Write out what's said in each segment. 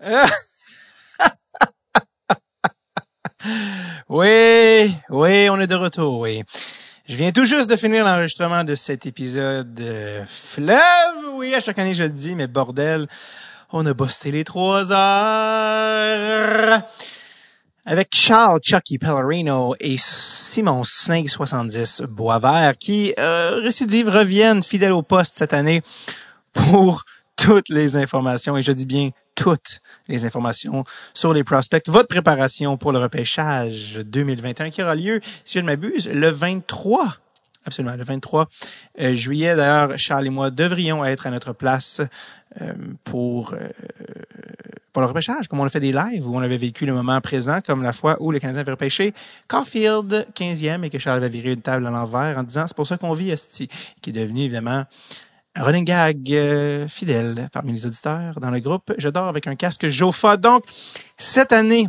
oui, oui, on est de retour, oui. Je viens tout juste de finir l'enregistrement de cet épisode euh, fleuve. Oui, à chaque année je le dis, mais bordel, on a bossé les trois heures. Avec Charles Chucky Pellerino et Simon Snake 70 Boisvert qui, euh, récidive, reviennent fidèles au poste cette année pour toutes les informations, et je dis bien toutes les informations sur les prospects, votre préparation pour le repêchage 2021 qui aura lieu, si je ne m'abuse, le 23 Absolument, le 23 euh, juillet. D'ailleurs, Charles et moi devrions être à notre place euh, pour euh, pour le repêchage, comme on a fait des lives où on avait vécu le moment présent, comme la fois où le Canadien avait repêché Caulfield 15e et que Charles avait viré une table à l'envers en disant c'est pour ça qu'on vit Esti, qui est devenu évidemment running gag euh, fidèle parmi les auditeurs dans le groupe. Je dors avec un casque Jofa. Donc, cette année,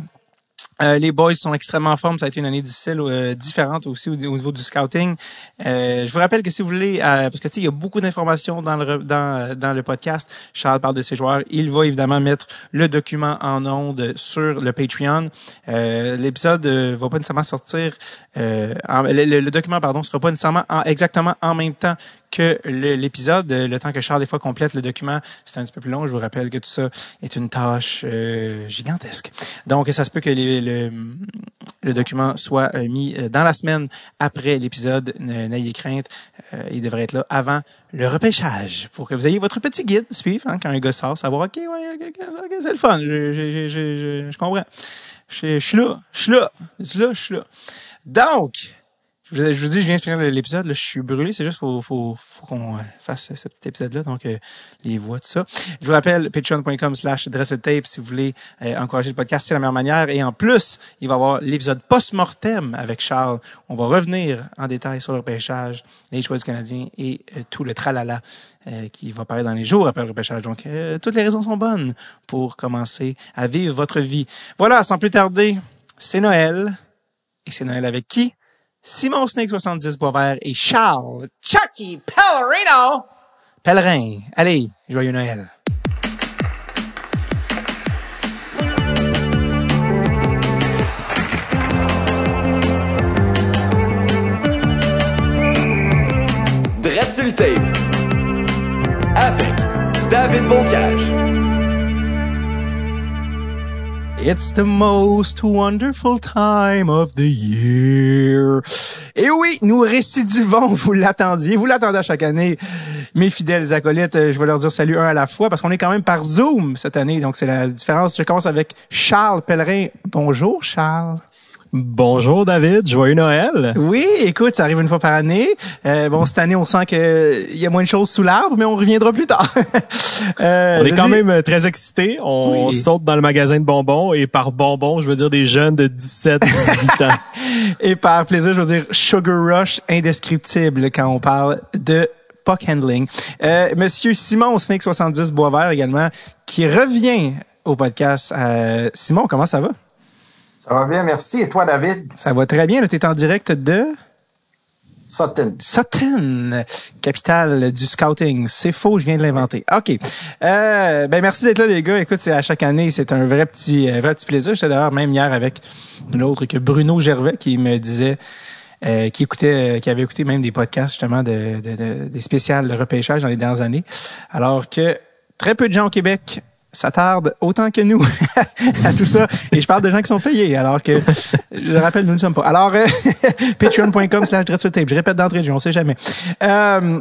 euh, les boys sont extrêmement en forme. Ça a été une année difficile, euh, différente aussi au, niveau du scouting. Je vous rappelle que si vous voulez, parce que tu sais, il y a beaucoup d'informations dans le dans le podcast. Charles parle de ses joueurs. Il va évidemment mettre le document en onde sur le Patreon. L'épisode va pas nécessairement sortir. le, document, pardon, sera pas nécessairement exactement en même temps que l'épisode. Le temps que Charles des fois complète le document, c'est un petit peu plus long. Je vous rappelle que tout ça est une tâche gigantesque. Donc, ça se peut que les le, document soit euh, mis euh, dans la semaine après l'épisode. N'ayez crainte, euh, il devrait être là avant le repêchage pour que vous ayez votre petit guide suivre hein, quand un gars sort, savoir ok ouais c'est le fun, je, je, je, je, comprends, je, suis là, je suis là, je suis là, je suis là. Donc je, vous dis, je viens de finir l'épisode, je suis brûlé, c'est juste faut, faut, faut qu'on euh, fasse ce petit épisode-là, donc euh, les voix, tout ça. Je vous rappelle, patreon.com slash tape si vous voulez euh, encourager le podcast, c'est la meilleure manière. Et en plus, il va y avoir l'épisode post-mortem avec Charles. On va revenir en détail sur le repêchage, les choix du Canadien et tout le tralala qui va paraître dans les jours après le repêchage. Donc, toutes les raisons sont bonnes pour commencer à vivre votre vie. Voilà, sans plus tarder, c'est Noël. Et c'est Noël avec qui? Simon Snake 70 Boisvert et Charles Chucky Pellerino. Pèlerin. Allez, joyeux Noël. Dread sur le tape. Avec David Bocage. It's the most wonderful time of the year. Et oui, nous récidivons, vous l'attendiez, vous l'attendez à chaque année. Mes fidèles acolytes, je vais leur dire salut un à la fois parce qu'on est quand même par Zoom cette année, donc c'est la différence. Je commence avec Charles Pellerin. Bonjour Charles. Bonjour David, joyeux Noël. Oui, écoute, ça arrive une fois par année. Euh, bon, cette année, on sent qu'il y a moins de choses sous l'arbre, mais on reviendra plus tard. euh, on est quand même euh, très excités. On saute dans le magasin de bonbons et par bonbons, je veux dire des jeunes de 17, 18 ans. et par plaisir, je veux dire sugar rush indescriptible quand on parle de puck handling. Euh, Monsieur Simon Snake 70 Boisvert également, qui revient au podcast. Euh, Simon, comment ça va? Ça va bien, merci. Et toi, David? Ça va très bien. Tu es en direct de... Sutton. Sutton, capitale du scouting. C'est faux, je viens de l'inventer. OK. Euh, ben merci d'être là, les gars. Écoute, à chaque année, c'est un vrai petit, euh, vrai petit plaisir. J'étais d'ailleurs même hier avec une autre que Bruno Gervais qui me disait euh, qui écoutait, euh, qui avait écouté même des podcasts justement de, de, de, des spéciales de repêchage dans les dernières années. Alors que très peu de gens au Québec ça tarde autant que nous à tout ça. Et je parle de gens qui sont payés, alors que, je rappelle, nous ne sommes pas. Alors, euh, patreon.com slash tape. Je répète d'entrée de jeu, on sait jamais. Euh,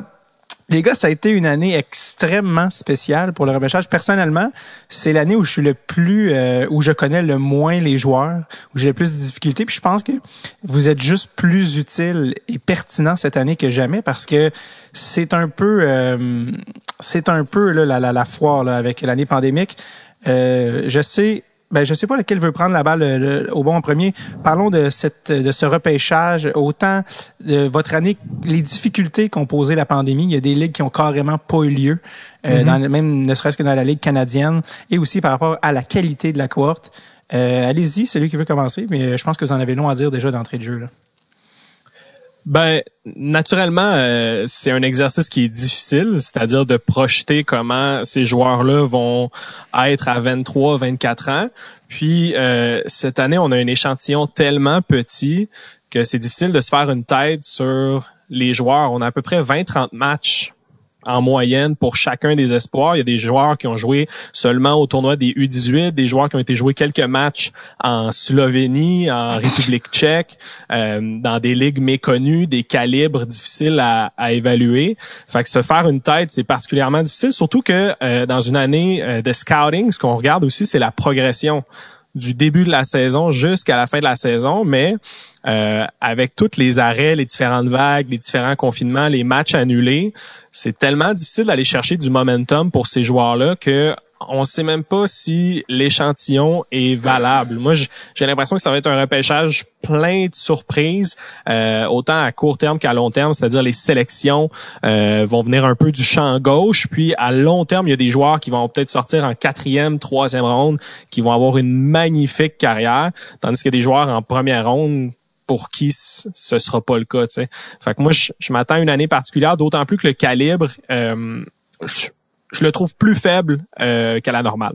les gars, ça a été une année extrêmement spéciale pour le repêchage. Personnellement, c'est l'année où je suis le plus, euh, où je connais le moins les joueurs, où j'ai le plus de difficultés. Puis je pense que vous êtes juste plus utile et pertinent cette année que jamais parce que c'est un peu, euh, c'est un peu là, la, la, la foire là, avec l'année pandémique. Euh, je sais ben je sais pas lequel veut prendre la balle au bon en premier. Parlons de cette de ce repêchage. Autant de votre année, les difficultés qu'ont posé la pandémie. Il y a des ligues qui ont carrément pas eu lieu, euh, mm-hmm. dans, même ne serait-ce que dans la ligue canadienne, et aussi par rapport à la qualité de la cohorte. Euh, allez-y, celui qui veut commencer, mais je pense que vous en avez long à dire déjà d'entrée de jeu. Là. Ben, naturellement, euh, c'est un exercice qui est difficile, c'est-à-dire de projeter comment ces joueurs-là vont être à 23, 24 ans. Puis euh, cette année, on a un échantillon tellement petit que c'est difficile de se faire une tête sur les joueurs. On a à peu près 20-30 matchs en moyenne pour chacun des espoirs. Il y a des joueurs qui ont joué seulement au tournoi des U18, des joueurs qui ont été joués quelques matchs en Slovénie, en République tchèque, euh, dans des ligues méconnues, des calibres difficiles à, évaluer. Fait que se faire une tête, c'est particulièrement difficile, surtout que euh, dans une année euh, de scouting, ce qu'on regarde aussi, c'est la progression du début de la saison jusqu'à la fin de la saison, mais euh, avec tous les arrêts, les différentes vagues, les différents confinements, les matchs annulés, c'est tellement difficile d'aller chercher du momentum pour ces joueurs-là que on sait même pas si l'échantillon est valable. Moi, j'ai l'impression que ça va être un repêchage plein de surprises, euh, autant à court terme qu'à long terme, c'est-à-dire les sélections euh, vont venir un peu du champ gauche, puis à long terme, il y a des joueurs qui vont peut-être sortir en quatrième, troisième ronde, qui vont avoir une magnifique carrière, tandis a des joueurs en première ronde pour qui ce sera pas le cas. sais. Fait que moi, je, m'attends à une année particulière, d'autant plus que le calibre, euh, le trouve plus faible euh, qu'à la normale.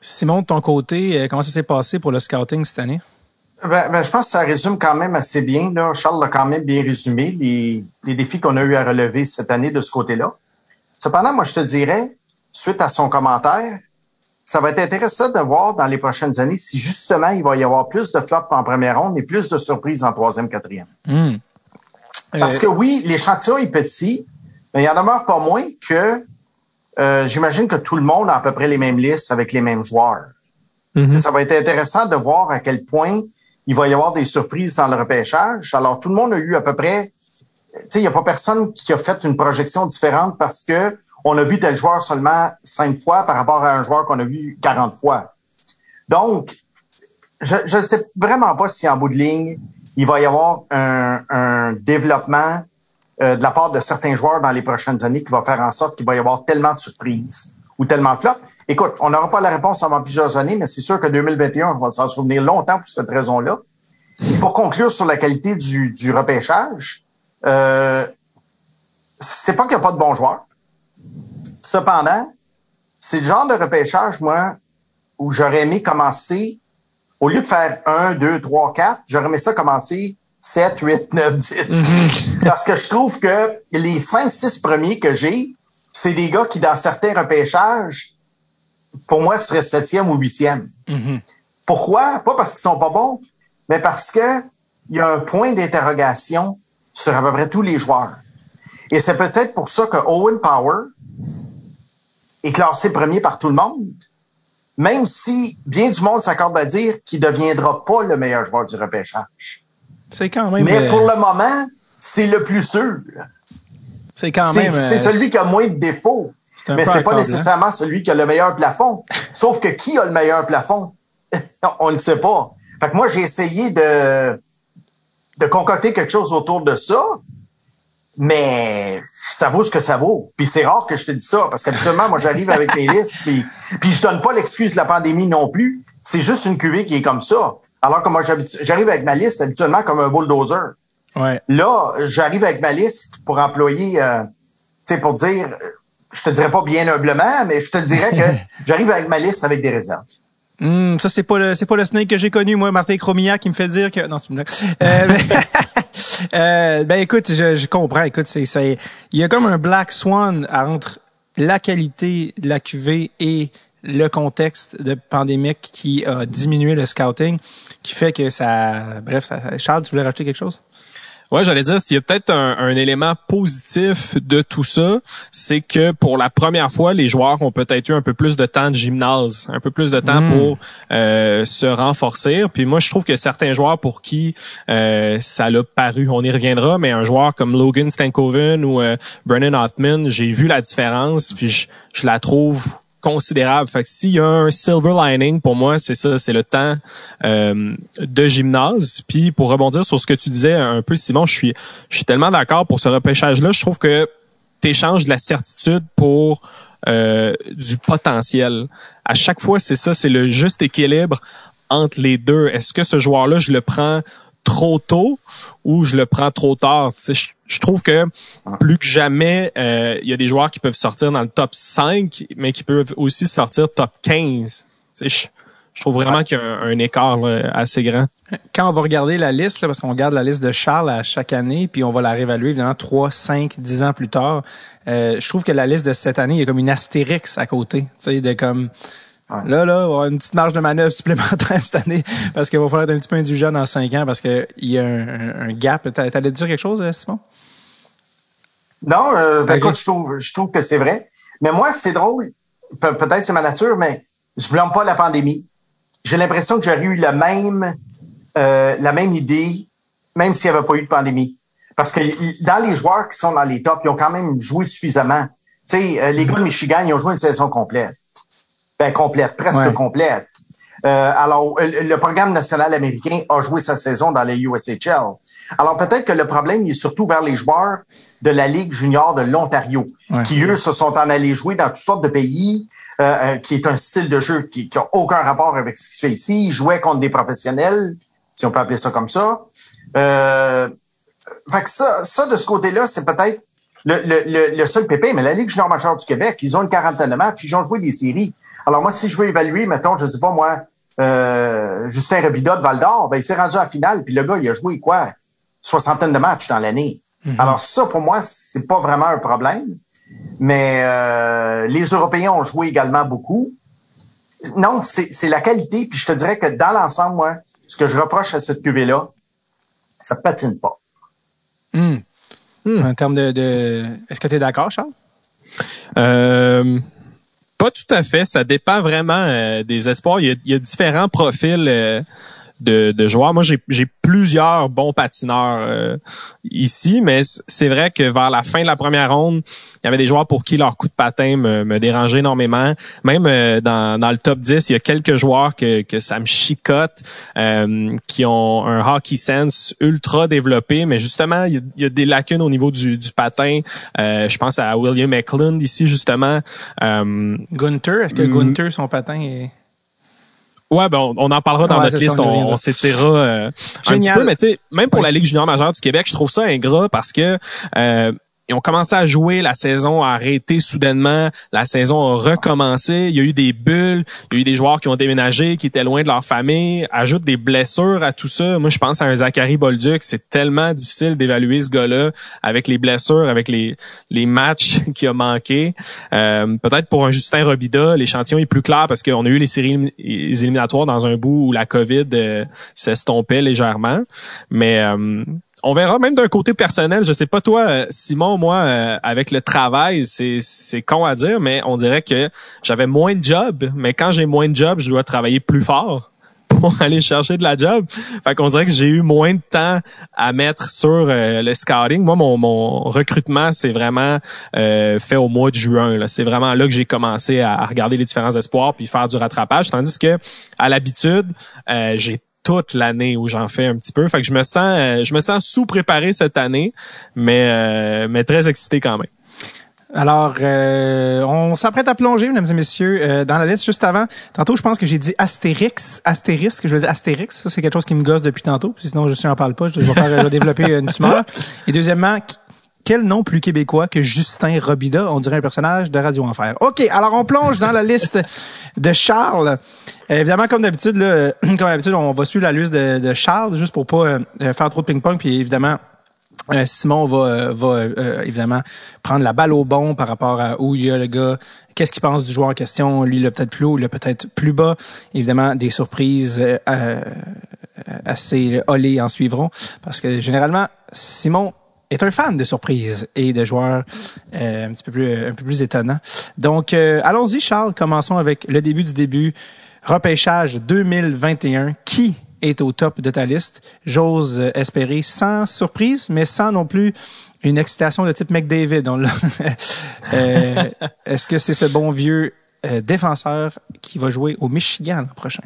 Simon, de ton côté, euh, comment ça s'est passé pour le scouting cette année? Ben, ben, je pense que ça résume quand même assez bien. Là. Charles l'a quand même bien résumé, les, les défis qu'on a eu à relever cette année de ce côté-là. Cependant, moi, je te dirais, suite à son commentaire, ça va être intéressant de voir dans les prochaines années si justement il va y avoir plus de flops en première ronde et plus de surprises en troisième, quatrième. Hmm. Parce que oui, l'échantillon est petit, mais il en demeure pas moins que euh, j'imagine que tout le monde a à peu près les mêmes listes avec les mêmes joueurs. Mm-hmm. Ça va être intéressant de voir à quel point il va y avoir des surprises dans le repêchage. Alors, tout le monde a eu à peu près, tu sais, il n'y a pas personne qui a fait une projection différente parce que on a vu tel joueur seulement cinq fois par rapport à un joueur qu'on a vu 40 fois. Donc, je ne sais vraiment pas si en bout de ligne, il va y avoir un, développement euh, de la part de certains joueurs dans les prochaines années qui va faire en sorte qu'il va y avoir tellement de surprises ou tellement de flops. Écoute, on n'aura pas la réponse avant plusieurs années, mais c'est sûr que 2021, on va s'en souvenir longtemps pour cette raison-là. Pour conclure sur la qualité du, du repêchage, euh, c'est pas qu'il n'y a pas de bons joueurs. Cependant, c'est le genre de repêchage, moi, où j'aurais aimé commencer, au lieu de faire 1, 2, 3, 4, j'aurais aimé ça commencer 7, 8, 9, 10. Parce que je trouve que les 5, 6 premiers que j'ai, c'est des gars qui, dans certains repêchages, pour moi, seraient septième ou huitième. Mm-hmm. Pourquoi? Pas parce qu'ils sont pas bons, mais parce que il y a un point d'interrogation sur à peu près tous les joueurs. Et c'est peut-être pour ça que Owen Power, est classé premier par tout le monde, même si bien du monde s'accorde à dire qu'il ne deviendra pas le meilleur joueur du repêchage. C'est quand même. Mais pour le moment, c'est le plus sûr. C'est quand même. C'est euh, celui qui a moins de défauts. Mais c'est pas nécessairement celui qui a le meilleur plafond. Sauf que qui a le meilleur plafond? On ne sait pas. Fait que moi, j'ai essayé de, de concocter quelque chose autour de ça mais ça vaut ce que ça vaut. Puis c'est rare que je te dise ça, parce qu'habituellement, moi, j'arrive avec mes listes, puis, puis je donne pas l'excuse de la pandémie non plus. C'est juste une cuvée qui est comme ça. Alors que moi, j'arrive avec ma liste habituellement comme un bulldozer. Ouais. Là, j'arrive avec ma liste pour employer, euh, tu sais, pour dire, je te dirais pas bien humblement, mais je te dirais que j'arrive avec ma liste avec des réserves. Hmm, ça c'est pas le c'est pas le snake que j'ai connu moi Martin Cromia qui me fait dire que non c'est euh, euh, ben écoute je, je comprends écoute c'est c'est il y a comme un black swan entre la qualité de la QV et le contexte de pandémique qui a diminué le scouting qui fait que ça bref ça Charles tu voulais rajouter quelque chose? Ouais, j'allais dire, s'il y a peut-être un, élément positif de tout ça, c'est que pour la première fois, les joueurs ont peut-être eu un peu plus de temps de gymnase, un peu plus de temps hmm. pour euh, se renforcer. Puis moi, je trouve que certains joueurs pour qui euh, ça l'a paru, on y reviendra, mais un joueur comme Logan Stankoven ou euh, Brennan Hoffman, j'ai vu la différence, puis je, je la trouve considérable. Fait que s'il y a un silver lining pour moi, c'est ça, c'est le temps euh, de gymnase. Puis pour rebondir sur ce que tu disais un peu, Simon, je suis, je suis tellement d'accord pour ce repêchage-là. Je trouve que tu échanges de la certitude pour euh, du potentiel. À chaque fois, c'est ça, c'est le juste équilibre entre les deux. Est-ce que ce joueur-là, je le prends trop tôt ou je le prends trop tard? Tu sais, Je, je trouve que plus que jamais, euh, il y a des joueurs qui peuvent sortir dans le top 5, mais qui peuvent aussi sortir top 15. Tu sais, Je, je trouve vraiment qu'il y a un, un écart là, assez grand. Quand on va regarder la liste, là, parce qu'on regarde la liste de Charles à chaque année, puis on va la réévaluer évidemment 3, 5, 10 ans plus tard, euh, je trouve que la liste de cette année, il y a comme une astérix à côté. Tu sais, de comme... Ouais. Là, là, on avoir une petite marge de manœuvre supplémentaire cette année parce qu'il va falloir être un petit peu indulgent dans cinq ans parce qu'il y a un, un, un gap. T'a- T'allais dire quelque chose, euh, Simon? Non, euh, ben, écoute, je trouve, je trouve que c'est vrai. Mais moi, c'est drôle. Pe- Peut-être c'est ma nature, mais je blâme pas la pandémie. J'ai l'impression que j'aurais eu le même, euh, la même idée, même s'il n'y avait pas eu de pandémie. Parce que dans les joueurs qui sont dans les tops, ils ont quand même joué suffisamment. Tu sais, euh, les gars de Michigan, ils ont joué une saison complète. Ben, complète, presque Ouais. complète. Euh, alors, le le programme national américain a joué sa saison dans les USHL. Alors, peut-être que le problème il est surtout vers les joueurs de la Ligue junior de l'Ontario, Ouais. qui, eux, se sont en allés jouer dans toutes sortes de pays, euh, euh, qui est un style de jeu qui n'a aucun rapport avec ce qui se fait ici. Ils jouaient contre des professionnels, si on peut appeler ça comme ça. Euh, fait que ça, ça, de ce côté-là, c'est peut-être le, le, le, seul pépé, mais la Ligue junior majeure du Québec, ils ont une quarantaine de matchs, ils ont joué des séries. Alors moi, si je veux évaluer, mettons, je sais pas moi, euh, Justin Robida de Val-d'Or, ben, il s'est rendu à la finale, puis le gars, il a joué quoi? Soixantaine de matchs dans l'année. Alors ça, pour moi, c'est pas vraiment un problème. Mais euh, les Européens ont joué également beaucoup. Non, c'est c'est la qualité, puis je te dirais que dans l'ensemble, moi, ce que je reproche à cette cuvée-là, ça patine pas. Hmm. Hmm. En termes de... de... Est-ce que tu es d'accord, Charles? Euh, pas tout à fait. Ça dépend vraiment euh, des espoirs. Il y a, il y a différents profils euh, de, de joueurs. Moi, j'ai j'ai plusieurs bons patineurs euh, ici, mais c'est vrai que vers la fin de la première ronde, il y avait des joueurs pour qui leur coup de patin me, me dérangeait énormément. Même euh, dans, dans le top 10, il y a quelques joueurs que, que ça me chicote, euh, qui ont un hockey sense ultra développé, mais justement, il y a, il y a des lacunes au niveau du, du patin. Euh, je pense à William Eklund ici, justement. Euh, Gunter, est-ce que Hmm. Gunter, son patin est... Ouais, ben on, on en parlera dans Ouais, notre liste. ça, on on s'étirera euh, un petit peu, mais tu sais, même pour la Ligue junior majeure du Québec, je trouve ça ingrat parce que euh, ils ont commencé à jouer, la saison a arrêté soudainement, la saison a recommencé, il y a eu des bulles, il y a eu des joueurs qui ont déménagé, qui étaient loin de leur famille, ajoute des blessures à tout ça. Moi, je pense à un Zachary Bolduc, c'est tellement difficile d'évaluer ce gars-là avec les blessures, avec les, matchs qu'il a manqué. Euh, Peut-être pour un Justin Robida, l'échantillon est plus clair parce qu'on a eu les séries éliminatoires dans un bout où la COVID euh, s'estompait légèrement. Mais euh, on verra même d'un côté personnel. Je sais pas toi, euh, Simon, moi, euh, avec le travail, c'est c'est con à dire, mais on dirait que j'avais moins de job. Mais quand j'ai moins de job, je dois travailler plus fort pour aller chercher de la job. Fait qu'on dirait que j'ai eu moins de temps à mettre sur euh, le scouting. Moi, mon, mon recrutement, c'est vraiment fait au mois de juin. C'est vraiment là que j'ai commencé à, à regarder les différents espoirs puis faire du rattrapage. Tandis que à l'habitude, j'ai toute l'année où j'en fais un petit peu. Fait que je me sens euh, je me sens sous-préparé cette année, mais euh, mais très excité quand même. Alors, euh, on s'apprête à plonger, mesdames et messieurs, euh, dans la liste juste avant. Tantôt, je pense que j'ai dit Astérix, Astérisque, je veux dire Astérix. Ça, c'est quelque chose qui me gosse depuis tantôt. Sinon, je n'en parle pas. Je vais faire je vais développer une tumeur. Et deuxièmement, quel nom plus québécois que Justin Robida? On dirait un personnage de Radio Enfer. OK, alors on plonge dans la liste de Charles. Euh, évidemment, comme d'habitude, là, euh, comme d'habitude, on va suivre la liste de, Charles juste pour pas euh, faire trop de ping-pong. Puis évidemment, euh, Simon va, euh, va euh, évidemment prendre la balle au bon par rapport à où il y a le gars, qu'est-ce qu'il pense du joueur en question, lui il l'a peut-être plus haut, il l'a peut-être plus bas. Évidemment, des surprises euh, euh, assez olées en suivront parce que généralement Simon est un fan de surprises et de joueurs euh, un petit peu plus un peu plus étonnants. Donc euh, allons-y Charles, commençons avec le début du début. Repêchage 2021. Qui est au top de ta liste? J'ose espérer sans surprise, mais sans non plus une excitation de type McDavid. Euh, Est-ce que c'est ce bon vieux euh, défenseur qui va jouer au Michigan l'an prochain?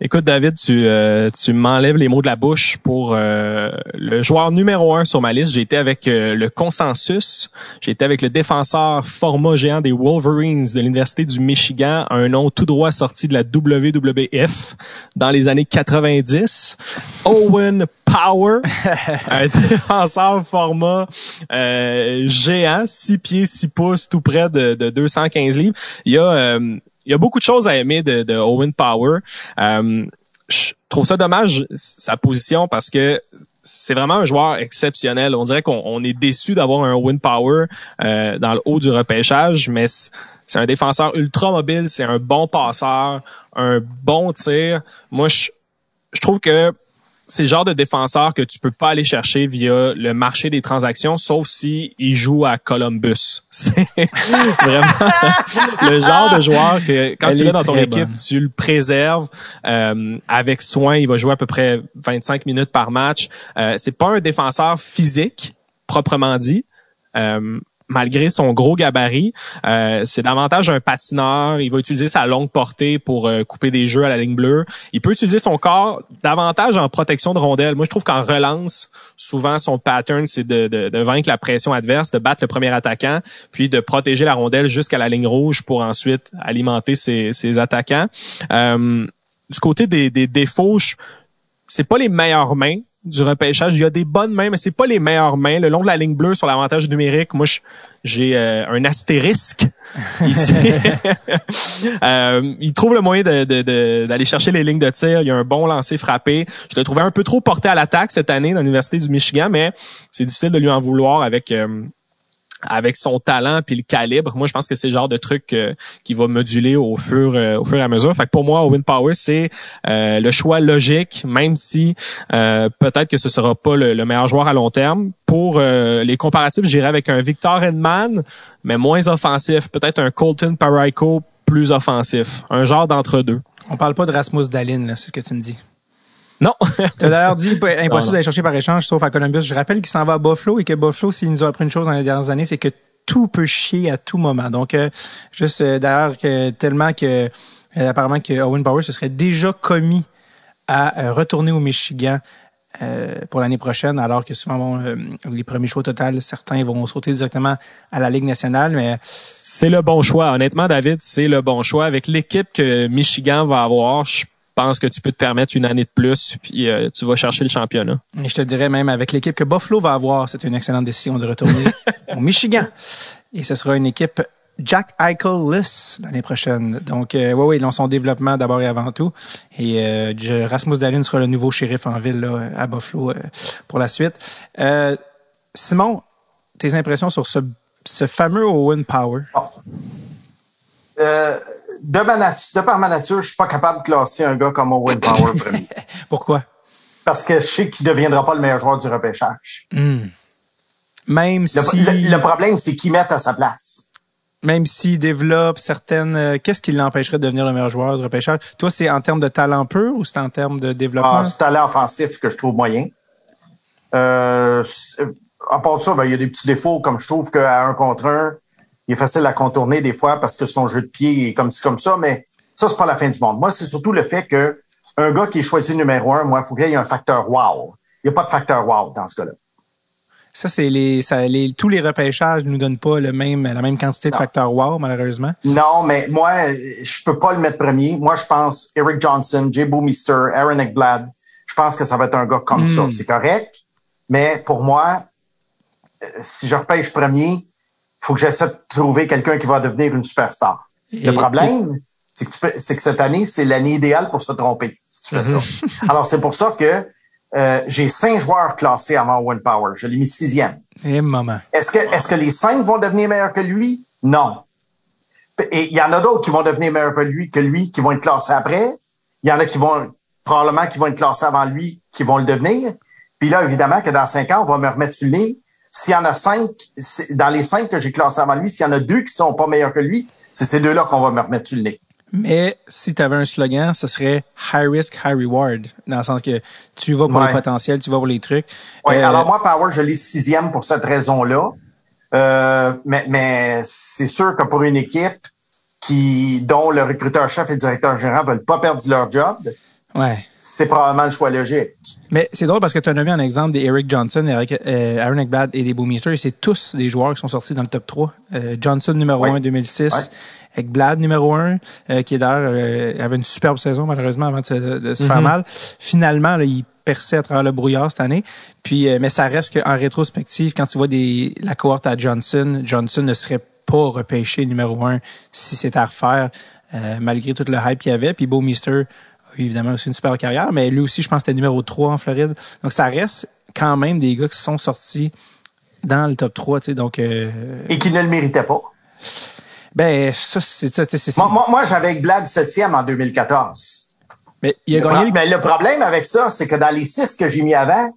Écoute, David, tu, euh, tu m'enlèves les mots de la bouche pour euh, le joueur numéro un sur ma liste. J'ai été avec euh, le consensus. J'ai été avec le défenseur format géant des Wolverines de l'Université du Michigan, un nom tout droit sorti de la WWF dans les années 90. Owen Power, un défenseur format géant, 6 pieds, 6 pouces, tout près de, de 215 livres. Il y a il y a beaucoup de choses à aimer de, de Owen Power. Euh, je trouve ça dommage sa position parce que c'est vraiment un joueur exceptionnel. On dirait qu'on est déçu d'avoir un Owen Power euh, dans le haut du repêchage, mais c'est un défenseur ultra mobile, c'est un bon passeur, un bon tir. Moi, je, je trouve que c'est le genre de défenseur que tu peux pas aller chercher via le marché des transactions, sauf si il joue à Columbus. C'est vraiment le genre de joueur que quand tu l'as dans ton équipe, tu le préserves euh, avec soin. Il va jouer à peu près 25 minutes par match. Euh, c'est pas un défenseur physique proprement dit. Euh, malgré son gros gabarit. Euh, c'est davantage un patineur. Il va utiliser sa longue portée pour euh, couper des jeux à la ligne bleue. Il peut utiliser son corps davantage en protection de rondelle. Moi, je trouve qu'en relance, souvent son pattern, c'est de, vaincre la pression adverse, de battre le premier attaquant, puis de protéger la rondelle jusqu'à la ligne rouge pour ensuite alimenter ses, ses attaquants. Euh, du côté des, des défauts, c'est pas les meilleures mains du repêchage. Il y a des bonnes mains, mais c'est pas les meilleures mains. Le long de la ligne bleue sur l'avantage numérique, moi, j'ai euh, un astérisque ici. euh, il trouve le moyen d'aller chercher les lignes de tir. Il y a un bon lancer frappé. Je l'ai trouvé un peu trop porté à l'attaque cette année dans l'Université du Michigan, mais c'est difficile de lui en vouloir avec... Euh, avec son talent puis le calibre, moi je pense que c'est le genre de truc euh, qui va moduler au fur euh, au fur et à mesure. Fait que pour moi, Owen Power c'est euh, le choix logique, même si peut-être que ce sera pas le, meilleur joueur à long terme. Pour les comparatifs, j'irai avec un Victor Edman, mais moins offensif. Peut-être un Colton Parayko plus offensif, un genre d'entre deux. On parle pas de Rasmus Dalin, c'est ce que tu me dis. Non. tu as d'ailleurs dit impossible d'aller chercher par échange, sauf à Columbus. Je rappelle qu'il s'en va à Buffalo et que Buffalo, s'il nous a appris une chose dans les dernières années, c'est que tout peut chier à tout moment. Donc, euh, juste euh, d'ailleurs que tellement que euh, apparemment que Owen Power se serait déjà commis à retourner au Michigan pour l'année prochaine, alors que souvent bon, les premiers choix total, certains vont sauter directement à la Ligue nationale, mais c'est le bon choix. Honnêtement, David, c'est le bon choix avec l'équipe que Michigan va avoir. Je pense que tu peux te permettre une année de plus, puis euh, tu vas chercher le championnat. Et je te dirais même avec l'équipe que Buffalo va avoir, c'est une excellente décision de retourner au Michigan. Et ce sera une équipe Jack Eichel-less l'année prochaine. Donc, euh, oui, oui, dans son développement d'abord et avant tout. Et euh, Rasmus Dahlin sera le nouveau shérif en ville là, à Buffalo euh, pour la suite. Simon, tes impressions sur ce, ce fameux Owen Power? De, ma de par ma nature, je suis pas capable de classer un gars comme Owen Power premier. Pourquoi? Parce que je sais qu'il ne deviendra pas le meilleur joueur du repêchage. Hmm. Même le, si... Le, problème, c'est qu'il met à sa place. Même s'il développe certaines... Euh, qu'est-ce qui l'empêcherait de devenir le meilleur joueur du repêchage? Toi, c'est en termes de talent pur ou c'est en termes de développement? Ah, c'est talent offensif que je trouve moyen. Euh, à part ça, ben, il y a des petits défauts, comme je trouve qu'à un contre un, il est facile à contourner des fois parce que son jeu de pied est comme ci, comme ça, mais ça, c'est pas la fin du monde. Moi, c'est surtout le fait que un gars qui est choisi numéro un, moi, il faut qu'il y ait un facteur wow. Il n'y a pas de facteur wow dans ce cas-là. Ça, c'est les, ça, les, tous les repêchages ne nous donnent pas le même, la même quantité de facteurs wow, malheureusement. Non, mais moi, je peux pas le mettre premier. Moi, je pense Eric Johnson, Jay Boomister, Aaron Eckblad. Je pense que ça va être un gars comme ça. Hmm. C'est correct. Mais pour moi, euh, si je repêche premier, faut que j'essaie de trouver quelqu'un qui va devenir une superstar. le problème, c'est que, que, cette année, c'est l'année idéale pour se tromper, si tu fais ça. Mhm. Alors, c'est pour ça que euh, j'ai cinq joueurs classés avant One Power. Je l'ai mis sixième. Et maman. Est-ce que, est-ce que les cinq vont devenir meilleurs que lui? Non. Et il y en a d'autres qui vont devenir meilleurs que lui, que lui, qui vont être classés après. Il y en a qui vont, probablement, qui vont être classés avant lui, qui vont le devenir. Puis là, évidemment, que dans cinq ans, on va me remettre sur le nez s'il y en a cinq, dans les cinq que j'ai classés avant lui, s'il y en a deux qui sont pas meilleurs que lui, c'est ces deux-là qu'on va me remettre sur le nez. Mais si tu avais un slogan, ce serait high risk, high reward, dans le sens que tu vas pour le potentiel, tu vas pour les trucs. Oui, euh, alors moi, Power, je l'ai sixième pour cette raison-là. Euh, mais mais c'est sûr que pour une équipe qui dont le recruteur chef et le directeur général veulent pas perdre leur job, Ouais. c'est probablement le choix logique. Mais c'est drôle parce que tu as nommé un exemple des Eric Johnson, Eric, euh, Aaron Ekblad et des Boomister, et c'est tous des joueurs qui sont sortis dans le top 3. Euh, Johnson numéro Ouais. 1 2006, Ouais. Ekblad numéro 1, euh, qui est d'ailleurs euh, avait une superbe saison malheureusement avant de se, de se faire Mhm. mal. Finalement, là, il perçait à travers le brouillard cette année. Puis, euh, mais ça reste qu'en rétrospective, quand tu vois des la cohorte à Johnson, Johnson ne serait pas repêché numéro 1 si c'était à refaire, euh, malgré tout le hype qu'il y avait. Puis a eu évidemment aussi une super carrière, mais lui aussi, je pense que c'était numéro 3 en Floride. Donc, ça reste quand même des gars qui sont sortis dans le top 3, tu sais. Donc, euh, Et qui ne le méritait pas. ben, ça, c'est ça, Moi, moi, moi, j'avais Glad septième en 2014. Mais il a Le gagné pro- Mais le problème avec ça, c'est que dans les six que j'ai mis avant,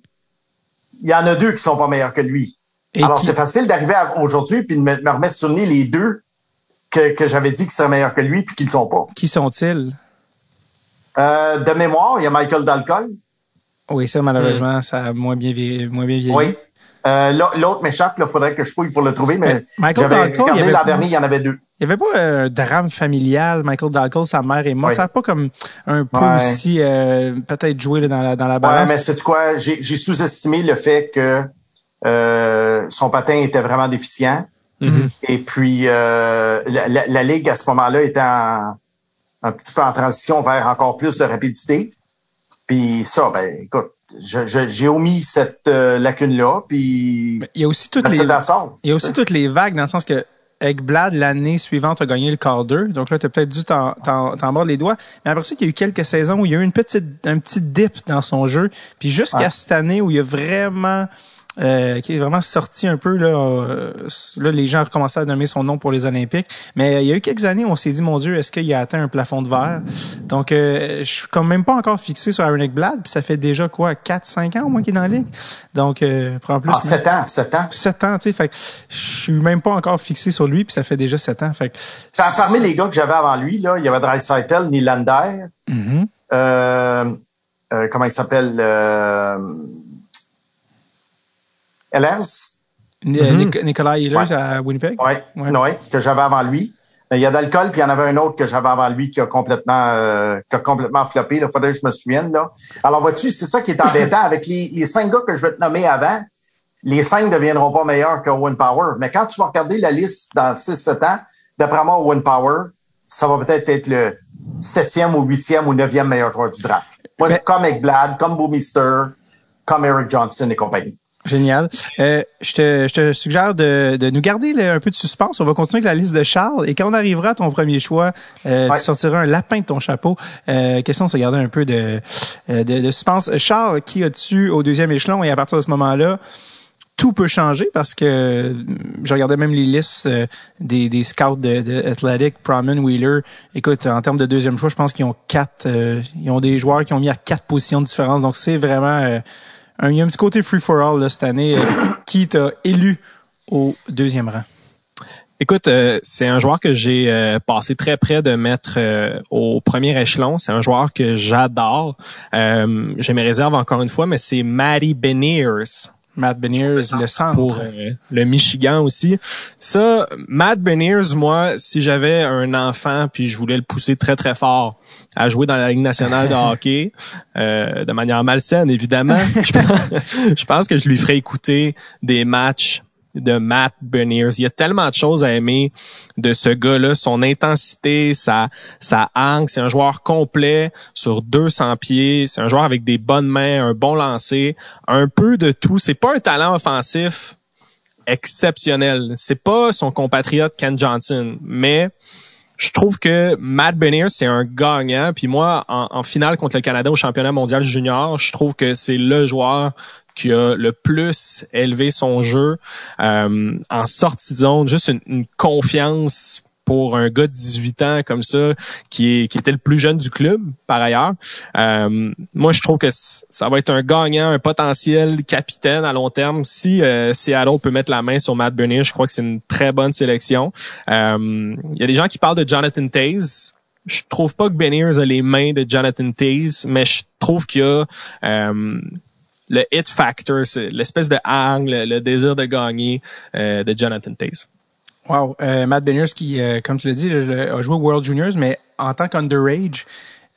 il y en a deux qui sont pas meilleurs que lui. Et Alors, qui- c'est facile d'arriver aujourd'hui puis de me, me remettre sur le nez les deux que, que j'avais dit qu'ils seraient meilleurs que lui puis qu'ils ne sont pas. Qui sont-ils? Euh, de mémoire, il y a Michael Dalcol. Oui, ça, malheureusement, ça a moins bien, vie- moins bien vieilli. Oui. Euh, l'au- L'autre m'échappe, il faudrait que je fouille pour le trouver, mais Mais Michael j'avais Dalcol, il y regardé avait l'an dernier, il y en avait deux. Il y avait pas euh, un drame familial, Michael Dalcol, sa mère morte. Oui. Ça n'a pas comme un peu Ouais. aussi euh, peut-être joué là, dans la dans la Ouais, mais c'est quoi? J'ai sous-estimé le fait que euh, son patin était vraiment déficient. Mhm. Et puis, euh, la, la- la Ligue, à ce moment-là, était en- un petit peu en transition vers encore plus de rapidité. Puis ça, ben, écoute, j'ai omis cette euh, lacune-là, puis il y a aussi toutes les il y a aussi toutes les vagues dans le sens que Ekblad, l'année suivante, a gagné le quart 2. Donc là, tu as peut-être dû t'en, mordre les doigts. Mais après ça, il y a eu quelques saisons où il y a eu une petite, un petit dip dans son jeu. Puis jusqu'à cette année où il y a vraiment, euh, qui est vraiment sorti un peu, là, euh, là, les gens ont recommencé à nommer son nom pour les Olympiques. Mais il y a eu quelques années où on s'est dit, mon Dieu, est-ce qu'il a atteint un plafond de verre? Donc, euh, je suis quand même pas encore fixé sur Aaron Ekblad. Puis ça fait déjà quoi, 4-5 ans au moins qu'il est dans la ligue. Donc, euh, prends plus. Ah, sept ans, sept ans. 7 ans, tu sais, fait que je suis même pas encore fixé sur lui, puis ça fait déjà 7 ans, fait Parmi les gars que j'avais avant lui, là, il y avait Dreisaitl, Nylander, Mhm. euh, euh, comment il s'appelle? Euh, Ehlers? Ni-. Nic- Nicolas Ehlers Ouais. à Winnipeg? Ouais, Ouais. ouais, que j'avais avant lui. Mais il y a d'alcool, puis il y en avait un autre que j'avais avant lui qui a complètement euh, qui a complètement floppé. Il faudrait que je me souvienne. Là. Alors, vois-tu, c'est ça qui est embêtant. Avec les, les cinq gars que je vais te nommer avant, les cinq ne deviendront pas meilleurs que Owen Power. Mais quand tu vas regarder la liste dans 6-7 ans, d'après moi, Owen Power, ça va peut-être être le septième ou huitième ou neuvième meilleur joueur du draft. Moi, Mais- comme Ekblad, comme Boomister, comme Eric Johnson et compagnie. Génial. Euh, je, te, je te suggère de, de nous garder un peu de suspense. On va continuer avec la liste de Charles. Et quand on arrivera à ton premier choix, euh, Ouais. tu sortiras un lapin de ton chapeau. Euh, question de se garder un peu de, euh, de, de suspense. Charles, qui as-tu au deuxième échelon? Et à partir de ce moment-là, tout peut changer parce que euh, je regardais même les listes euh, des, des scouts de, de Athletic, Proman, Wheeler. Écoute, en termes de deuxième choix, je pense qu'ils ont quatre, euh, ils ont des joueurs qui ont mis à quatre positions différentes. Donc c'est vraiment euh, un, il y a un petit côté free for all là, cette année. euh, qui t'a élu au deuxième rang? Écoute, euh, c'est un joueur que j'ai euh, passé très près de mettre euh, au premier échelon. C'est un joueur que j'adore. Euh, j'ai mes réserves encore une fois, mais c'est Matty Beniers Matt Beniers, le centre. pour le Michigan aussi. Ça, Matt Beniers, moi, si j'avais un enfant puis je voulais le pousser très très fort à jouer dans la Ligue nationale de hockey, euh, de manière malsaine évidemment, je pense, je pense que je lui ferais écouter des matchs de Matt Beniers. Il y a tellement de choses à aimer de ce gars-là, son intensité, sa sa hangue, c'est un joueur complet sur 200 pieds, c'est un joueur avec des bonnes mains, un bon lancer, un peu de tout. C'est pas un talent offensif exceptionnel. C'est pas son compatriote Ken Johnson, mais je trouve que Matt Beniers, c'est un gagnant. Puis moi, en, en finale contre le Canada au championnat mondial junior, je trouve que c'est le joueur qui a le plus élevé son jeu euh, en sortie de zone, juste une, une confiance pour un gars de 18 ans comme ça, qui, qui était le plus jeune du club, par ailleurs. Euh, moi, je trouve que ça va être un gagnant, un potentiel capitaine à long terme. Si euh, Seattle peut mettre la main sur Matt Bernier, je crois que c'est une très bonne sélection. Euh, Il y a des gens qui parlent de Jonathan Taze. Je trouve pas que Beniers a les mains de Jonathan Taze, mais je trouve qu'il y a euh, le hit factor, l'espèce de hang, le, le désir de gagner euh, de Jonathan Taze. Wow. Euh, Matt Beniers qui, euh, comme tu l'as dit, je- a joué au World Juniors, mais en tant qu'underage,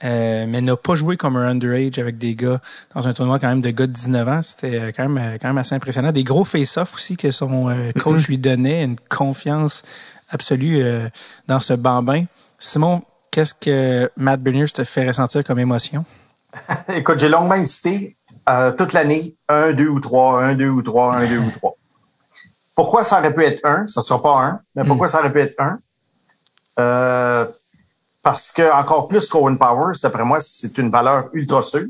euh, mais n'a pas joué comme un underage avec des gars dans un tournoi quand même de gars de 19 ans. C'était euh, quand même euh, quand même assez impressionnant. Des gros face-off aussi que son euh, coach lui donnait, une confiance absolue euh, dans ce bambin. Simon, qu'est-ce que Matt Bernier te fait ressentir comme émotion? Écoute, j'ai longuement hésité euh, toute l'année, un, deux ou trois, un, deux ou trois, un, deux ou trois. Pourquoi ça aurait pu être un? Ça sera pas un, mais pourquoi ça aurait pu être un? Euh, parce que encore plus qu'Owen Powers, d'après moi, c'est une valeur ultra sûre.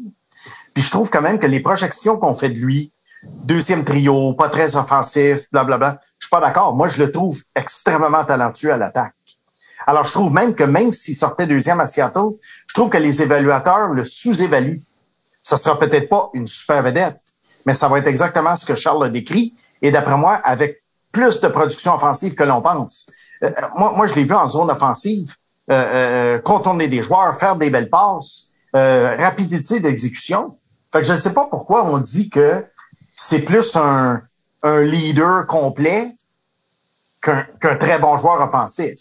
Puis je trouve quand même que les projections qu'on fait de lui, deuxième trio, pas très offensif, blablabla, je suis pas d'accord. Moi, je le trouve extrêmement talentueux à l'attaque. Alors, je trouve même que même s'il sortait deuxième à Seattle, je trouve que les évaluateurs le sous-évaluent. Ça sera peut-être pas une super vedette, mais ça va être exactement ce que Charles a décrit. Et d'après moi, avec plus de production offensive que l'on pense. Euh, moi, moi, je l'ai vu en zone offensive, euh, euh, contourner des joueurs, faire des belles passes, euh, rapidité d'exécution. Fait que je ne sais pas pourquoi on dit que c'est plus un, un leader complet qu'un très bon joueur offensif.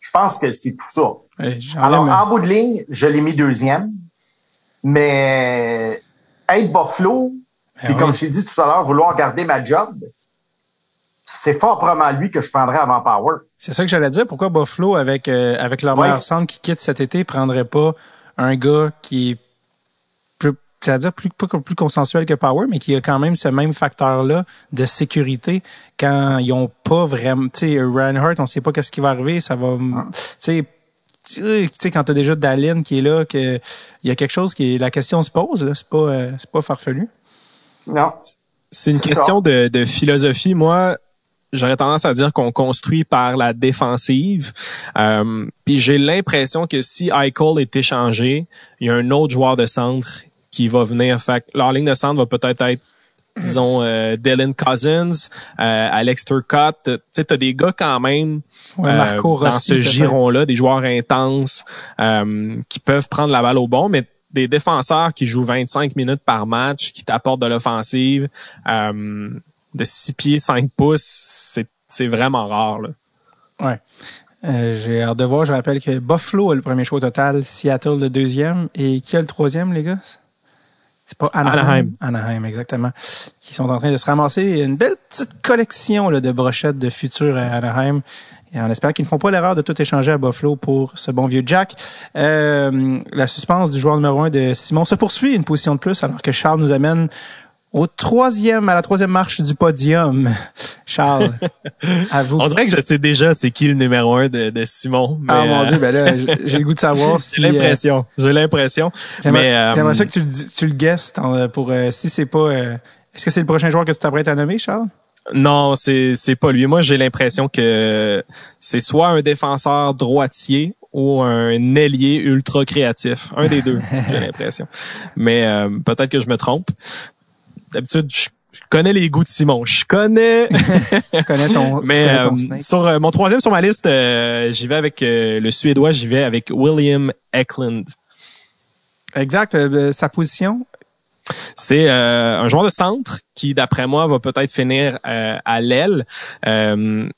Je pense que c'est tout ça. Euh, Alors, en bout de ligne, je l'ai mis deuxième, mais être Buffalo, Ben puis oui. comme je t'ai dit tout à l'heure, vouloir garder ma job, c'est fort probablement lui que je prendrais avant Power. C'est ça que j'allais dire. Pourquoi Buffalo, avec, euh, avec leur Ouais. meilleur centre qui quitte cet été, prendrait pas un gars qui est plus, c'est-à-dire plus, pas plus consensuel que Power, mais qui a quand même ce même facteur-là de sécurité quand ils ont pas vraiment, tu sais, Reinhardt, on sait pas qu'est-ce qui va arriver, ça va, Ah. tu sais, tu sais, quand t'as déjà Dallin qui est là, que il y a quelque chose qui est, la question se pose, là. C'est pas, euh, c'est pas farfelu. Non. C'est une C'est question de, de philosophie. Moi, j'aurais tendance à dire qu'on construit par la défensive. Euh, Puis j'ai l'impression que si Eichel est échangé, il y a un autre joueur de centre qui va venir. Fait leur ligne de centre va peut-être être disons euh, Dylan Cousins, euh, Alex Turcotte, tu sais t'as des gars quand même Ouais, euh, Marco dans Rossi, ce giron-là, des joueurs intenses euh, qui peuvent prendre la balle au bon, mais des défenseurs qui jouent 25 minutes par match, qui t'apportent de l'offensive, euh, de 6 pieds 5 pouces, c'est c'est vraiment rare. Là. Ouais. Euh, j'ai hâte de voir. Je rappelle que Buffalo a le premier choix au total, Seattle le deuxième. Et qui a le troisième, les gars? C'est pas Anaheim? Anaheim. Anaheim, exactement. Qui sont en train de se ramasser une belle petite collection là, de brochettes de futur à Anaheim. Et on espère qu'ils ne font pas l'erreur de tout échanger à Buffalo pour ce bon vieux Jack. Euh, la suspense du joueur numéro un de Simon se poursuit une position de plus alors que Charles nous amène au troisième, à la troisième marche du podium. Charles, à vous. On dirait que je sais déjà c'est qui le numéro un de, de Simon. Mais, Ah mon euh, dieu, ben là, j'ai le goût de savoir si. j'ai euh, l'impression. J'ai l'impression. J'aimerais euh, j'aimerais ça que tu le, tu le guesses dans- pour euh, si c'est pas. euh, Est-ce que c'est le prochain joueur que tu t'apprêtes à nommer, Charles? Non, c'est c'est pas lui. Moi, j'ai l'impression que c'est soit un défenseur droitier ou un ailier ultra créatif. Un des deux, j'ai l'impression. Mais euh, peut-être que je me trompe. D'habitude, je connais les goûts de Simon. Je connais. Tu connais ton. Mais connais euh, ton snake. sur euh, mon troisième sur ma liste, euh, j'y vais avec euh, le Suédois. J'y vais avec William Eklund. Exact. euh, sa position? C'est euh, un joueur de centre qui, d'après moi, va peut-être finir euh, à l'aile. Euh,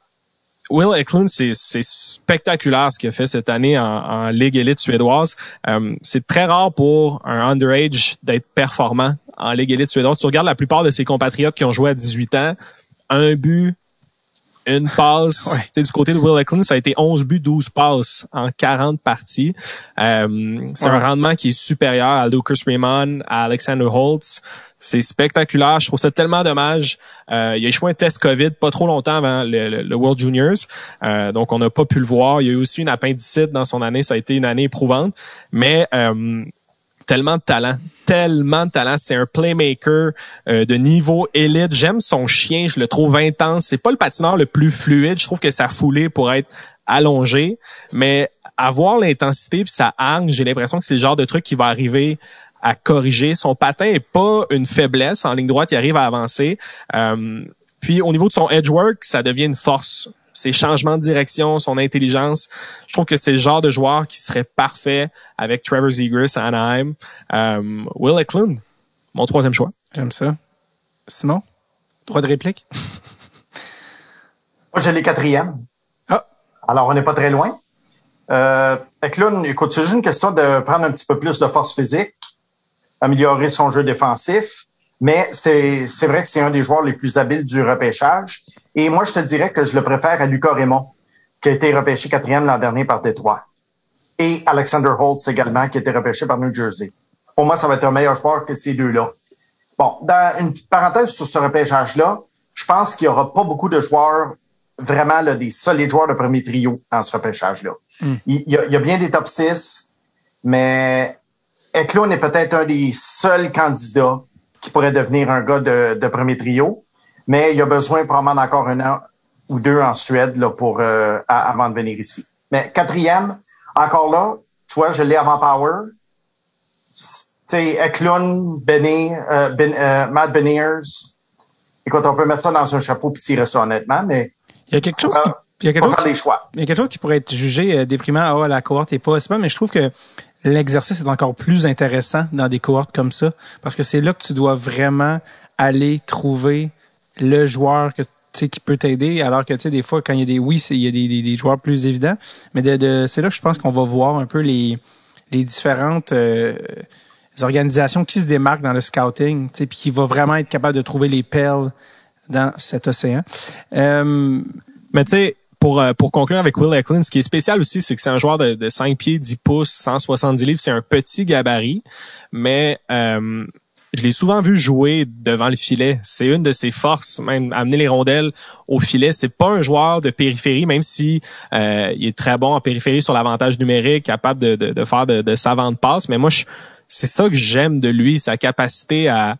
Will Eklund, c'est c'est spectaculaire ce qu'il a fait cette année en, en Ligue élite suédoise. Euh, c'est très rare pour un underage d'être performant en Ligue élite suédoise. Tu regardes la plupart de ses compatriotes qui ont joué à 18 ans, un but, une passe. Ouais. Du côté de Will Eklund, ça a été 11 buts, 12 passes en 40 parties. Euh, c'est Ouais. un rendement qui est supérieur à Lucas Raymond, à Alexander Holtz. C'est spectaculaire. Je trouve ça tellement dommage. Euh, il a échoué un test COVID pas trop longtemps avant le, le- le World Juniors. Euh, donc, on n'a pas pu le voir. Il y a eu aussi une appendicite dans son année. Ça a été une année éprouvante. Mais euh, tellement de talent. Tellement de talent. C'est un playmaker euh, de niveau élite. J'aime son chien. Je le trouve intense. C'est pas le patineur le plus fluide. Je trouve que sa foulée pourrait être allongée. Mais avoir l'intensité puis sa hargne, j'ai l'impression que c'est le genre de truc qui va arriver à corriger. Son patin est pas une faiblesse. En ligne droite, il arrive à avancer. Euh, puis au niveau de son edge work, ça devient une force. Ses changements de direction, son intelligence, je trouve que c'est le genre de joueur qui serait parfait avec Trevor Zegras à Anaheim. Euh, Will Eklund, mon troisième choix. J'aime ça. Simon, droit de réplique? Moi, j'ai les quatrièmes. Ah. Alors, on n'est pas très loin. Euh, Eklund, écoute, c'est juste une question de prendre un petit peu plus de force physique, améliorer son jeu défensif, mais c'est, c'est vrai que c'est un des joueurs les plus habiles du repêchage. Et moi, je te dirais que je le préfère à Lucas Raymond, qui a été repêché quatrième l'an dernier par Détroit. Et Alexander Holtz également, qui a été repêché par New Jersey. Pour moi, ça va être un meilleur joueur que ces deux-là. Bon, dans une parenthèse sur ce repêchage-là, je pense qu'il y aura pas beaucoup de joueurs vraiment là, des solides joueurs de premier trio dans ce repêchage-là. Mm. Il, y a, il y a bien des top 6, mais Eklund est peut-être un des seuls candidats qui pourrait devenir un gars de, de premier trio, mais il a besoin probablement d'encore un an ou deux en Suède là, pour euh, avant de venir ici. Mais quatrième, encore là, tu vois, je l'ai avant Power. Tu sais, Eklund, Benny, euh, ben, euh, Matt Beniers. Écoute, on peut mettre ça dans un chapeau et tirer ça honnêtement, mais Il y a quelque chose qui, il y a quelque chose qui- il y a quelque chose qui pourrait être jugé euh, déprimant. Ah, la cohorte est pas, mais je trouve que l'exercice est encore plus intéressant dans des cohortes comme ça parce que c'est là que tu dois vraiment aller trouver le joueur qui peut t'aider alors que tu des fois quand il y a des oui il y a des, des, joueurs plus évidents mais de, c'est là que je pense qu'on va voir un peu les différentes euh, organisations qui se démarquent dans le scouting puis qui va vraiment être capable de trouver les perles dans cet océan euh, Mais tu sais, pour, euh, pour conclure avec Will Eklund, ce qui est spécial aussi, c'est que c'est un joueur de, de 5 pieds, 10 pouces, 170 livres. C'est un petit gabarit, mais je l'ai souvent vu jouer devant le filet. C'est une de ses forces, même amener les rondelles au filet. C'est pas un joueur de périphérie, même si euh, il est très bon en périphérie sur l'avantage numérique, capable de, de, de faire de, de savantes passes. Mais moi, c'est ça que j'aime de lui, sa capacité à,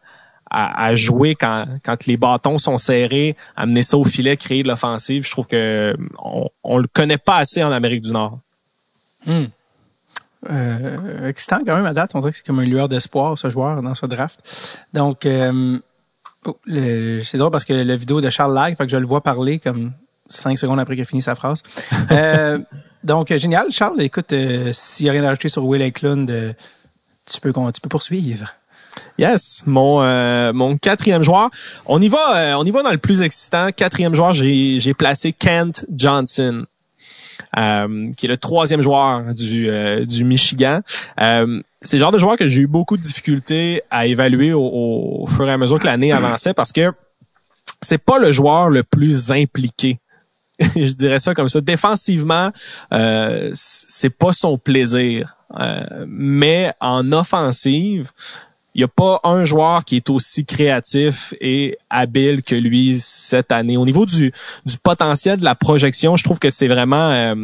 à, à jouer quand, quand les bâtons sont serrés, amener ça au filet, créer de l'offensive. Je trouve que on, on le connaît pas assez en Amérique du Nord. Hmm. Euh, excitant quand même à date. On dirait que c'est comme un lueur d'espoir, ce joueur, dans ce draft. Donc, euh, oh, c'est drôle parce que la vidéo de Charles Lag, fait que je le vois parler comme cinq secondes après qu'il a fini sa phrase. Euh, donc, euh, génial. Charles, écoute, euh, s'il n'y a rien à rajouter sur Will Eklund, euh, tu peux, tu peux poursuivre. Yes, mon euh, mon quatrième joueur. On y va, euh, on y va dans le plus excitant. Quatrième joueur, j'ai placé Kent Johnson, euh, qui est le troisième joueur du euh, du Michigan. Euh, c'est le genre de joueur que j'ai eu beaucoup de difficultés à évaluer au, au- fur et à mesure que l'année avançait parce que c'est pas le joueur le plus impliqué. Je dirais ça comme ça. Défensivement, euh, c'est pas son plaisir. Euh, mais en offensive, il n'y a pas un joueur qui est aussi créatif et habile que lui cette année. Au niveau du, du potentiel de la projection, je trouve que c'est vraiment euh,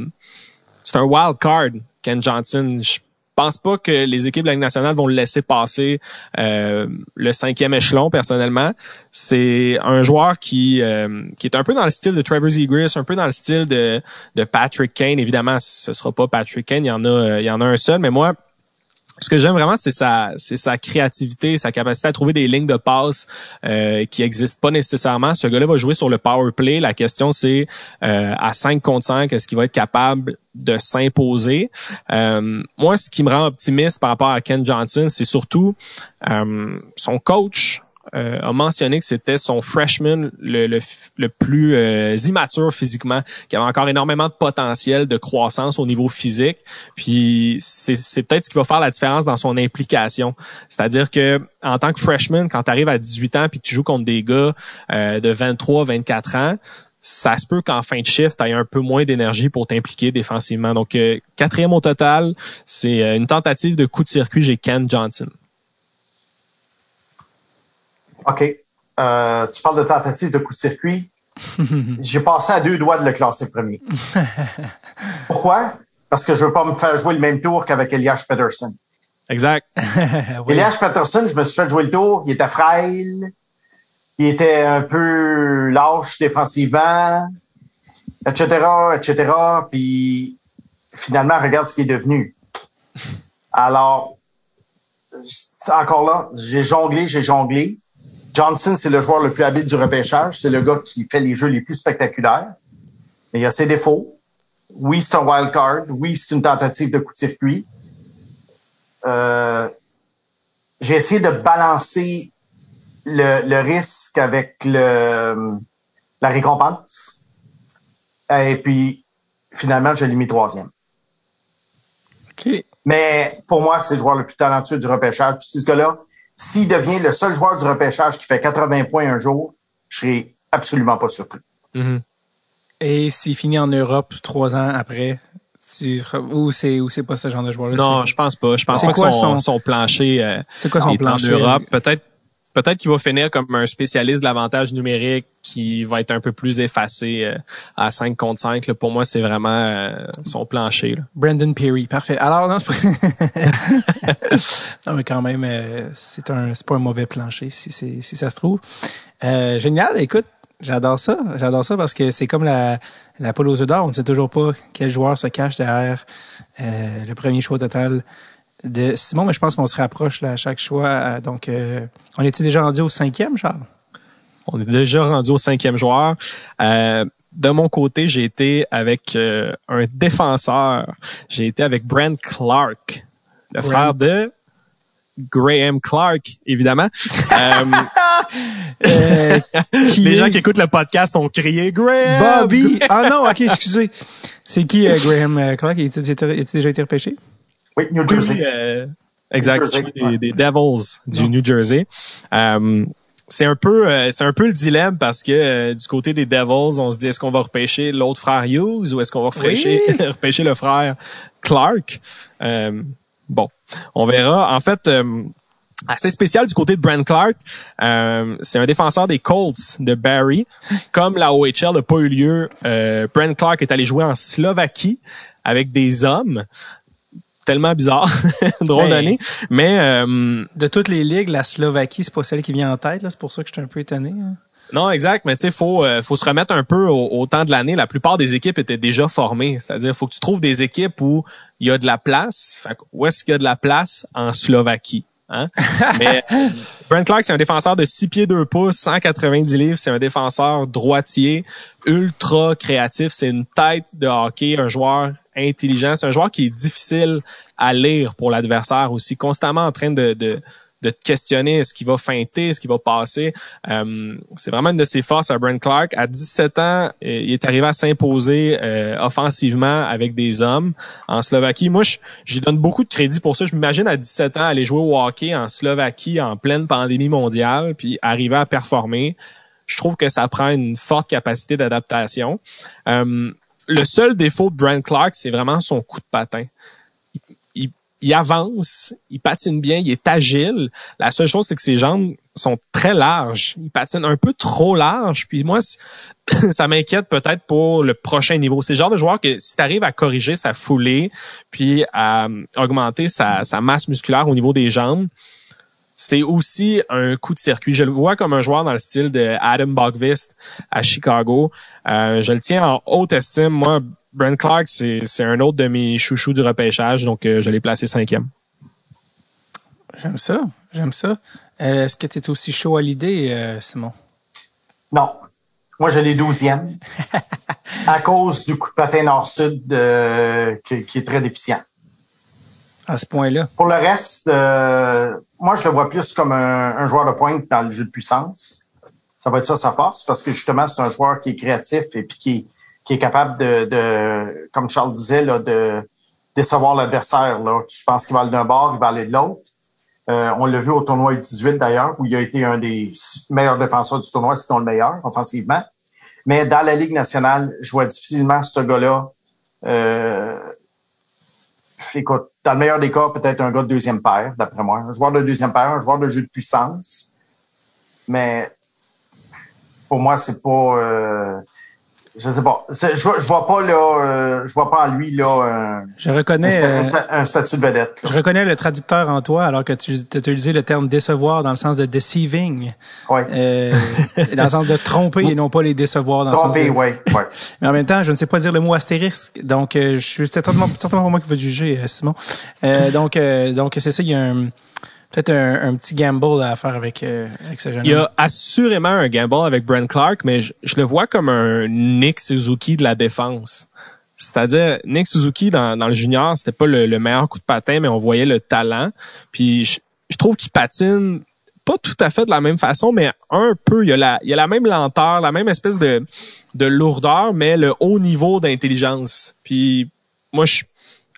c'est un wild card, Ken Johnson. Je pense pas que les équipes de la Ligue nationale vont le laisser passer euh, le cinquième échelon, personnellement. C'est un joueur qui, euh, qui est un peu dans le style de Trevor Zegras, un peu dans le style de, de Patrick Kane. Évidemment, ce sera pas Patrick Kane, il y en a, il y en a un seul, mais moi, ce que j'aime vraiment, c'est sa, c'est sa créativité, sa capacité à trouver des lignes de passe euh, qui existent pas nécessairement. Ce gars-là va jouer sur le power play. La question, c'est euh, à 5 contre 5, est-ce qu'il va être capable de s'imposer? Euh, moi, ce qui me rend optimiste par rapport à Ken Johnson, c'est surtout euh, son coach euh, a mentionné que c'était son freshman le, le, le plus euh, immature physiquement, qui avait encore énormément de potentiel de croissance au niveau physique. Puis c'est, peut-être ce qui va faire la différence dans son implication. C'est-à-dire que en tant que freshman, quand tu arrives à 18 ans puis que tu joues contre des gars euh, de 23, 24 ans, ça se peut qu'en fin de shift, tu aies un peu moins d'énergie pour t'impliquer défensivement. Donc, euh, quatrième au total, c'est euh, une tentative de coup de circuit, j'ai Ken Johnson. OK. Euh, tu parles de tentative de coup de circuit. J'ai passé à deux doigts de le classer premier. Pourquoi? Parce que je veux pas me faire jouer le même tour qu'avec Elias Peterson. Exact. Oui. Elias Peterson, je me suis fait jouer le tour. Il était frêle. Il était un peu lâche défensivement, etc., etc. Puis finalement, regarde ce qu'il est devenu. Alors, encore là, j'ai jonglé, j'ai jonglé. Johnson, c'est le joueur le plus habile du repêchage. C'est le gars qui fait les jeux les plus spectaculaires. Mais il a ses défauts. Oui, c'est un wild card. Oui, c'est une tentative de coup de circuit. Euh, j'ai essayé de balancer le, le risque avec le, la récompense. Et puis, finalement, je l'ai mis troisième. OK. Mais pour moi, c'est le joueur le plus talentueux du repêchage. Puis ce gars-là, s'il devient le seul joueur du repêchage qui fait 80 points un jour, je serai absolument pas surpris. Mhm. Et s'il finit en Europe trois ans après, tu, ou c'est ou c'est pas ce genre de joueur-là? Non, je pense pas. Je pense C'est pas que quoi son, son- son plancher euh, c'est quoi son est plancher? en Europe. Peut-être peut-être qu'il va finir comme un spécialiste de l'avantage numérique qui va être un peu plus effacé euh, à 5 contre 5. là. Pour moi, c'est vraiment euh, son plancher. là. Brandon Perry, parfait. Alors, non, non mais quand même, euh, c'est un, c'est pas un mauvais plancher si, si ça se trouve. Génial, écoute, j'adore ça, j'adore ça parce que c'est comme la, la poule aux œufs d'or, on ne sait toujours pas quel joueur se cache derrière le premier choix total de Simon, mais je pense qu'on se rapproche là, à chaque choix. euh, Donc, euh, on est-tu déjà rendu au cinquième, Charles? On est déjà rendu au cinquième joueur. Euh, de mon côté, j'ai été avec euh, un défenseur. J'ai été avec Brent Clark, le Brent. frère de Graham Clark, évidemment. Euh, les est- gens qui écoutent le podcast ont crié Graham. Bobby! Ah non, ok, excusez. C'est qui Graham Clark? Il a déjà été repêché? Oui, New Jersey. oui, euh, exact. New Jersey, des, ouais. des Devils du Non. New Jersey. Euh, c'est un peu euh, c'est un peu le dilemme parce que euh, du côté des Devils, on se dit est-ce qu'on va repêcher l'autre frère Hughes ou est-ce qu'on va repêcher, Oui. repêcher le frère Clark? Euh, Bon, on verra. En fait, euh, assez spécial du côté de Brent Clark, euh, c'est un défenseur des Colts de Barry. Comme la OHL n'a pas eu lieu, euh, Brent Clark est allé jouer en Slovaquie avec des hommes. Tellement bizarre, drôle Ben, d'année. Mais euh, De toutes les ligues, la Slovaquie, c'est pas celle qui vient en tête. là. C'est pour ça que je suis un peu étonné. hein. Non, exact, mais tu sais, faut euh, faut se remettre un peu au, au temps de l'année. La plupart des équipes étaient déjà formées, c'est-à-dire faut que tu trouves des équipes où il y a de la place. Fait que où est-ce qu'il y a de la place? En Slovaquie Hein? Mais euh, Brent Clark, c'est un défenseur de 6 pieds 2 pouces, 190 livres. C'est un défenseur droitier, ultra créatif. C'est une tête de hockey, un joueur intelligent. C'est un joueur qui est difficile à lire pour l'adversaire aussi, constamment en train de, de, de te questionner est-ce qu'il va feinter, est-ce qu'il va passer. Euh, c'est vraiment une de ses forces à Brent Clark. À 17 ans, il est arrivé à s'imposer euh, offensivement avec des hommes en Slovaquie. Moi, je- j'y donne beaucoup de crédit pour ça. Je m'imagine à 17 ans aller jouer au hockey en Slovaquie en pleine pandémie mondiale, puis arriver à performer. Je trouve que ça prend une forte capacité d'adaptation. Euh, le seul défaut de Brent Clark, c'est vraiment son coup de patin. Il, avance, il patine bien, il est agile. La seule chose, c'est que ses jambes sont très larges. Il patine un peu trop large. Puis moi, ça m'inquiète peut-être pour le prochain niveau. C'est le genre de joueur que si tu arrives à corriger sa foulée, puis à euh, augmenter sa masse musculaire au niveau des jambes, c'est aussi un coup de circuit. Je le vois comme un joueur dans le style de Adam Bogvist à Chicago. Euh, je le tiens en haute estime. Moi, Brent Clark, c'est un autre de mes chouchous du repêchage, donc euh, je l'ai placé cinquième. J'aime ça, j'aime ça. Euh, Est-ce que tu es aussi chaud à l'idée, euh, Simon? Non. Moi, je l'ai douzième. à cause du coup de patin nord-sud euh, qui, qui est très déficient. À ce point-là? Pour le reste, euh, moi, je le vois plus comme un, un joueur de pointe dans le jeu de puissance. Ça va être ça sa force, parce que justement, c'est un joueur qui est créatif et puis qui, qui est capable de, de, comme Charles disait, là, de décevoir l'adversaire. Là. Tu penses qu'il va aller d'un bord, il va aller de l'autre. Euh, on l'a vu au tournoi U18 d'ailleurs, où il a été un des meilleurs défenseurs du tournoi, sinon le meilleur offensivement. Mais dans la Ligue nationale, je vois difficilement ce gars-là. Euh, écoute, dans le meilleur des cas, peut-être un gars de deuxième paire, d'après moi. Un joueur de deuxième paire, un joueur de jeu de puissance. Mais pour moi, c'est pas. Euh, je sais pas. Je, vois- je vois pas là. euh, je vois pas en lui là un, Je reconnais, un euh, sta- un statut de vedette. là. je reconnais le traducteur en toi, alors que tu as utilisé le terme décevoir dans le sens de deceiving, Ouais. euh, dans le sens de tromper et non pas les décevoir dans le sens Trompé, de... ouais, ouais. Mais en même temps, je ne sais pas dire le mot astérisque, donc euh, je suis certainement, certainement pas moi qui vais juger, euh, Simon. Euh, donc, euh, donc c'est ça, il y a un, peut-être un, un petit gamble à faire avec, euh, avec ce jeune Il y homme. a assurément un gamble avec Brent Clark, mais je, je le vois comme un Nick Suzuki de la défense. C'est-à-dire, Nick Suzuki, dans, dans le junior, c'était pas le, le meilleur coup de patin, mais on voyait le talent. Puis je, je trouve qu'il patine pas tout à fait de la même façon, mais un peu. Il y a la, il y a la même lenteur, la même espèce de, de lourdeur, mais le haut niveau d'intelligence. Puis moi, je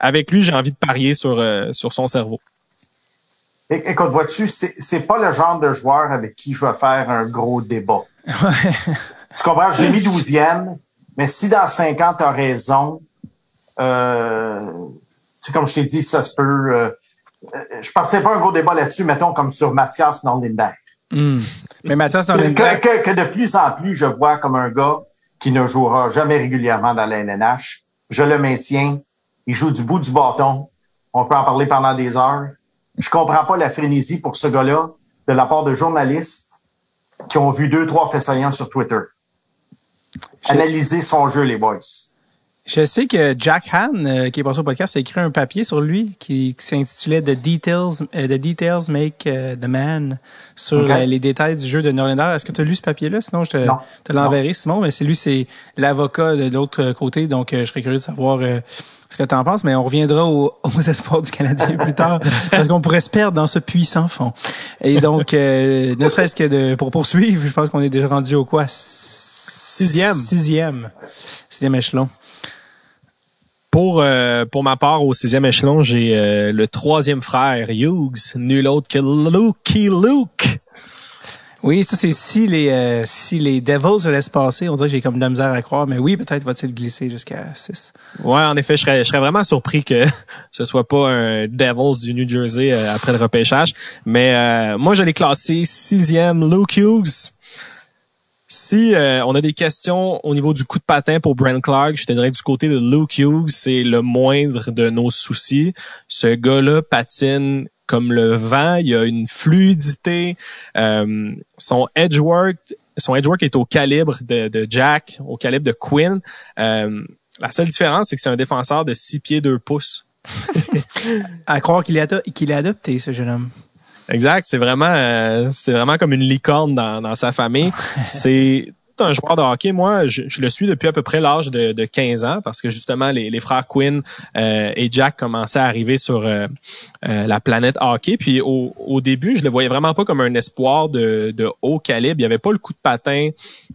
avec lui, j'ai envie de parier sur, euh, sur son cerveau. Écoute, vois-tu, c'est pas le genre de joueur avec qui je vais faire un gros débat. tu comprends? J'ai mis douzième, mais si dans cinq ans, tu as raison, euh, comme je t'ai dit, ça se peut. Euh, je partirais pas un gros débat là-dessus, mettons comme sur Mathias Norlinberg. Hmm. Mais Mathias Norlinberg... Que, que, de plus en plus, je vois comme un gars qui ne jouera jamais régulièrement dans la NNH. Je le maintiens. Il joue du bout du bâton. On peut en parler pendant des heures. Je comprends pas la frénésie pour ce gars-là de la part de journalistes qui ont vu deux, trois faits saillants sur Twitter. Analyser son jeu, les boys. Je sais que Jack Han, euh, qui est passé au podcast, a écrit un papier sur lui qui, s'intitulait The Details, euh, The Details Make euh, the Man sur les détails du jeu de Norlander. Est-ce que tu as lu ce papier-là? Sinon, je te, te l'enverrai, Simon. Mais c'est lui, c'est l'avocat de l'autre côté. Donc, je serais curieux de savoir ce que tu en penses. Mais on reviendra aux, espoirs du Canadien plus tard parce qu'on pourrait se perdre dans ce puissant fond. Et donc, ne serait-ce que de, pour poursuivre, je pense qu'on est déjà rendu au quoi? Sixième. Sixième. Sixième échelon. Pour euh, pour ma part, au sixième échelon, j'ai euh, le troisième frère, Hughes, nul autre que Lucky Luke. Oui, ça c'est si les euh, si les Devils se laissent passer, on dirait que j'ai comme de la misère à croire, mais oui, peut-être va-t-il glisser jusqu'à 6. Ouais, en effet, je serais, je serais vraiment surpris que ce soit pas un Devils du New Jersey après le repêchage. Mais moi, je l'ai classé sixième, Luke Hughes. Si euh, on a des questions au niveau du coup de patin pour Brent Clark, je te dirais que du côté de Luke Hughes, c'est le moindre de nos soucis. Ce gars-là patine comme le vent, il a une fluidité, euh, son edgework, son edgework est au calibre de, Jack, au calibre de Quinn. Euh, la seule différence, c'est que c'est un défenseur de 6 pieds 2 pouces. à croire qu'il est, qu'il est adopté, ce jeune homme. Exact. C'est vraiment, euh, c'est vraiment comme une licorne dans, dans sa famille. c'est un joueur de hockey. Moi, je, le suis depuis à peu près l'âge de, de, 15 ans parce que justement, les, les frères Quinn euh, et Jack commençaient à arriver sur euh, la planète hockey. Puis au, au, début, je le voyais vraiment pas comme un espoir de, de haut calibre. Il y avait pas le coup de patin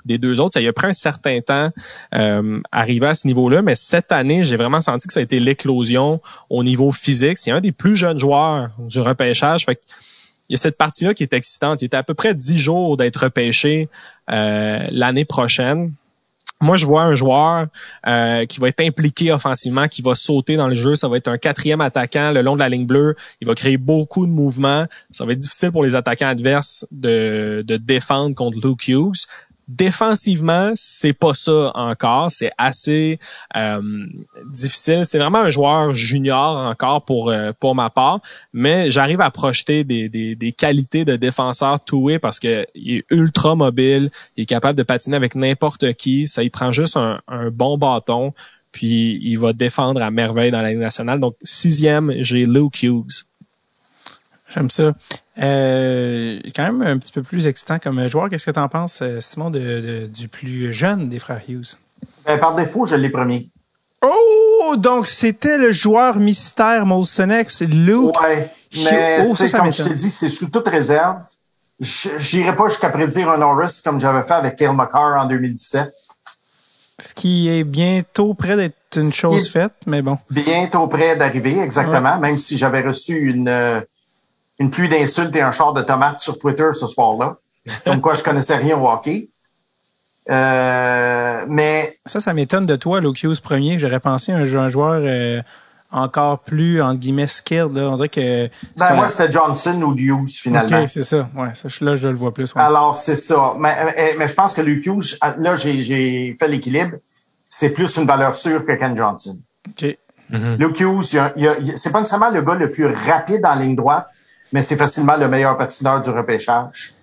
des deux autres. Ça y a pris un certain temps euh, arriver à ce niveau-là, mais cette année, j'ai vraiment senti que ça a été l'éclosion au niveau physique. C'est un des plus jeunes joueurs du repêchage. Fait il y a cette partie-là qui est excitante. Il était à peu près dix jours d'être repêché euh, l'année prochaine. Moi, je vois un joueur euh, qui va être impliqué offensivement, qui va sauter dans le jeu. Ça va être un quatrième attaquant le long de la ligne bleue. Il va créer beaucoup de mouvements. Ça va être difficile pour les attaquants adverses de, de défendre contre Luke Hughes. Défensivement, c'est pas ça encore. C'est assez euh, difficile. C'est vraiment un joueur junior encore pour euh, pour ma part, mais j'arrive à projeter des, des, des, qualités de défenseur toué parce que il est ultra mobile, il est capable de patiner avec n'importe qui. Ça, il prend juste un, bon bâton, puis il va défendre à merveille dans la nationale. Donc sixième, j'ai Luke Hughes. J'aime ça. Euh, quand même un petit peu plus excitant comme joueur. Qu'est-ce que tu en penses, euh, Simon, de, du plus jeune des frères Hughes? Ben, par défaut, je l'ai premier. Oh! Donc, c'était le joueur mystère Molsonex, Luke. Ouais. Mais, oh, ça, comme je te dis, c'est sous toute réserve. J'irai pas jusqu'à prédire un Norris comme j'avais fait avec Kyle McCarr en 2017. Ce qui est bientôt près d'être une chose faite, mais bon. Bientôt près d'arriver, exactement. Même si j'avais reçu une, euh, une pluie d'insultes et un char de tomates sur Twitter ce soir-là. Comme quoi, je connaissais rien au hockey. Euh, mais ça, ça m'étonne de toi, Luke premier. J'aurais pensé un, un joueur euh, encore plus entre guillemets skilled. Là. On dirait que ben, moi, c'était Johnson ou Hughes finalement. Ok, c'est ça. Ouais, ça, là, je le vois plus. Alors, c'est ça. Mais, mais, je pense que Luke Hughes, là, j'ai fait l'équilibre. C'est plus une valeur sûre que Ken Johnson. OK. Mm-hmm. Luke Hughes, c'est pas nécessairement le gars le plus rapide en ligne droite, mais c'est facilement le meilleur patineur du repêchage.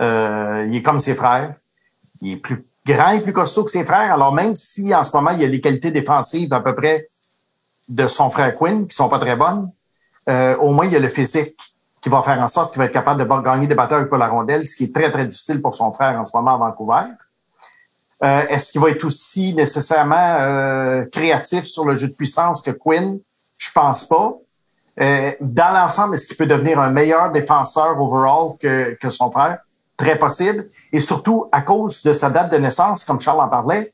Euh, il est comme ses frères. Il est plus grand et plus costaud que ses frères. Alors même si en ce moment, il y a les qualités défensives à peu près de son frère Quinn qui sont pas très bonnes, euh, au moins il y a le physique qui va faire en sorte qu'il va être capable de gagner des batailles pour la rondelle, ce qui est très, très difficile pour son frère en ce moment à Vancouver. Euh, est-ce qu'il va être aussi nécessairement créatif sur le jeu de puissance que Quinn? Je pense pas. Euh, dans l'ensemble, est-ce qu'il peut devenir un meilleur défenseur overall que, que son frère? Très possible. Et surtout, à cause de sa date de naissance, comme Charles en parlait,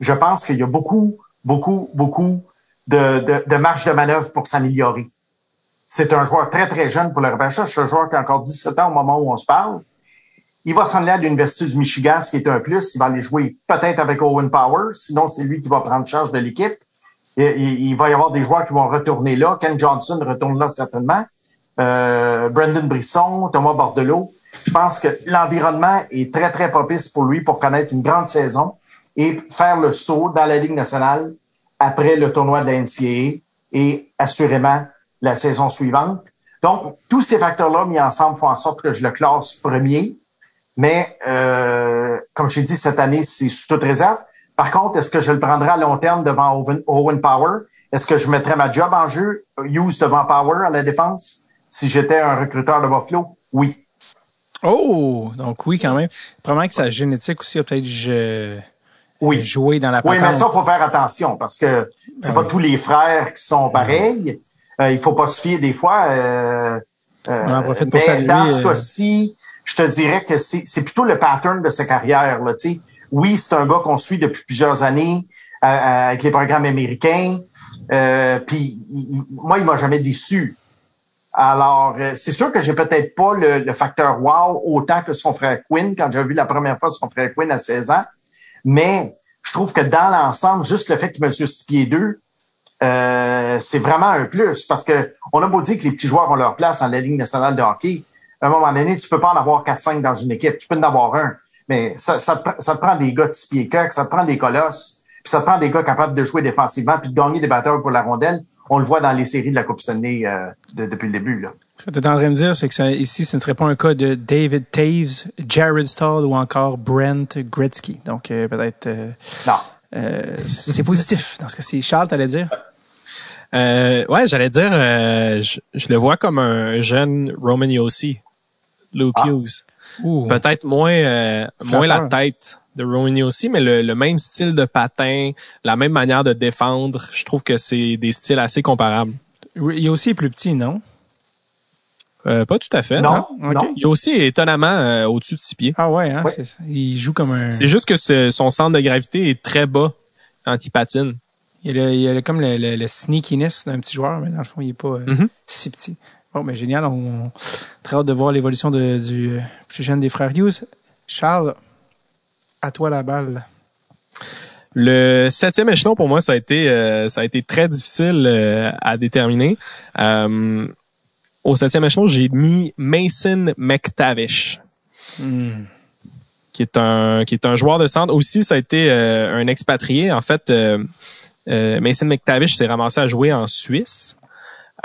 je pense qu'il y a beaucoup, beaucoup, beaucoup de, de, de marge de manœuvre pour s'améliorer. C'est un joueur très, très jeune pour le repêchage. C'est un joueur qui a encore 17 ans au moment où on se parle. Il va s'en aller à l'Université du Michigan, ce qui est un plus. Il va aller jouer peut-être avec Owen Power. Sinon, c'est lui qui va prendre charge de l'équipe. Il, va y avoir des joueurs qui vont retourner là. Ken Johnson retourne là certainement. Euh, Brendan Brisson, Thomas Bordelot. Je pense que l'environnement est très, très propice pour lui pour connaître une grande saison et faire le saut dans la Ligue nationale après le tournoi de la NCAA et assurément la saison suivante. Donc, tous ces facteurs-là mis ensemble font en sorte que je le classe premier. Mais euh, comme je l'ai dit, cette année, c'est sous toute réserve. Par contre, est-ce que je le prendrai à long terme devant Owen, Power? Est-ce que je mettrais ma job en jeu, Hughes devant Power à la défense, si j'étais un recruteur de Buffalo? Oui. Oh, donc oui, quand même. Probablement que sa génétique aussi a peut-être oui. joué dans la Oui, mais ça, faut faire attention parce que c'est ah pas tous les frères qui sont pareils. Euh, il faut pas se fier des fois. Euh, euh, On en profite pour mais dans ce cas-ci, je te dirais que c'est plutôt le pattern de sa carrière. Là, sais. Oui, c'est un gars qu'on suit depuis plusieurs années avec les programmes américains. Puis moi, il m'a jamais déçu. Alors, c'est sûr que j'ai peut-être pas le, facteur wow autant que son frère Quinn quand j'ai vu la première fois son frère Quinn à 16 ans. Mais je trouve que dans l'ensemble, juste le fait qu'il mesure 6 pieds 2, euh, c'est vraiment un plus parce que on a beau dire que les petits joueurs ont leur place dans la Ligue nationale de hockey. À un moment donné, tu peux pas en avoir 4-5 dans une équipe. Tu peux en avoir un. Mais ça, ça, te, prend des gars de 6 pieds ça te prend des colosses, puis ça te prend des gars capables de jouer défensivement puis de gagner des batteurs pour la rondelle. On le voit dans les séries de la Coupe Stanley euh, depuis le début. Là. Ce que tu es en train de dire, c'est que ici, ce ne serait pas un cas de David Taves, Jared Stahl ou encore Brent Gretzky. Donc, euh, peut-être... Euh, non. Euh, c'est positif dans ce cas-ci. Charles, t'allais dire? Euh, ouais, j'allais dire, je, le vois comme un jeune Roman Yossi, Luke ah. Hughes. Peut-être moins, moins la tête de Roman Yossi, mais le, le, même style de patin, la même manière de défendre, je trouve que c'est des styles assez comparables. Yossi est plus petit, non? Euh, pas tout à fait. Non? Il est aussi étonnamment euh, au-dessus de six pieds. Ah ouais, hein, il joue comme un. C'est juste que son centre de gravité est très bas quand il patine. Il y a, comme le, le, sneakiness d'un petit joueur, mais dans le fond, il n'est pas euh, mm-hmm. si petit. Bon, mais génial. On, on très hâte de voir l'évolution de, du plus jeune des frères Hughes. Charles, à toi la balle. Le septième échelon pour moi, ça a été ça a été très difficile à déterminer. Au septième échelon, j'ai mis Mason McTavish. Hmm. Qui est un qui est un joueur de centre. Aussi, ça a été euh, un expatrié. En fait, euh, euh, Mason McTavish s'est ramassé à jouer en Suisse.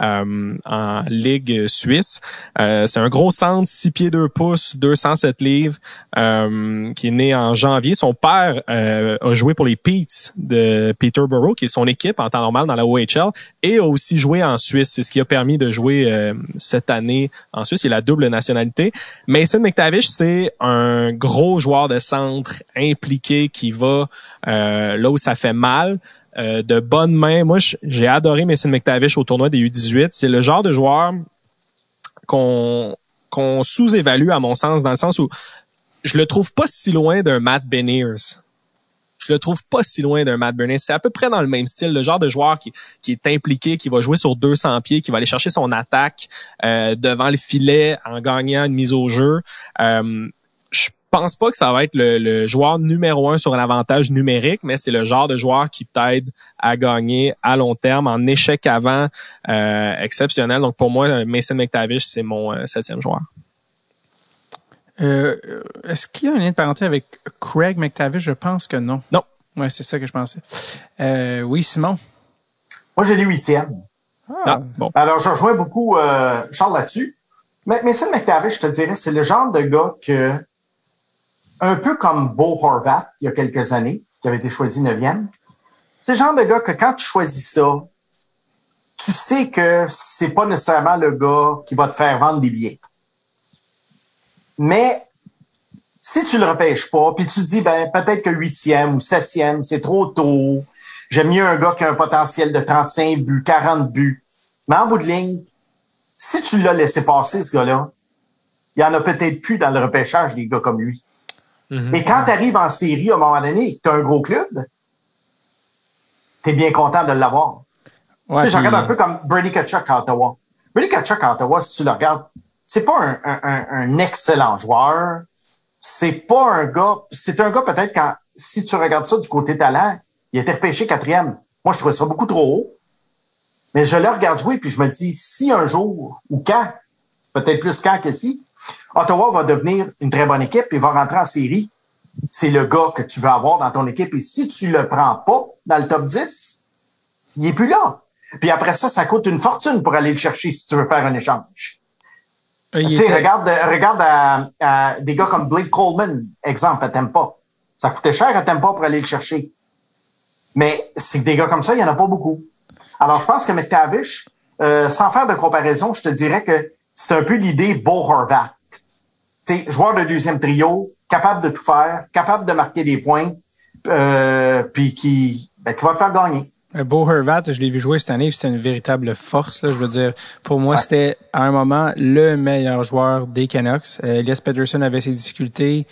Euh, en Ligue suisse. Euh, c'est un gros centre, 6 pieds 2 pouces, 207 livres, euh, qui est né en janvier. Son père a joué pour les Peets de Peterborough, qui est son équipe en temps normal dans la OHL, et a aussi joué en Suisse. C'est ce qui a permis de jouer cette année en Suisse. Il a la double nationalité. Mason McTavish, c'est un gros joueur de centre impliqué qui va là où ça fait mal. Euh, de bonnes mains. Moi, j'ai adoré Mason McTavish au tournoi des U18. C'est le genre de joueur qu'on qu'on sous-évalue à mon sens, dans le sens où je le trouve pas si loin d'un Matt Beniers. Je le trouve pas si loin d'un Matt Beniers. C'est à peu près dans le même style, le genre de joueur qui, qui est impliqué, qui va jouer sur 200 pieds, qui va aller chercher son attaque euh, devant le filet en gagnant une mise au jeu. Euh, pense pas que ça va être le, joueur numéro un sur l'avantage numérique, mais c'est le genre de joueur qui t'aide à gagner à long terme en échec avant euh, exceptionnel. Donc pour moi, Mason McTavish, c'est mon euh, septième joueur. Euh, est-ce qu'il y a un lien de parenté avec Craig McTavish? Je pense que non. Non. Ouais, c'est ça que je pensais. oui, Simon? Moi, j'ai les huitièmes. Ah. ah, bon. Alors, je rejoins beaucoup Charles là-dessus. Mais Mason McTavish, je te dirais, c'est le genre de gars que un peu comme Bo Horvat, il y a quelques années, qui avait été choisi neuvième. C'est le genre de gars que quand tu choisis ça, tu sais que c'est pas nécessairement le gars qui va te faire vendre des billets. Mais si tu le repêches pas, puis tu te dis ben peut-être que huitième ou septième, c'est trop tôt. J'aime mieux un gars qui a un potentiel de 35 buts, 40 buts. Mais en bout de ligne, si tu l'as laissé passer, ce gars-là, il y en a peut-être plus dans le repêchage des gars comme lui. Mhm. Mais quand tu arrives en série à un moment donné, tu as un gros club, tu es bien content de l'avoir. tu sais, je regarde un peu comme Brady Kachuk à Ottawa. Brady Kachuk à Ottawa, si tu le regardes, c'est pas un, un, un, excellent joueur. C'est pas un gars. C'est un gars peut-être quand si tu regardes ça du côté talent, il était repêché quatrième. Moi, je trouvais ça beaucoup trop haut. Mais je le regarde jouer, puis je me dis, si un jour, ou quand, peut-être plus quand que si, Ottawa va devenir une très bonne équipe et va rentrer en série, c'est le gars que tu veux avoir dans ton équipe. Et si tu le prends pas dans le top 10, il est plus là. Puis après ça, ça coûte une fortune pour aller le chercher si tu veux faire un échange. Euh, tu sais, regarde, regarde à, des gars comme Blake Coleman, exemple, à Tampa. Ça coûtait cher à Tampa pour aller le chercher. Mais c'est des gars comme ça, il y en a pas beaucoup. Alors, je pense que McTavish, euh, sans faire de comparaison, je te dirais que c'est un peu l'idée Bo Horvat. Tu sais, joueur de deuxième trio, capable de tout faire, capable de marquer des points, euh, puis qui, ben, qui va te faire gagner. Euh, Bo Horvat, je l'ai vu jouer cette année, c'était une véritable force. Là, je veux dire, pour moi, c'était à un moment le meilleur joueur des Canucks. Euh, Elias Peterson avait ses difficultés.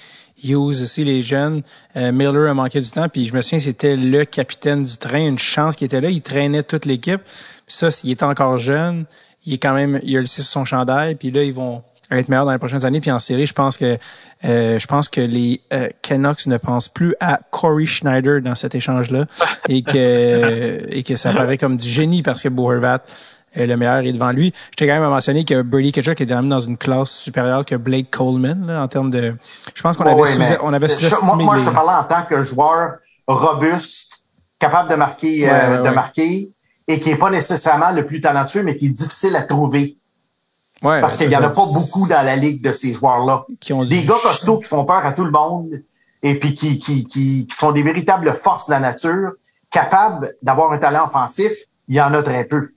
Hughes aussi, les jeunes. Euh, Miller a manqué du temps. Puis je me souviens, c'était le capitaine du train. Une chance qu'il était là. Il traînait toute l'équipe. Ça, il était encore jeune. Il est quand même, il a le 6 sur son chandail. Puis là, ils vont être meilleurs dans les prochaines années. Puis en série, je pense que euh, je pense que les euh, Canucks ne pensent plus à Corey Schneider dans cet échange-là et que et que ça paraît comme du génie parce que Bo Horvat le meilleur est devant lui. Je t'ai quand même mentionné que Brady Ketchuk est même dans une classe supérieure que Blake Coleman là, en termes de. Je pense qu'on avait, sous, on avait moi, moi je te parlais en tant que joueur robuste, capable de marquer, euh, de marquer, et qui est pas nécessairement le plus talentueux, mais qui est difficile à trouver. Ouais, Parce qu'il y en a pas beaucoup dans la ligue de ces joueurs-là. Des gars costauds qui font peur à tout le monde et puis qui, qui, qui, qui sont des véritables forces de la nature, capables d'avoir un talent offensif, il y en a très peu.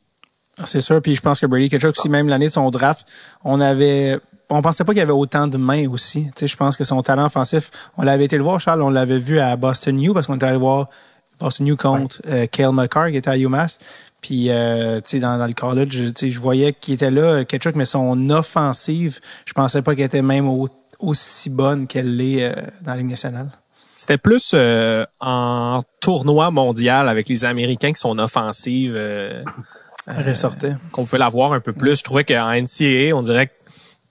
Ah, c'est sûr, puis je pense que Brady Ketchuk aussi, même l'année de son draft, on avait on pensait pas qu'il y avait autant de mains aussi. Tu sais, je pense que son talent offensif, on l'avait été le voir, Charles, on l'avait vu à Boston U parce qu'on était allé voir Boston contre euh, Kale McCarr qui était à UMass. Puis, euh, tu sais, dans, dans, le college, je, je voyais qu'il était là, Ketchuk, mais son offensive, je pensais pas qu'elle était même aussi bonne qu'elle l'est euh, dans la Ligue nationale. C'était plus euh, en tournoi mondial avec les Américains qui sont offensives. Euh, ressortait. Qu'on pouvait l'avoir un peu plus. Je trouvais qu'en NCAA, on dirait que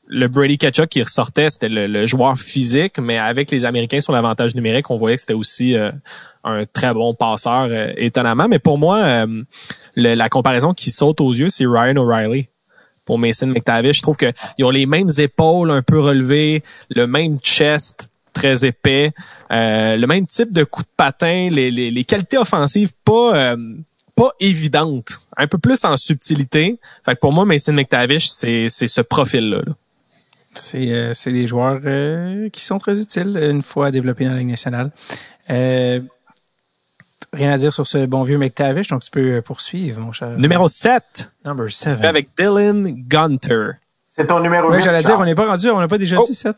le Brady Ketchuk qui ressortait, c'était le, joueur physique, mais avec les Américains sur l'avantage numérique, on voyait que c'était aussi un très bon passeur, étonnamment. Mais pour moi, la comparaison qui saute aux yeux, c'est Ryan O'Reilly pour Mason McTavish. Je trouve qu'ils ont les mêmes épaules un peu relevées, le même chest très épais, euh, le même type de coup de patin, les, les, qualités offensives pas euh, pas évidentes, un peu plus en subtilité. Fait que pour moi, Mason McTavish, c'est ce profil-là. C'est euh, des joueurs qui sont très utiles une fois développés dans la Ligue nationale. Rien à dire sur ce bon vieux McTavish, donc tu peux euh, poursuivre, mon cher. Numéro 7. Number 7. Avec Dylan Gunter. C'est ton numéro 8. Oui, j'allais dire, on n'est pas rendu, on n'a pas déjà dit 7.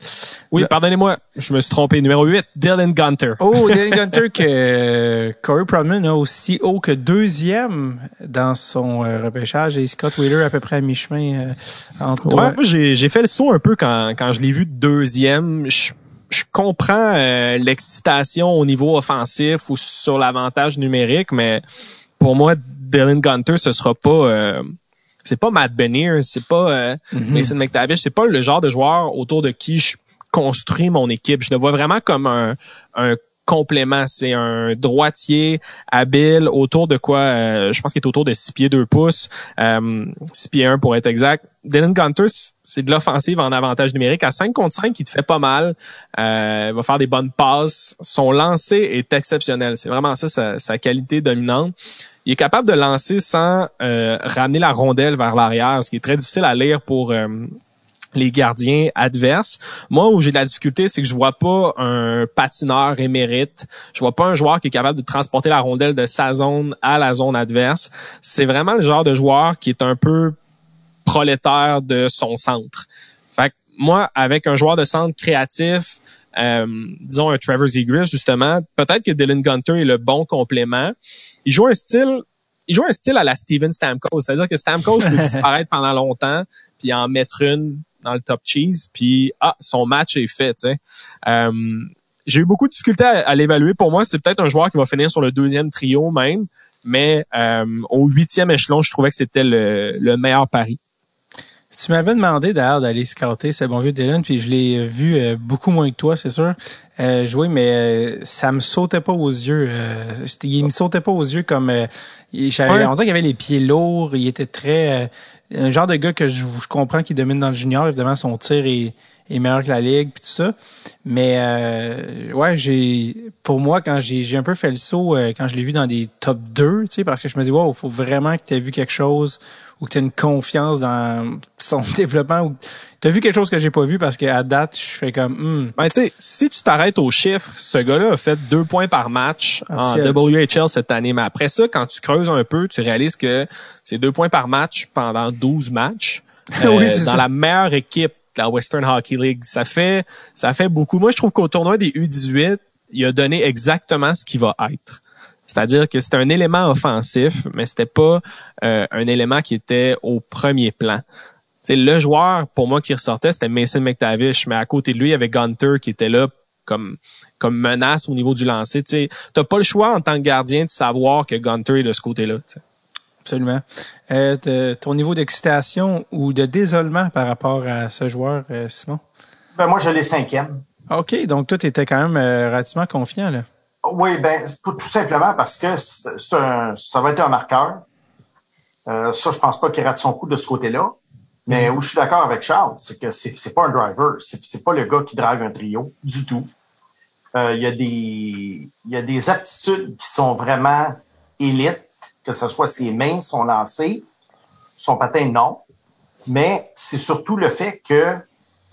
Oui, pardonnez-moi, je me suis trompé. Numéro 8, Dylan Gunter. Oh, Dylan Gunter que euh, Corey Prodman a aussi haut que deuxième dans son euh, repêchage et Scott Wheeler à peu près à mi-chemin entre Ouais, moi j'ai fait le saut un peu quand, quand je l'ai vu deuxième. Je je comprends euh, l'excitation au niveau offensif ou sur l'avantage numérique, mais pour moi, Dylan Gunter, ce sera pas euh, c'est pas Matt Benier, c'est pas euh, mm-hmm. Mason McTavish, c'est pas le genre de joueur autour de qui je construis mon équipe. Je le vois vraiment comme un, un complément. C'est un droitier habile autour de quoi, euh, je pense qu'il est autour de 6 pieds 2 pouces, euh, 6 pieds 1 pour être exact. Dylan Gunter, c'est de l'offensive en avantage numérique. À 5 contre 5, il te fait pas mal. Euh, il va faire des bonnes passes. Son lancer est exceptionnel. C'est vraiment ça, sa, qualité dominante. Il est capable de lancer sans euh, ramener la rondelle vers l'arrière, ce qui est très difficile à lire pour euh, les gardiens adverses. Moi, où j'ai de la difficulté, c'est que je vois pas un patineur émérite. Je vois pas un joueur qui est capable de transporter la rondelle de sa zone à la zone adverse. C'est vraiment le genre de joueur qui est un peu prolétaire de son centre. Fait que moi, avec un joueur de centre créatif, euh, disons un Trevor Zegras, justement, peut-être que Dylan Gunter est le bon complément. Il joue un style il joue un style à la Steven Stamkos, c'est-à-dire que Stamkos peut disparaître pendant longtemps puis en mettre une dans le top cheese, puis ah, son match est fait. Euh, j'ai eu beaucoup de difficultés à, l'évaluer. Pour moi, c'est peut-être un joueur qui va finir sur le deuxième trio même. Mais euh, au huitième échelon, je trouvais que c'était le, le meilleur pari. Tu m'avais demandé d'ailleurs d'aller scouter ce bon vieux Dylan, puis je l'ai vu euh, beaucoup moins que toi, c'est sûr, euh, jouer, mais euh, ça me sautait pas aux yeux. Euh, il me sautait pas aux yeux comme il- j'avais- Ouais. on dirait qu'il avait les pieds lourds, il était très euh, un genre de gars que je, je comprends qu'il domine dans le junior, évidemment son tir est, est meilleur que la ligue puis tout ça. Mais euh, ouais, j'ai pour moi quand j'ai un peu fait le saut euh, quand je l'ai vu dans des top 2, tu sais parce que je me dis wow, faut vraiment que tu aies vu quelque chose ou que tu aies une confiance dans son développement ou tu as vu quelque chose que j'ai pas vu parce qu'à date, je fais comme hmm, Ben, tu sais, si tu t'arrêtes aux chiffres, ce gars-là a fait deux points par match en. WHL cette année. Mais après ça, quand tu creuses un peu, tu réalises que c'est deux points par match pendant 12 matchs. euh, Oui, c'est dans ça. la meilleure équipe de la Western Hockey League. Ça fait, ça fait beaucoup. Moi, je trouve qu'au tournoi des U18, il a donné exactement ce qu'il va être. C'est-à-dire que c'était un élément offensif, mais c'était pas euh, un élément qui était au premier plan. Tu sais, le joueur, pour moi, qui ressortait, c'était Mason McTavish, mais à côté de lui, il y avait Gunter qui était là comme comme menace au niveau du lancer. Tu sais, t'as pas le choix en tant que gardien de savoir que Gunter est de ce côté-là. tu sais. absolument. Euh, ton niveau d'excitation ou de désolement par rapport à ce joueur, euh, Simon? Ben, moi, je l'ai cinquième. OK, donc toi, tu étais quand même euh, relativement confiant, là. Oui, ben, tout simplement parce que c'est un, ça va être un marqueur. Euh, ça, je pense pas qu'il rate son coup de ce côté-là. Mais où je suis d'accord avec Charles, c'est que c'est c'est pas un driver. C'est c'est pas le gars qui drive un trio du tout. Euh, Il y a des il y a des aptitudes qui sont vraiment élites, que ce soit ses mains, son lancer, son patin, non. Mais c'est surtout le fait que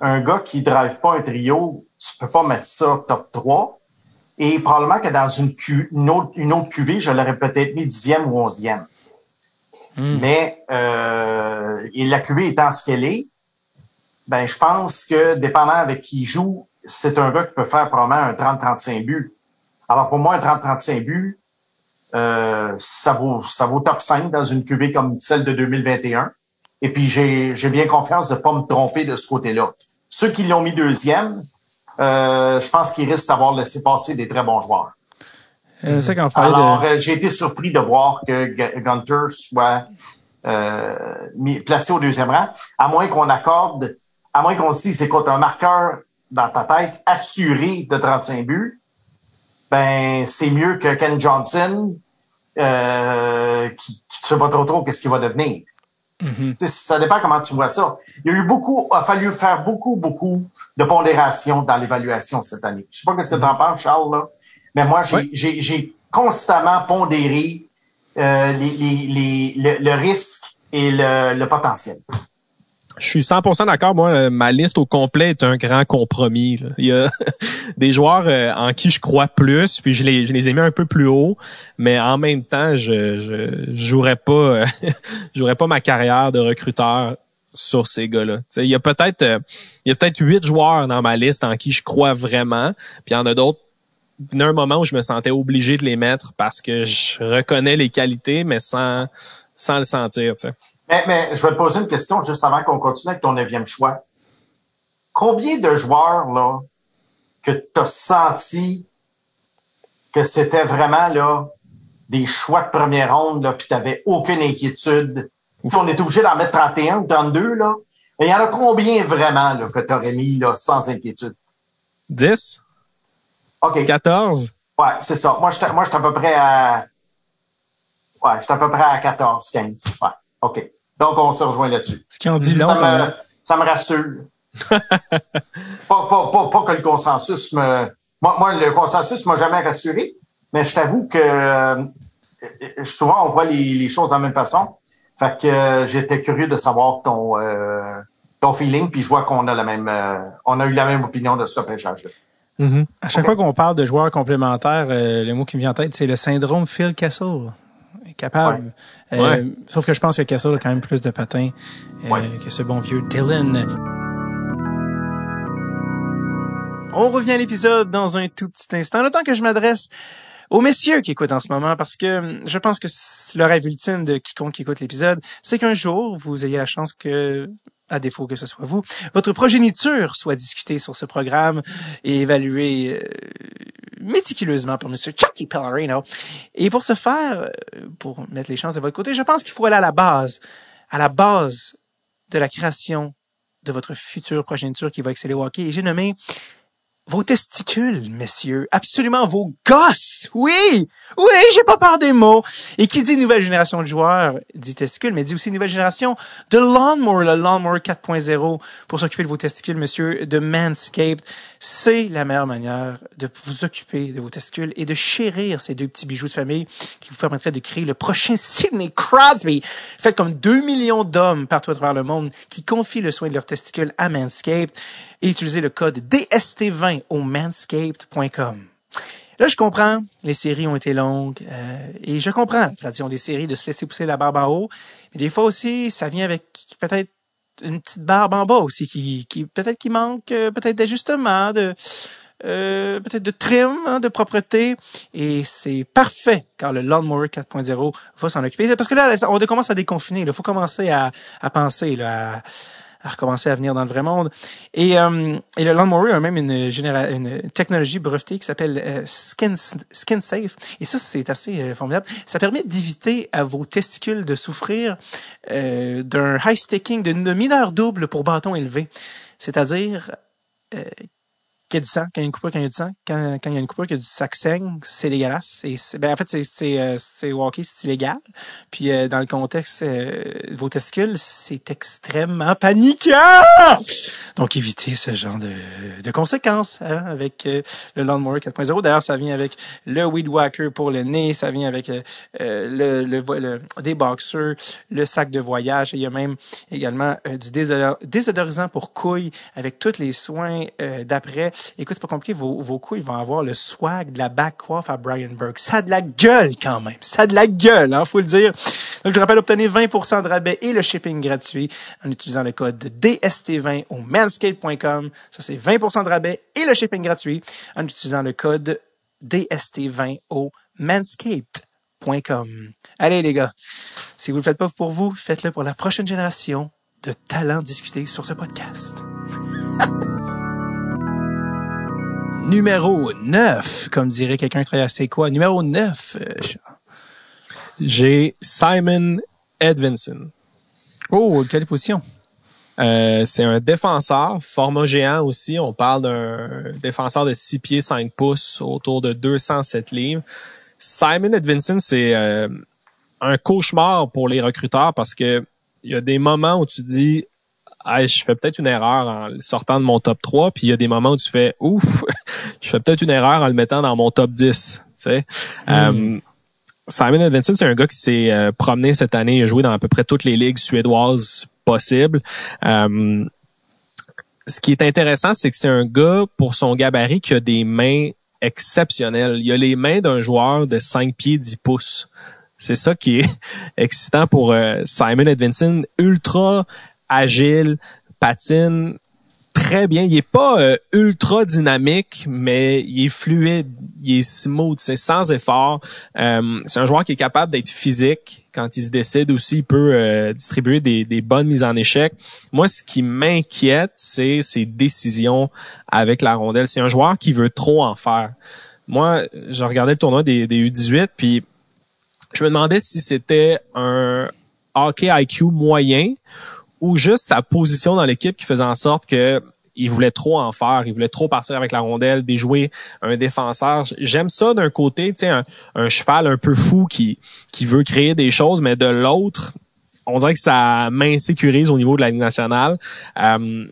un gars qui drive pas un trio, tu peux pas mettre ça top 3. Et probablement que dans une, une, autre, une autre QV, je l'aurais peut-être mis dixième ou onzième. Hmm. Mais euh, et la QV étant ce qu'elle est, ben je pense que dépendant avec qui il joue, c'est un gars qui peut faire probablement un 30-35 buts. Alors pour moi, un 30-35 buts, euh, ça vaut ça vaut top 5 dans une QV comme celle de 2021. Et puis j'ai j'ai bien confiance de pas me tromper de ce côté-là. Ceux qui l'ont mis deuxième, euh, je pense qu'ils risquent d'avoir laissé passer des très bons joueurs. Euh, parlait Alors, de... euh, j'ai été surpris de voir que Gu- Gunter soit euh, mis, placé au deuxième rang, à moins qu'on accorde, à moins qu'on se dise, c'est quoi, un marqueur dans ta tête assuré de 35 buts, ben c'est mieux que Ken Johnson, euh, qui, qui ne sait pas trop trop qu'est-ce qu'il va devenir. Mhm. Sais, ça dépend comment tu vois ça. Il y a eu beaucoup, a fallu faire beaucoup, beaucoup de pondération dans l'évaluation cette année. Je sais pas ce que tu en penses, Charles, là, mais moi, j'ai, Ouais. j'ai, j'ai constamment pondéré euh, les, les, les, le, le risque et le, le potentiel. Je suis 100% d'accord. Moi, euh, ma liste au complet est un grand compromis. là. Il y a des joueurs euh, en qui je crois plus, puis je les, je les ai mis un peu plus haut, mais en même temps, je je, jouerais pas, euh, jouerais pas ma carrière de recruteur sur ces gars-là. Il y a peut-être il y a peut-être huit joueurs dans ma liste en qui je crois vraiment, puis il y en a d'autres. Il y a un moment où je me sentais obligé de les mettre parce que je reconnais les qualités, mais sans sans le sentir. Tu sais. Mais, mais je vais te poser une question juste avant qu'on continue avec ton neuvième choix. Combien de joueurs là que tu as senti que c'était vraiment là des choix de première ronde là, puis tu n'avais aucune inquiétude? On est obligé d'en mettre 31 ou 32 là. Et il y en a combien vraiment là, que tu aurais mis là, sans inquiétude? 10, OK. 14. Ouais, c'est ça. Moi, j'étais moi, j'étais à peu près à. Ouais, j'étais à peu près à 14, 15. Ouais. OK. Donc, on se rejoint là-dessus. Ce qui en dit long, ça, me, même. ça me rassure. pas, pas, pas, pas que le consensus me. Moi, moi le consensus m'a jamais rassuré, mais je t'avoue que euh, souvent on voit les, les choses de la même façon. Fait que euh, j'étais curieux de savoir ton euh, ton feeling, puis je vois qu'on a la même on a eu la même opinion de ce repêchage-là. À chaque fois qu'on parle de joueurs complémentaires, le mot qui me vient en tête, c'est le syndrome Phil Kessel. Capable. Euh, Ouais. Sauf que je pense que Kessel a quand même plus de patins euh, Ouais. que ce bon vieux Dylan. On revient à l'épisode dans un tout petit instant. Le temps que je m'adresse aux messieurs qui écoutent en ce moment, parce que hum, je pense que le rêve ultime de quiconque qui écoute l'épisode, c'est qu'un jour, vous ayez la chance que, à défaut que ce soit vous, votre progéniture soit discutée sur ce programme et évaluée euh, méticuleusement par Monsieur Chucky Pellerino. Et pour ce faire, euh, pour mettre les chances de votre côté, je pense qu'il faut aller à la base, à la base de la création de votre future tour qui va exceller au hockey. Et j'ai nommé vos testicules, messieurs. Absolument vos gosses. Oui! Oui, j'ai pas peur des mots. Et qui dit nouvelle génération de joueurs dit testicules, mais dit aussi nouvelle génération de Lawnmower, le Lawnmower 4.0 pour s'occuper de vos testicules, monsieur, de Manscaped. C'est la meilleure manière de vous occuper de vos testicules et de chérir ces deux petits bijoux de famille qui vous permettraient de créer le prochain Sidney Crosby. Faites comme 2 millions d'hommes partout à travers le monde qui confient le soin de leurs testicules à Manscaped et utilisez le code DST20 au manscaped.com. Là, je comprends, les séries ont été longues euh, et je comprends la tradition des séries de se laisser pousser la barbe en haut. Mais des fois aussi, ça vient avec peut-être une petite barbe en bas aussi qui, qui peut-être qui manque euh, peut-être d'ajustement, de euh, peut-être de trim, hein, de propreté. Et c'est parfait car le Lawnmower 4.0 va s'en occuper. Parce que là, on commence à déconfiner. Il faut commencer à, penser là, à, à recommencer à venir dans le vrai monde. Et, euh, et le Lawnmower a même une, une technologie brevetée qui s'appelle euh, Skin, Skin Safe. Et ça, c'est assez euh, formidable. Ça permet d'éviter à vos testicules de souffrir euh, d'un high sticking, d'une mineur double pour bâton élevé. C'est-à-dire qu'il y a du sang, quand il y a une coupure, quand il y a du sang, quand, quand il y a une coupure, qu'il y a du sac saigne, c'est dégueulasse. Et ben, en fait, c'est, c'est, euh, c'est walkie, c'est illégal. Puis euh, dans le contexte euh, vos testicules, c'est extrêmement paniquant. Donc évitez ce genre de, de conséquences hein, avec le Lawnmower 4.0. D'ailleurs, ça vient avec le Weed Whacker pour le nez, ça vient avec le, le, le, des boxers, le sac de voyage. Il y a même également du désodorisant pour couilles avec tous les soins d'après Écoute, c'est pas compliqué. Vos, couilles vont avoir le swag de la back coiffe à Brian Burke. Ça a de la gueule quand même. Ça a de la gueule, hein, faut le dire. Donc, je rappelle, obtenez 20% de rabais et le shipping gratuit en utilisant le code DST20 au manscape.com. Ça, c'est 20% de rabais et le shipping gratuit en utilisant le code DST20 au manscaped.com. Allez, les gars. Si vous le faites pas pour vous, faites-le pour la prochaine génération de talents discutés sur ce podcast. numéro 9, comme dirait quelqu'un qui travaille à C'est quoi? Numéro 9. Euh, J'ai Simon Edvinson. Oh, quelle position? Euh, c'est un défenseur, format géant aussi. On parle d'un défenseur de 6 pieds 5 pouces, autour de 207 livres. Simon Edvinson, c'est euh, un cauchemar pour les recruteurs parce que il y a des moments où tu dis je fais peut-être une erreur en sortant de mon top 3, puis il y a des moments où tu fais ouf, je fais peut-être une erreur en le mettant dans mon top 10. Tu sais. Hmm. Euh, Simon Edvinson, c'est un gars qui s'est euh, promené cette année, il a joué dans à peu près toutes les ligues suédoises possibles. Euh, ce qui est intéressant, c'est que c'est un gars, pour son gabarit, qui a des mains exceptionnelles. Il a les mains d'un joueur de 5 pieds 10 pouces. C'est ça qui est excitant pour Simon Edvinson, ultra agile, patine très bien. Il est pas euh, ultra dynamique, mais il est fluide, il est smooth, c'est sans effort. Euh, c'est un joueur qui est capable d'être physique quand il se décide aussi. Il peut euh, distribuer des, bonnes mises en échec. Moi, ce qui m'inquiète, c'est ses décisions avec la rondelle. C'est un joueur qui veut trop en faire. Moi, je regardais le tournoi des, des U18, puis je me demandais si c'était un hockey IQ moyen ou juste sa position dans l'équipe qui faisait en sorte que il voulait trop en faire, il voulait trop partir avec la rondelle, déjouer un défenseur. J'aime ça d'un côté, tu sais, un, cheval un peu fou qui qui veut créer des choses, mais de l'autre, on dirait que ça m'insécurise au niveau de la Ligue nationale. Euh,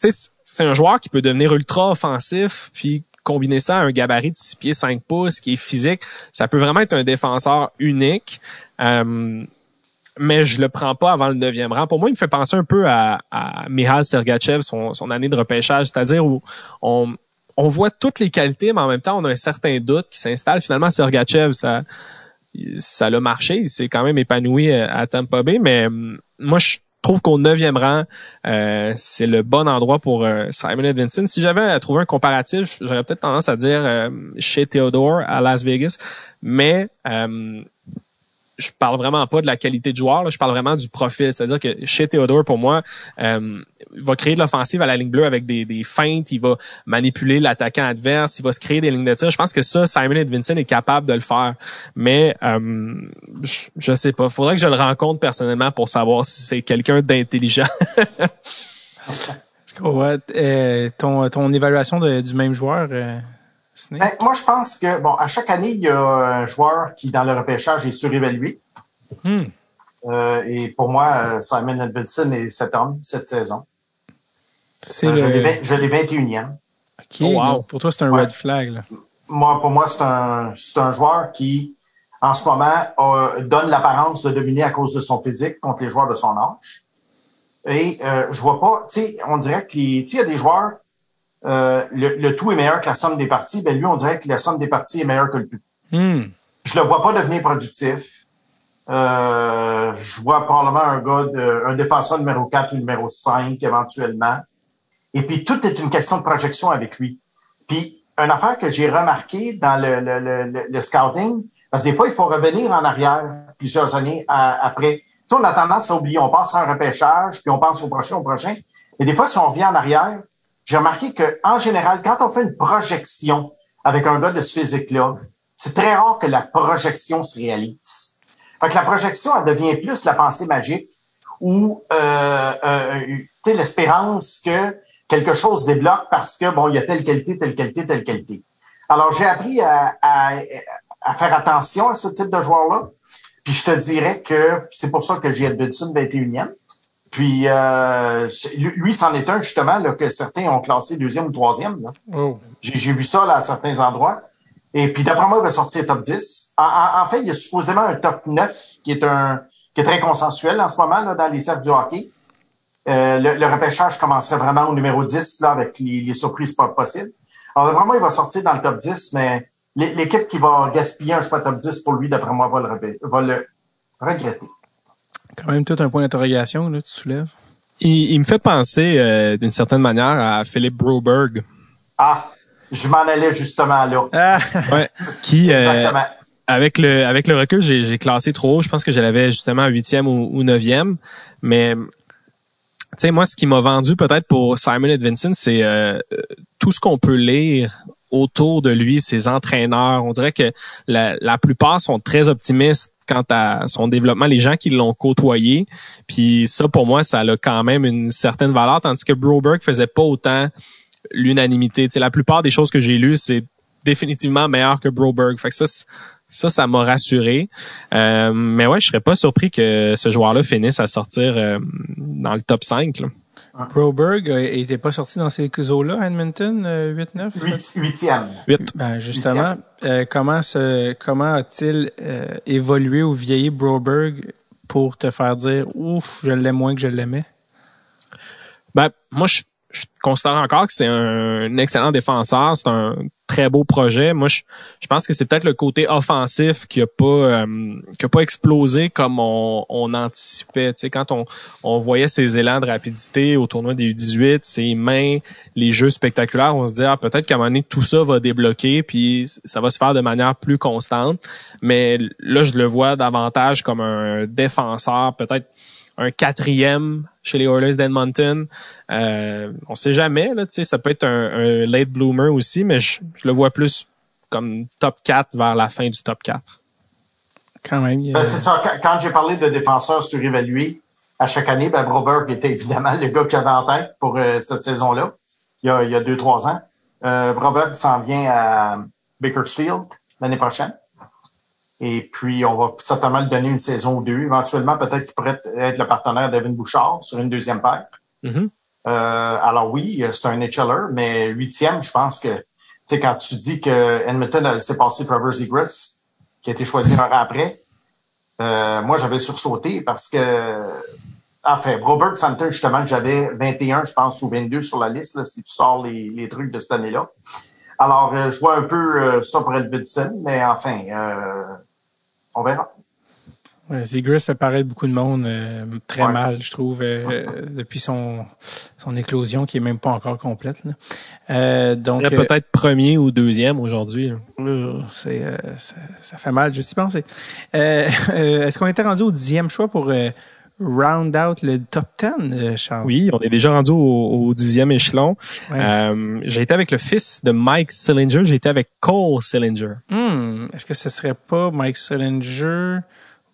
tu sais, c'est un joueur qui peut devenir ultra offensif, puis combiner ça à un gabarit de 6 pieds 5 pouces qui est physique, ça peut vraiment être un défenseur unique. Euh, mais je le prends pas avant le neuvième rang. Pour moi, il me fait penser un peu à, à Sergachev, son, son année de repêchage, c'est-à-dire où on, on voit toutes les qualités, mais en même temps, on a un certain doute qui s'installe. Finalement, Sergachev, ça ça l'a marché. Il s'est quand même épanoui euh, à Tampa Bay, mais hum, moi, je trouve qu'au neuvième rang, euh, c'est le bon endroit pour euh, Simon Edvinson. Si j'avais à trouver un comparatif, j'aurais peut-être tendance à dire chez Theodore à Las Vegas, mais je parle vraiment pas de la qualité de joueur, là, je parle vraiment du profil. C'est-à-dire que chez Theodore, pour moi, euh, il va créer de l'offensive à la ligne bleue avec des, des feintes, il va manipuler l'attaquant adverse, il va se créer des lignes de tir. Je pense que ça, Simon Edvinson est capable de le faire. Mais euh, je, je sais pas. Faudrait que je le rencontre personnellement pour savoir si c'est quelqu'un d'intelligent. Ouais, euh, ton, ton évaluation de- du même joueur, euh, Snake? Ben, moi, je pense que, bon, à chaque année, il y a un joueur qui, dans le repêchage, est surévalué. Hmm. Euh, et pour moi, euh, Simon Edvinson est cet homme cette saison. C'est Euh, je l'ai le. vingt- je l'ai 21e. Ok, Oh, wow. pour toi, c'est un Ouais. red flag. Là. Moi, pour moi, c'est un, c'est un joueur qui, en ce moment, donne l'apparence de dominer à cause de son physique contre les joueurs de son âge. Et euh, je vois pas, tu sais, on dirait que les, tu sais, il y a des joueurs, euh, le, le tout est meilleur que la somme des parties. Ben lui, on dirait que la somme des parties est meilleure que le tout. Hmm. Je le vois pas devenir productif. Euh, je vois probablement un gars, de, un défenseur numéro 4 ou numéro 5 éventuellement. Et puis, tout est une question de projection avec lui. Puis, une affaire que j'ai remarqué dans le, le, le, le- scouting, parce que des fois, il faut revenir en arrière plusieurs années à- après. Tu sais, on a tendance à oublier, on pense à un repêchage, puis on pense au prochain, au prochain. Mais des fois, si on revient en arrière, j'ai remarqué que en général, quand on fait une projection avec un gars de ce physique-là, c'est très rare que la projection se réalise. Fait que la projection, elle devient plus la pensée magique ou euh, euh, sais, l'espérance que quelque chose débloque parce que bon, il y a telle qualité, telle qualité, telle qualité. Alors, j'ai appris à, à, à faire attention à ce type de joueur-là. Puis je te dirais que c'est pour ça que j'ai Edmondson 21e. Puis euh, lui, c'en est un justement là, que certains ont classé deuxième ou troisième. Là. Oh. J'ai j'ai vu ça là, à certains endroits. Et puis d'après moi, il va sortir top 10. En, en- en fait, il y a supposément un top 9 qui est un qui est très consensuel en ce moment là, dans les cercles du hockey. Euh, le, le repêchage commencerait vraiment au numéro 10 là, avec les, les surprises pas possibles. Alors vraiment, il va sortir dans le top 10, mais l'é- l'équipe qui va gaspiller un choix top 10 pour lui, d'après moi, va le, va le regretter. Quand même tout un point d'interrogation, là, tu soulèves. il, il me fait penser euh, d'une certaine manière à Philippe Broberg, Ah, je m'en allais justement là. Ah! ouais, qui euh, Exactement. avec le avec le recul, j'ai j'ai classé trop haut. Je pense que je l'avais justement huitième ou, ou neuvième. Mais tu sais, moi, ce qui m'a vendu peut-être pour Simon Edvinson, c'est euh, tout ce qu'on peut lire autour de lui, ses entraîneurs. On dirait que la, la plupart sont très optimistes quant à son développement, les gens qui l'ont côtoyé. Puis ça, pour moi, ça a quand même une certaine valeur, tandis que Broberg faisait pas autant l'unanimité. La plupart des choses que j'ai lues, c'est définitivement meilleur que Broberg. Fait que ça, ça, ça m'a rassuré. Euh, mais ouais, je serais pas surpris que ce joueur-là finisse à sortir euh, dans le top 5. Là. Broberg euh, était pas sorti dans ces eaux-là, Edmonton, euh, 8-9? Huit- Huitième. 8. Ben justement, euh, comment se, comment a-t-il euh, évolué ou vieilli Broberg pour te faire dire ouf, je l'aime moins que je l'aimais? Ben, moi, je, je considère encore que c'est un, excellent défenseur. C'est un très beau projet. Moi, je, je pense que c'est peut-être le côté offensif qui a pas euh, qui a pas explosé comme on, on anticipait. Tu sais, quand on, on voyait ses élans de rapidité au tournoi des U18, ses mains, les jeux spectaculaires, on se dit ah, peut-être qu'à un moment donné tout ça va débloquer puis ça va se faire de manière plus constante. Mais là, je le vois davantage comme un défenseur, peut-être un quatrième chez les Oilers d'Edmonton. Euh, on sait jamais, là, tu sais, ça peut être un, un late bloomer aussi, mais je, je le vois plus comme top 4 vers la fin du top 4. Quand même. a- Ben, c'est ça. Quand, quand j'ai parlé de défenseurs surévalués à chaque année, ben, Broberg était évidemment le gars que j'avais en tête pour euh, cette saison-là, il y a, il y a deux, trois ans. Euh, Broberg s'en vient à Bakersfield l'année prochaine. Et puis, on va certainement lui donner une saison ou deux. Éventuellement, peut-être qu'il pourrait être le partenaire d'Evan Bouchard sur une deuxième paire. Mhm. Euh, alors oui, c'est un HLR, mais huitième, je pense que, tu sais, quand tu dis que Edmonton laissé passer Trevor Zegras, qui a été choisi un an après, euh, moi, j'avais sursauté parce que, enfin, Robert Santer, justement, que j'avais 21, je pense, ou 22 sur la liste, là, si tu sors les, les trucs de cette année-là. Alors, euh, je vois un peu ça pour Edmondson, mais enfin, on verra. Ouais, Zegras fait paraître beaucoup de monde euh, très Ouais. mal, je trouve, euh, depuis son son éclosion qui est même pas encore complète. là. Euh, donc euh, peut-être premier ou deuxième aujourd'hui. là. euh, c'est euh, ça, ça fait mal juste y penser. Euh, euh, Est-ce qu'on était rendu au dixième choix pour euh, round out le top 10, euh, Charles? Oui, on est déjà rendu au, au dixième échelon. Ouais. Euh, j'ai été avec le fils de Mike Sillinger, j'ai été avec Cole Sillinger. Hmm, Est-ce que ce serait pas Mike Sillinger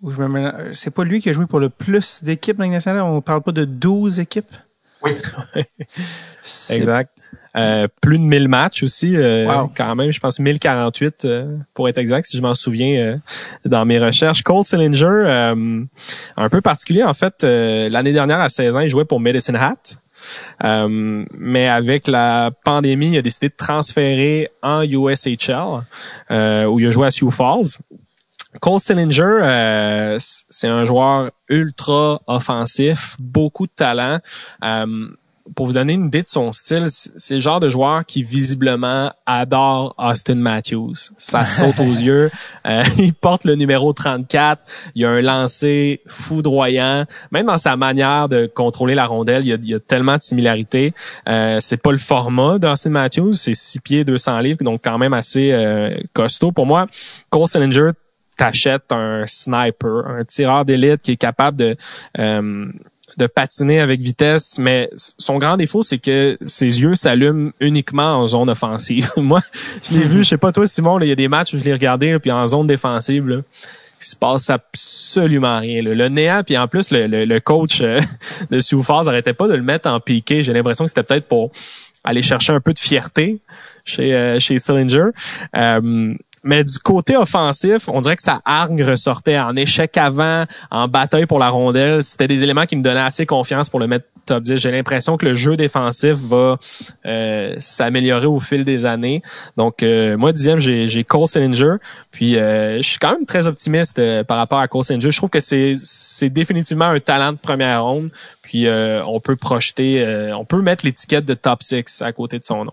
ou je me mélange- C'est pas lui qui a joué pour le plus d'équipes dans nationale? On parle pas de 12 équipes? Oui. Exact. Euh, plus de 1000 matchs aussi, euh, Wow. quand même, je pense 1048 euh, pour être exact, si je m'en souviens euh, dans mes recherches. Cole Sillinger, euh, un peu particulier en fait, euh, l'année dernière à 16 ans, il jouait pour Medicine Hat. Euh, mais avec la pandémie, il a décidé de transférer en USHL, euh, où il a joué à Sioux Falls. Cole Sillinger, euh, c'est un joueur ultra offensif, beaucoup de talent. Pour vous donner une idée de son style, c'est le genre de joueur qui visiblement adore Austin Matthews. Ça saute aux yeux. Euh, il porte le numéro 34. Il a un lancer foudroyant. Même dans sa manière de contrôler la rondelle, il y a, il y a tellement de similarités. Euh, c'est pas le format d'Austin Matthews. C'est 6 pieds, 200 livres, donc quand même assez euh, costaud. Pour moi, Cole Sillinger t'achètes un sniper, un tireur d'élite qui est capable de euh, de patiner avec vitesse, mais son grand défaut, c'est que ses yeux s'allument uniquement en zone offensive. Moi, je l'ai vu, je sais pas toi, Simon, il y a des matchs où je l'ai regardé, puis en zone défensive, là, il se passe absolument rien. là. Le néant, puis en plus, le, le, coach euh, de Sioux Falls arrêtait pas de le mettre en piqué. J'ai l'impression que c'était peut-être pour aller chercher un peu de fierté chez, euh, chez mais du côté offensif, on dirait que sa hargne ressortait en échec avant, en bataille pour la rondelle. C'était des éléments qui me donnaient assez confiance pour le mettre top 10. J'ai l'impression que le jeu défensif va euh, s'améliorer au fil des années. Donc, euh, moi, dixième, j'ai, j'ai Cole Sillinger. Puis, euh, je suis quand même très optimiste par rapport à Cole Sillinger. Je trouve que c'est, c'est définitivement un talent de première ronde. Puis, on peut projeter, on peut mettre l'étiquette de top 6 à côté de son nom.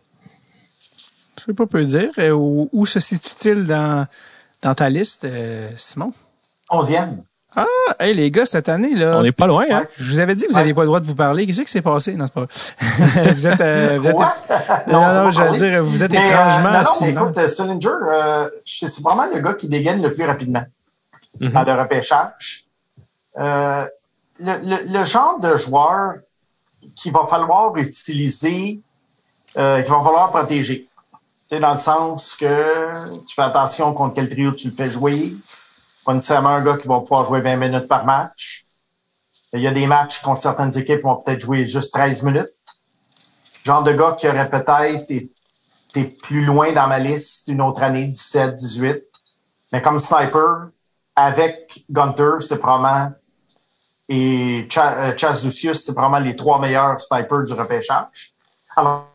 Je sais pas peu dire. Euh, où, où se situe-t-il dans, dans ta liste, euh, Simon? Onzième. Ah, hey, les gars, cette année, là. On n'est pas loin, hein? Ouais. Je vous avais dit que vous Ouais. n'aviez pas le droit de vous parler. Qu'est-ce qui s'est passé? Non, c'est pas vrai. vous êtes, euh, vous êtes, Quoi? non, non, j'allais parlé. dire, vous êtes Mais, euh, étrangement non, non, mais silent. écoute, Sillinger, euh, c'est vraiment le gars qui dégaine le plus rapidement Mhm. dans le repêchage. Euh, le, le, le genre de joueur qu'il va falloir utiliser, euh, qu'il va falloir protéger. Sais, dans le sens que tu fais attention contre quel trio tu le fais jouer. Pas nécessairement un gars qui va pouvoir jouer 20 minutes par match. Il y a des matchs contre certaines équipes qui vont peut-être jouer juste 13 minutes. Genre de gars qui aurait peut-être été plus loin dans ma liste une autre année, 17, 18. Mais comme sniper, avec Gunter, c'est probablement et euh, Chaz Lucius, c'est probablement les trois meilleurs snipers du repêchage. Alors,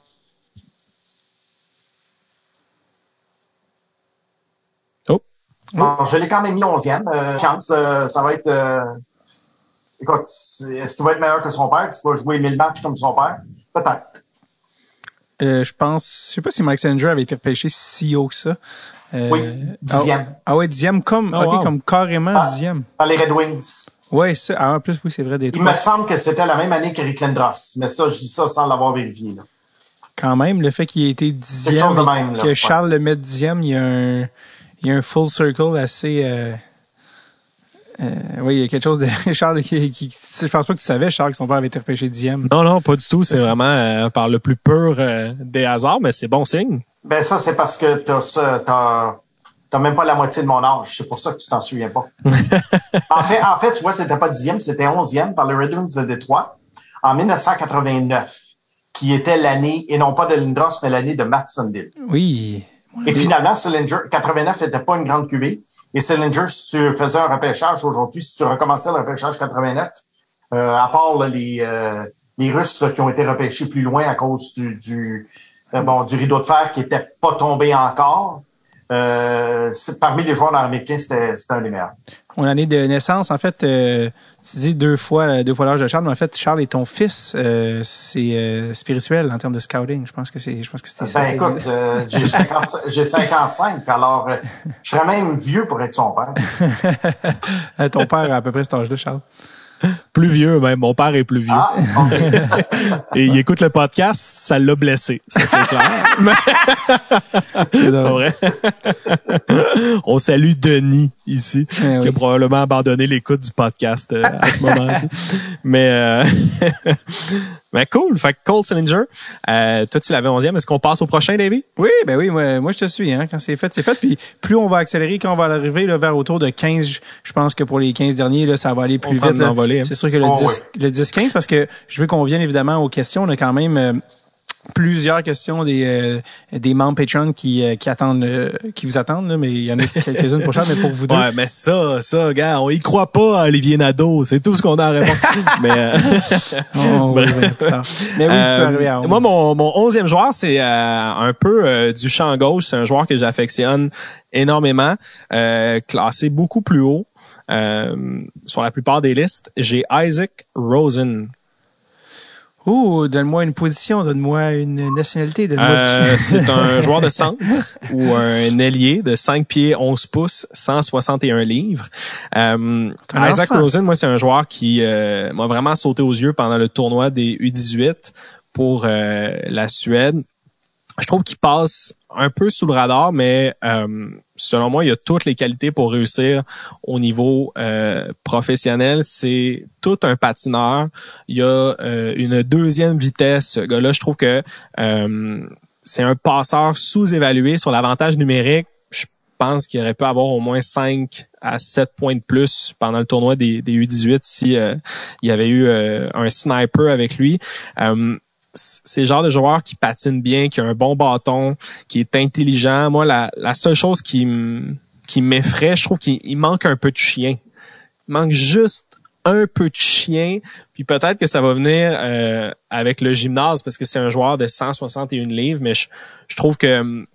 je l'ai quand même mis 11e. Euh, chance, euh, ça va être... euh, écoute, est-ce qu'il va être meilleur que son père? Est-ce qu'il va jouer 1000 matchs comme son père? Peut-être. Euh, je pense, je sais pas si Mike Sanger avait été repêché si haut que ça. Euh, Oui, dixième. Ah, ah ouais, dixième, comme, Oh, ok, wow. comme carrément Ah. dixième. Par les Red Wings. Ouais, ça, ah, en plus, oui, c'est vrai, des Il trois. me semble que c'était la même année qu'Eric Lindros. Mais ça, je dis ça sans l'avoir vérifié. Là. Quand même, le fait qu'il ait été dixième, chose de même. Là. que Ouais. Charles le mette dixième, il y a un, il y a un full circle assez, euh, euh, oui, il y a quelque chose de, Charles, qui, qui, je pense pas que tu savais, Charles, que son père avait été repêché dixième. Non, non, pas du tout. C'est vraiment euh, par le plus pur euh, des hasards, mais c'est bon signe. Ben ça, c'est parce que t'as ça, t'as, t'as même pas la moitié de mon âge. C'est pour ça que tu t'en souviens pas. en fait, en fait, tu vois, c'était pas dixième, c'était onzième par les Red Wings de Détroit en 1989, qui était l'année, et non pas de Lindros, mais l'année de Matt Sundin. Oui. Et finalement, Sillinger, 89 n'était pas une grande cuvée. Et Sillinger, si tu faisais un repêchage aujourd'hui, si tu recommençais le repêchage 89, euh, à part là, les, euh, les Russes là, qui ont été repêchés plus loin à cause du, du, euh, bon, du rideau de fer qui était pas tombé encore, parmi les joueurs nord-américains, c'était un des meilleurs. Mon année de naissance, en fait, euh, tu dis deux fois, deux fois l'âge de Charles, mais en fait, Charles est ton fils. euh, c'est euh, spirituel en termes de scouting. Je pense que c'est, je pense que c'était ça. Ben écoute, euh, j'ai 50 j'ai 55, alors euh, je serais même vieux pour être son père. Euh, ton père a à peu près cet âge-là, Charles. Plus vieux, même. Mon père est plus vieux. Ah, ok. Et il écoute le podcast, ça l'a blessé. Ça, c'est clair. C'est vrai. On salue Denis ici, Eh qui a probablement abandonné l'écoute du podcast euh, à ce moment-ci. Mais, euh, mais cool. Fait que Cole Sillinger, euh, toi, tu l'avais 11e. Est-ce qu'on passe au prochain, Davy? Oui, ben oui, moi, moi je te suis. Hein, quand c'est fait, c'est fait. Puis plus on va accélérer, quand on va arriver là, vers autour de 15, je, pense que pour les 15 derniers, là, ça va aller plus On prend vite. de là. hein. C'est sûr que le, Oh, 10, le 10-15, parce que je veux qu'on vienne évidemment aux questions. On a quand même euh, plusieurs questions des, euh, des membres Patreon qui, euh, qui attendent, euh, qui vous attendent, là, mais il y en a quelques-unes pour Charles, mais pour vous deux. Ouais, mais ça, ça, gars, on y croit pas à Olivier Nadeau. C'est tout ce qu'on a à répondre. mais, euh, on plus tard. Mais oui, tu peux Euh, arriver à 11. Moi, mon, mon onzième joueur, c'est euh, un peu euh, du champ gauche. C'est un joueur que j'affectionne énormément, euh, classé beaucoup plus haut euh, sur la plupart des listes. J'ai Isaac Rosen. Ouh, donne-moi une position, donne-moi une nationalité, donne-moi Euh, du- c'est un joueur de centre ou un ailier de 5 pieds 11 pouces, 161 livres. Euh, Un Isaac enfant. Rosen, moi, c'est un joueur qui m'a vraiment sauté aux yeux pendant le tournoi des U18 pour la Suède. Je trouve qu'il passe un peu sous le radar, mais euh, selon moi, il a toutes les qualités pour réussir au niveau euh, professionnel. C'est tout un patineur. Il a euh, une deuxième vitesse. Ce gars-là, je trouve que euh, c'est un passeur sous-évalué sur l'avantage numérique. Je pense qu'il aurait pu avoir au moins 5 à 7 points de plus pendant le tournoi des, des U18 si euh, il y avait eu euh, un sniper avec lui. C'est le genre de joueur qui patine bien, qui a un bon bâton, qui est intelligent. Moi, la, la seule chose qui qui m'effraie, je trouve qu'il il manque un peu de chien. Il manque juste un peu de chien, puis peut-être que ça va venir euh, avec le gymnase parce que c'est un joueur de 161 livres, mais je, je trouve que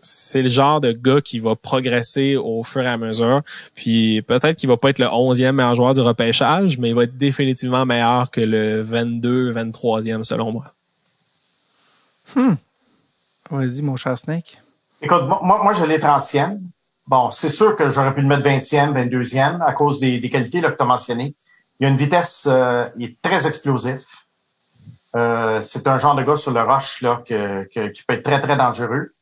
c'est le genre de gars qui va progresser au fur et à mesure. Puis peut-être qu'il va pas être le 11e meilleur joueur du repêchage, mais il va être définitivement meilleur que le 22, 23e selon moi. Vas-y, mon cher Snake. Écoute, moi, moi je l'ai 30e. Bon, c'est sûr que j'aurais pu le mettre 20e, 22e à cause des, des qualités que tu as mentionnées. Il a une vitesse, euh, il est très explosif. Euh, c'est un genre de gars sur le roche là, qui peut être très, très dangereux.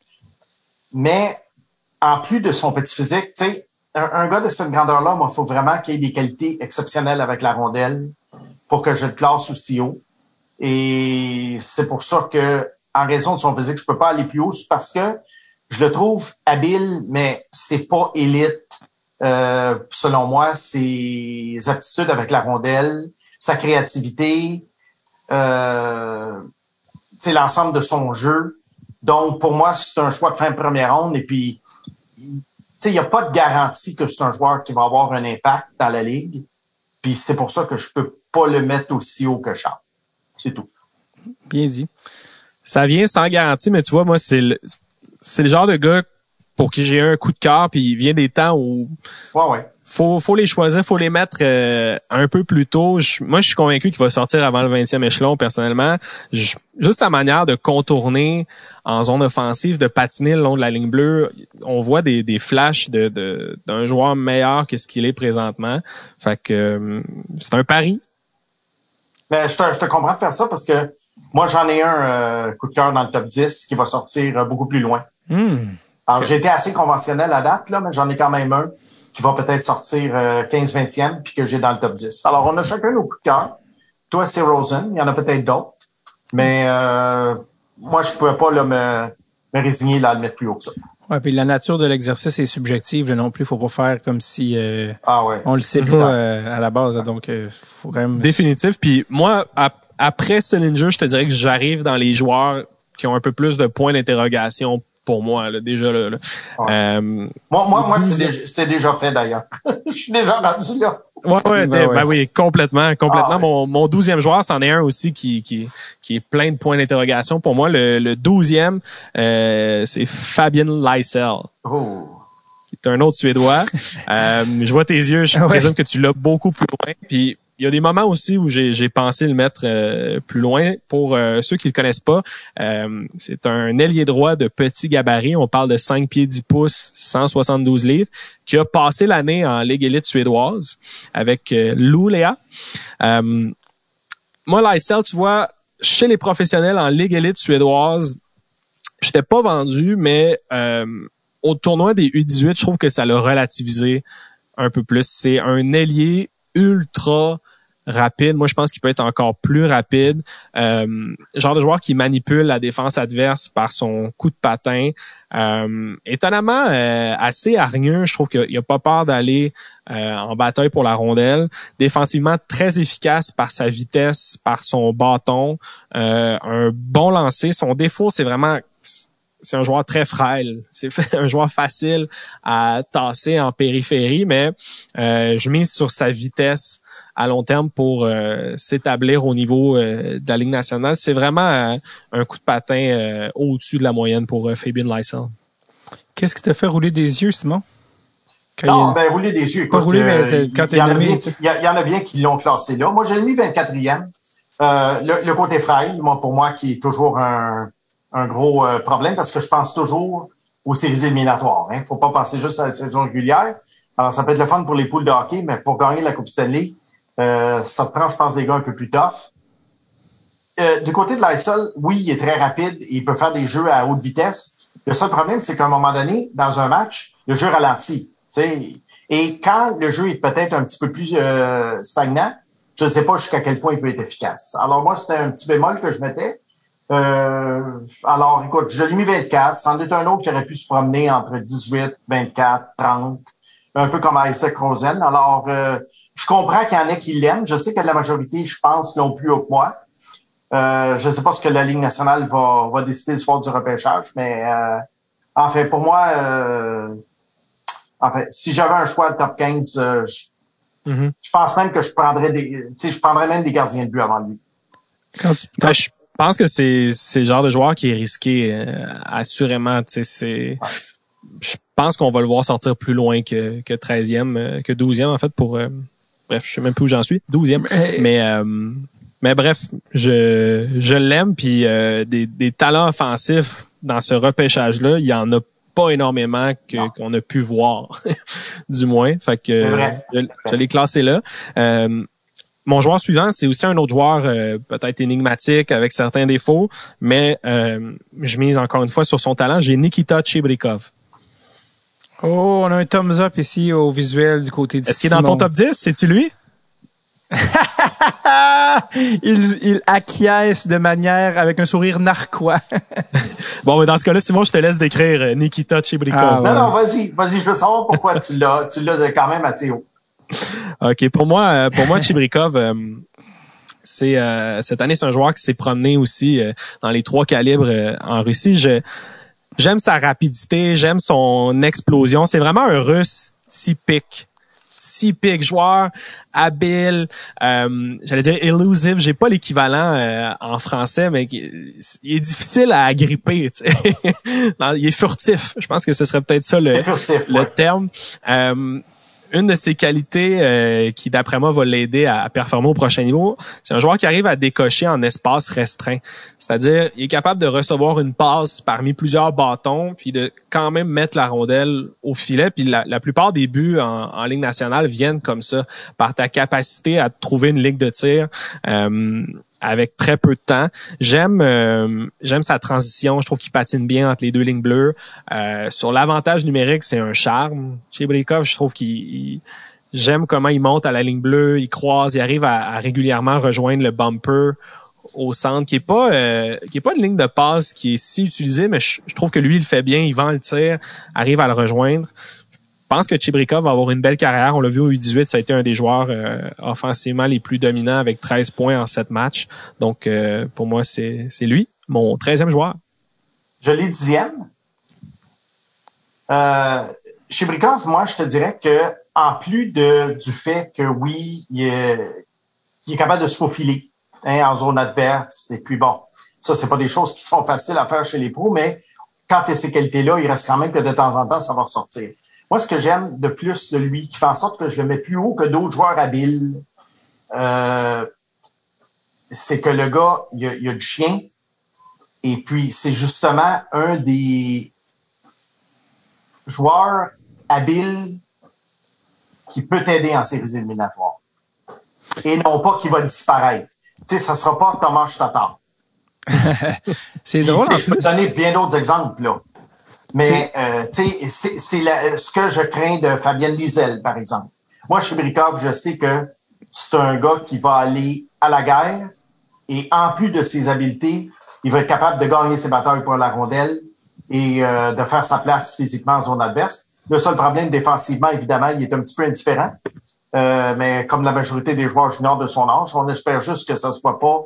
Mais en plus de son petit physique, tu sais, un, un gars de cette grandeur-là, moi, il faut vraiment qu'il ait des qualités exceptionnelles avec la rondelle pour que je le classe aussi haut. Et c'est pour ça que, en raison de son physique, je peux pas aller plus haut, c'est parce que je le trouve habile, mais c'est pas élite. Euh, selon moi, ses aptitudes avec la rondelle, sa créativité, euh, l'ensemble de son jeu. Donc, pour moi, c'est un choix de fin de première ronde. Et puis, il n'y a pas de garantie que c'est un joueur qui va avoir un impact dans la ligue. Puis c'est pour ça que je peux pas le mettre aussi haut que Charles. C'est tout. Bien dit. Ça vient sans garantie, mais tu vois, moi, c'est le, c'est le genre de gars pour qui j'ai un coup de cœur, puis il vient des temps où Ouais, ouais. faut, faut les choisir, faut les mettre euh, un peu plus tôt. Je- moi, je suis convaincu qu'il va sortir avant le 20e échelon, personnellement. Je- juste sa manière de contourner en zone offensive, de patiner le long de la ligne bleue, on voit des, des flashs de, de- d'un joueur meilleur que ce qu'il est présentement. Fait que euh, c'est un pari. Mais je te, je te comprends de faire ça parce que moi, j'en ai un euh, coup de cœur dans le top 10 qui va sortir euh, beaucoup plus loin. Hmm. Alors, j'ai été assez conventionnel à date, là, mais j'en ai quand même un qui va peut-être sortir euh, 15-20e puis que j'ai dans le top 10. Alors, on a chacun nos coups de cœur. Toi, c'est Rosen. Il y en a peut-être d'autres. Mais euh, moi, je pouvais pas là, me, me résigner là, à le mettre plus haut que ça. Ouais, puis la nature de l'exercice est subjective là, non plus. Faut pas faire comme si euh, Ah ouais. on le sait Mhm. pas euh, à la base. donc, euh, faut quand même. Définitif. Puis moi, ap- après Sillinger, je te dirais que j'arrive dans les joueurs qui ont un peu plus de points d'interrogation pour moi, là, déjà là. là. Ouais. Euh, Moi, moi, moi c'est déjà, fait d'ailleurs. Je suis déjà rendu là. Ouais, ouais, Ben ben, ouais. oui, complètement, complètement. Ah ouais. Mon, mon douzième joueur, c'en est un aussi qui, qui, qui est plein de points d'interrogation. Pour moi, le, le douzième, euh, c'est Fabien Lysel, Oh. qui est un autre Suédois. euh, je vois tes yeux, je Ah ouais. présume que tu l'as beaucoup plus loin. Puis il y a des moments aussi où j'ai pensé le mettre euh, plus loin. Pour euh, ceux qui le connaissent pas, euh, c'est un ailier droit de petit gabarit. On parle de 5 pieds 10 pouces, 172 livres, qui a passé l'année en Ligue élite suédoise avec euh, Luleå. Euh, moi, Lysel, tu vois, chez les professionnels en Ligue élite suédoise, j'étais pas vendu, mais euh, au tournoi des U18, je trouve que ça l'a relativisé un peu plus. C'est un ailier ultra rapide. Moi, je pense qu'il peut être encore plus rapide. Euh, genre de joueur qui manipule la défense adverse par son coup de patin. Euh, étonnamment, euh, assez hargneux. Je trouve qu'il a pas peur d'aller euh, en bataille pour la rondelle. Défensivement, très efficace par sa vitesse, par son bâton. Euh, un bon lancer. Son défaut, c'est vraiment c'est un joueur très frêle. C'est un joueur facile à tasser en périphérie, mais euh, je mise sur sa vitesse à long terme pour euh, s'établir au niveau euh, de la Ligue nationale. C'est vraiment euh, un coup de patin euh, au-dessus de la moyenne pour euh, Fabien Lysel. Qu'est-ce qui te fait rouler des yeux, Simon? Quand Non, il- ben, rouler des yeux. Pas rouler, mais quand il y en a nommé, y, en a bien qui l'ont classé là. Moi, j'ai mis 24e. Euh, le, le côté moi, pour moi, qui est toujours un, un gros euh, problème parce que je pense toujours aux séries éliminatoires. Il hein. faut pas penser juste à la saison régulière. Alors, ça peut être le fun pour les poules de hockey, mais pour gagner la Coupe Stanley, euh, ça te prend, je pense, des gars un peu plus tough. Euh, du côté de l'ISL, oui, il est très rapide il peut faire des jeux à haute vitesse. Le seul problème, c'est qu'à un moment donné, dans un match, le jeu ralentit. Et quand le jeu est peut-être un petit peu plus euh, stagnant, je ne sais pas jusqu'à quel point il peut être efficace. Alors moi, c'était un petit bémol que je mettais. Euh, alors, écoute, je l'ai mis 24. C'en est un autre qui aurait pu se promener entre 18, 24, 30, un peu comme Isaac Rosen. Alors, euh, je comprends qu'il y en a qui l'aiment. Je sais que la majorité, je pense, l'ont plus haut que moi. Euh, je ne sais pas ce que la Ligue nationale va, va décider du soir du repêchage, mais euh, en fait, pour moi, euh, en fait, si j'avais un choix de top 15, euh, je, Mhm. je pense même que je prendrais des, tu sais, je prendrais même des gardiens de but avant lui. quand tu- quand- Ben, je pense que c'est c'est le genre de joueur qui est risqué euh, assurément. tu sais, C'est je pense qu'on va le voir sortir plus loin que que 13e, euh, que 12e en fait pour euh, bref, je sais même plus où j'en suis, 12e. Mais- Mais euh, mais bref, je je l'aime puis euh, des des talents offensifs dans ce repêchage là, il y en a pas énormément qu'on a pu voir du moins. Fait que je, vrai. je l'ai classé là. Euh, mon joueur suivant, c'est aussi un autre joueur euh, peut-être énigmatique avec certains défauts, mais euh, je mise encore une fois sur son talent. J'ai Nikita Chibrikov. Oh, on a un thumbs up ici au visuel du côté de Est-ce qu'il est dans ton top 10? C'est-tu lui? il, il acquiesce de manière avec un sourire narquois. Bon, mais dans ce cas-là, Simon, je te laisse décrire euh, Nikita Chibrikov. Ah, ouais. Non, non, vas-y, vas-y, je veux savoir pourquoi tu l'as, tu l'as quand même assez haut. OK, pour moi, euh, pour moi, Chibrikov, euh, c'est euh, cette année, c'est un joueur qui s'est promené aussi euh, dans les trois calibres euh, en Russie. Je j'aime sa rapidité, j'aime son explosion. C'est vraiment un Russe typique. Typique joueur, habile, euh, j'allais dire elusive, j'ai pas l'équivalent euh, en français, mais il est difficile à agripper. Non, il est furtif. Je pense que ce serait peut-être ça le, furtif, le ouais. terme. Euh, une de ses qualités euh, qui, d'après moi, va l'aider à, performer au prochain niveau, c'est un joueur qui arrive à décocher en espace restreint. C'est-à-dire, il est capable de recevoir une passe parmi plusieurs bâtons, puis de quand même mettre la rondelle au filet. Puis la, la plupart des buts en, en Ligue nationale viennent comme ça, par ta capacité à trouver une ligne de tir. euh, avec très peu de temps. J'aime euh, j'aime sa transition. Je trouve qu'il patine bien entre les deux lignes bleues. Euh, sur l'avantage numérique, c'est un charme. Chez Brikov, je trouve qu'il il- j'aime comment il monte à la ligne bleue, il croise, il arrive à, à régulièrement rejoindre le bumper au centre, qui est pas euh, qui est pas une ligne de passe qui est si utilisée, mais je, je trouve que lui il le fait bien, il vend le tir, arrive à le rejoindre. Je pense que Chibrikov va avoir une belle carrière. On l'a vu au U18, ça a été un des joueurs euh, offensivement les plus dominants avec 13 points en 7 matchs. Donc, euh, pour moi, c'est lui, mon 13e joueur. Je l'ai dixième. Euh, chez Brikov, moi, je te dirais que en plus du fait que oui, il est, il est capable de se faufiler hein, en zone adverse, et puis bon, ça, c'est pas des choses qui sont faciles à faire chez les pros, mais quand tu as ces qualités-là, il reste quand même que de temps en temps, ça va ressortir. Moi, ce que j'aime de plus de lui, qui fait en sorte que je le mets plus haut que d'autres joueurs habiles, euh, c'est que le gars, il a, il a du chien. Et puis, c'est justement un des joueurs habiles qui peut t'aider en séries éliminatoires. Et non pas qui va disparaître. Tu sais, ça sera pas Thomas Tatar. c'est drôle, en Je peux te donner bien d'autres exemples, là. Mais, euh, tu sais, c'est- ce que je crains de Fabienne Liesel, par exemple. Moi, chez Brikov, je sais que c'est un gars qui va aller à la guerre et en plus de ses habiletés, il va être capable de gagner ses batailles pour la rondelle et euh, de faire sa place physiquement en zone adverse. Le seul problème, défensivement, évidemment, il est un petit peu indifférent. Euh, mais comme la majorité des joueurs juniors de son âge, on espère juste que ça ne soit pas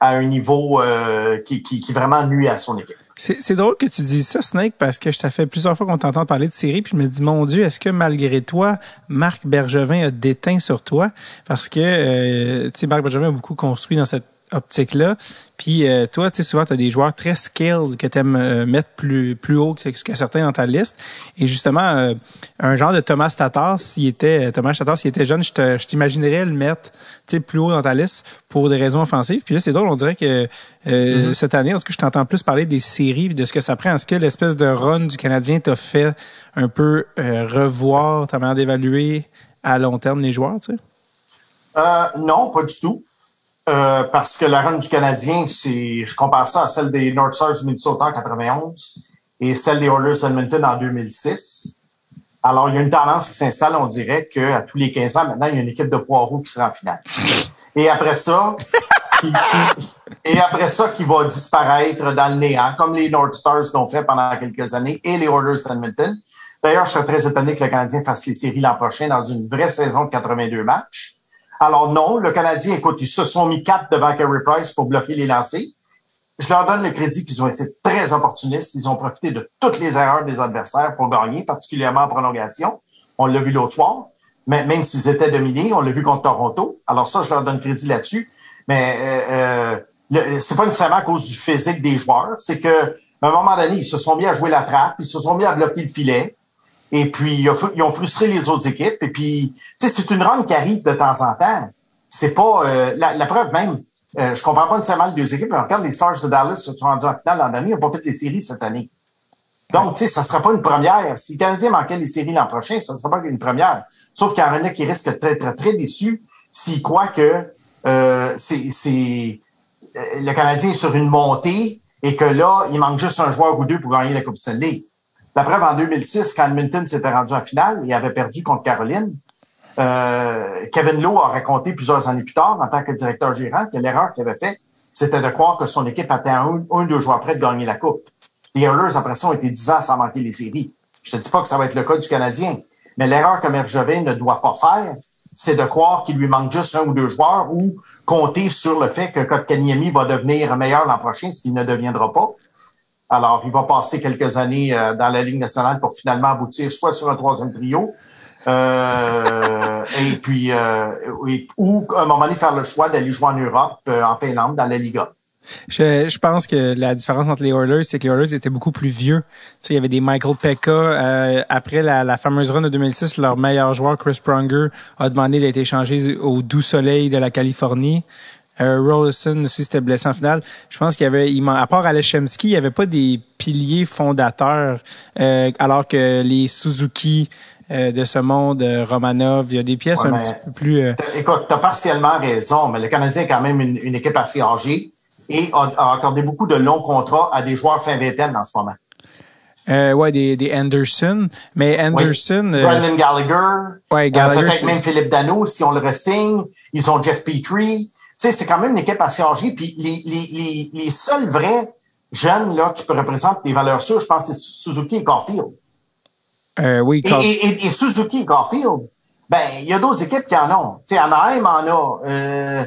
à un niveau euh, qui, qui, qui vraiment nuit à son équipe. C'est drôle que tu dises ça, Snake, parce que je t'ai fait plusieurs fois qu'on t'entend parler de série, puis je me dis, mon Dieu, est-ce que malgré toi, Marc Bergevin a déteint sur toi? Parce que, euh, tu sais, Marc Bergevin a beaucoup construit dans cette optique-là. Puis euh, toi, tu sais, souvent, tu as des joueurs très skilled que tu aimes mettre plus, plus haut que, que certains dans ta liste. Et justement, euh, un genre de Thomas Tatar, s'il était Thomas Tatar, s'il était jeune, je t'imaginerais le mettre tu sais, plus haut dans ta liste pour des raisons offensives. Puis là, c'est drôle, on dirait que euh, cette année, est-ce que je t'entends plus parler des séries de ce que ça prend? Est-ce que l'espèce de run du Canadien t'a fait un peu euh, revoir ta manière d'évaluer à long terme les joueurs, tu sais? Euh, non, pas du tout. Euh, parce que la run du Canadien, c'est, je compare ça à celle des North Stars du Minnesota en 91 et celle des Oilers Edmonton en 2006. Alors, il y a une tendance qui s'installe, on dirait qu'à tous les 15 ans, maintenant, il y a une équipe de Poirot qui sera en finale. Et après ça, qui, qui- et après ça, qui va disparaître dans le néant, comme les North Stars l'ont fait pendant quelques années et les Oilers d'Edmonton. D'ailleurs, je serais très étonné que le Canadien fasse les séries l'an prochain dans une vraie saison de 82 matchs. Alors non, le Canadien, écoute, ils se sont mis quatre devant Carey Price pour bloquer les lancers. Je leur donne le crédit qu'ils ont été très opportunistes. Ils ont profité de toutes les erreurs des adversaires pour gagner, particulièrement en prolongation. On l'a vu l'autre soir. Mais même s'ils étaient dominés, on l'a vu contre Toronto. Alors ça, je leur donne crédit là-dessus. Mais euh, euh, c'est pas nécessairement à cause du physique des joueurs. C'est que à un moment donné, ils se sont mis à jouer la trappe, ils se sont mis à bloquer le filet. Et puis, ils ont frustré les autres équipes. Et puis, c'est une run qui arrive de temps en temps. C'est pas euh, la, la preuve même. Euh, je comprends pas nécessairement les deux équipes. mais regarde, les Stars de Dallas se sont rendus en finale l'an dernier. Ils n'ont pas fait les séries cette année. Donc, tu sais, ça sera pas une première. Si le Canadien manquait les séries l'an prochain, ça ne sera pas une première. Sauf qu'il y en a qui risquent d'être très, déçus s'ils croient que euh, c'est c'est- euh, le Canadien est sur une montée et que là, il manque juste un joueur ou deux pour gagner la Coupe Stanley. La preuve, en 2006, quand Edmonton s'était rendu en finale et avait perdu contre Caroline, euh, Kevin Lowe a raconté plusieurs années plus tard, en tant que directeur gérant, que l'erreur qu'il avait faite, c'était de croire que son équipe était un, ou deux joueurs près de gagner la Coupe. Les Oilers, après ça, ont été dix ans sans manquer les séries. Je te dis pas que ça va être le cas du Canadien, mais l'erreur que Mergevin ne doit pas faire, c'est de croire qu'il lui manque juste un ou deux joueurs ou compter sur le fait que Kotkaniemi va devenir meilleur l'an prochain, ce qu'il ne deviendra pas. Alors, il va passer quelques années euh, dans la Ligue nationale pour finalement aboutir soit sur un troisième trio, euh, et puis euh, ou à un moment donné faire le choix d'aller jouer en Europe, euh, en Finlande, dans la Liga. Je, je pense que la différence entre les Oilers, c'est que les Oilers étaient beaucoup plus vieux. Tu sais, il y avait des Michael Pekka. euh, après la, la fameuse run de 2006, leur meilleur joueur, Chris Pronger, a demandé d'être échangé au doux soleil de la Californie. Euh, Rollison aussi s'était blessé en finale. Je pense qu'il y avait, il, à part Aleshemski, il n'y avait pas des piliers fondateurs, euh, alors que les Suzuki euh, de ce monde, euh, Romanov, il y a des pièces Ouais, un petit peu plus... T'as- Écoute, tu as partiellement raison, mais le Canadien est quand même une, une équipe assez âgée et a, a accordé beaucoup de longs contrats à des joueurs fin vingtaine en ce moment. euh, ouais, des, des Anderson. Mais Anderson... euh, Brendan Gallagher, Ouais, Gallagher, peut-être même Philippe Dano, si on le resigne. Ils ont Jeff Petrie. C'est quand même une équipe assez âgée. Puis les, les, les, les seuls vrais jeunes là, qui représentent des valeurs sûres, je pense, c'est Suzuki et Caulfield. euh, oui, Et, et, et, et Suzuki et Caulfield, ben, il y a d'autres équipes qui en ont. Tu sais, Anaheim en a. Euh,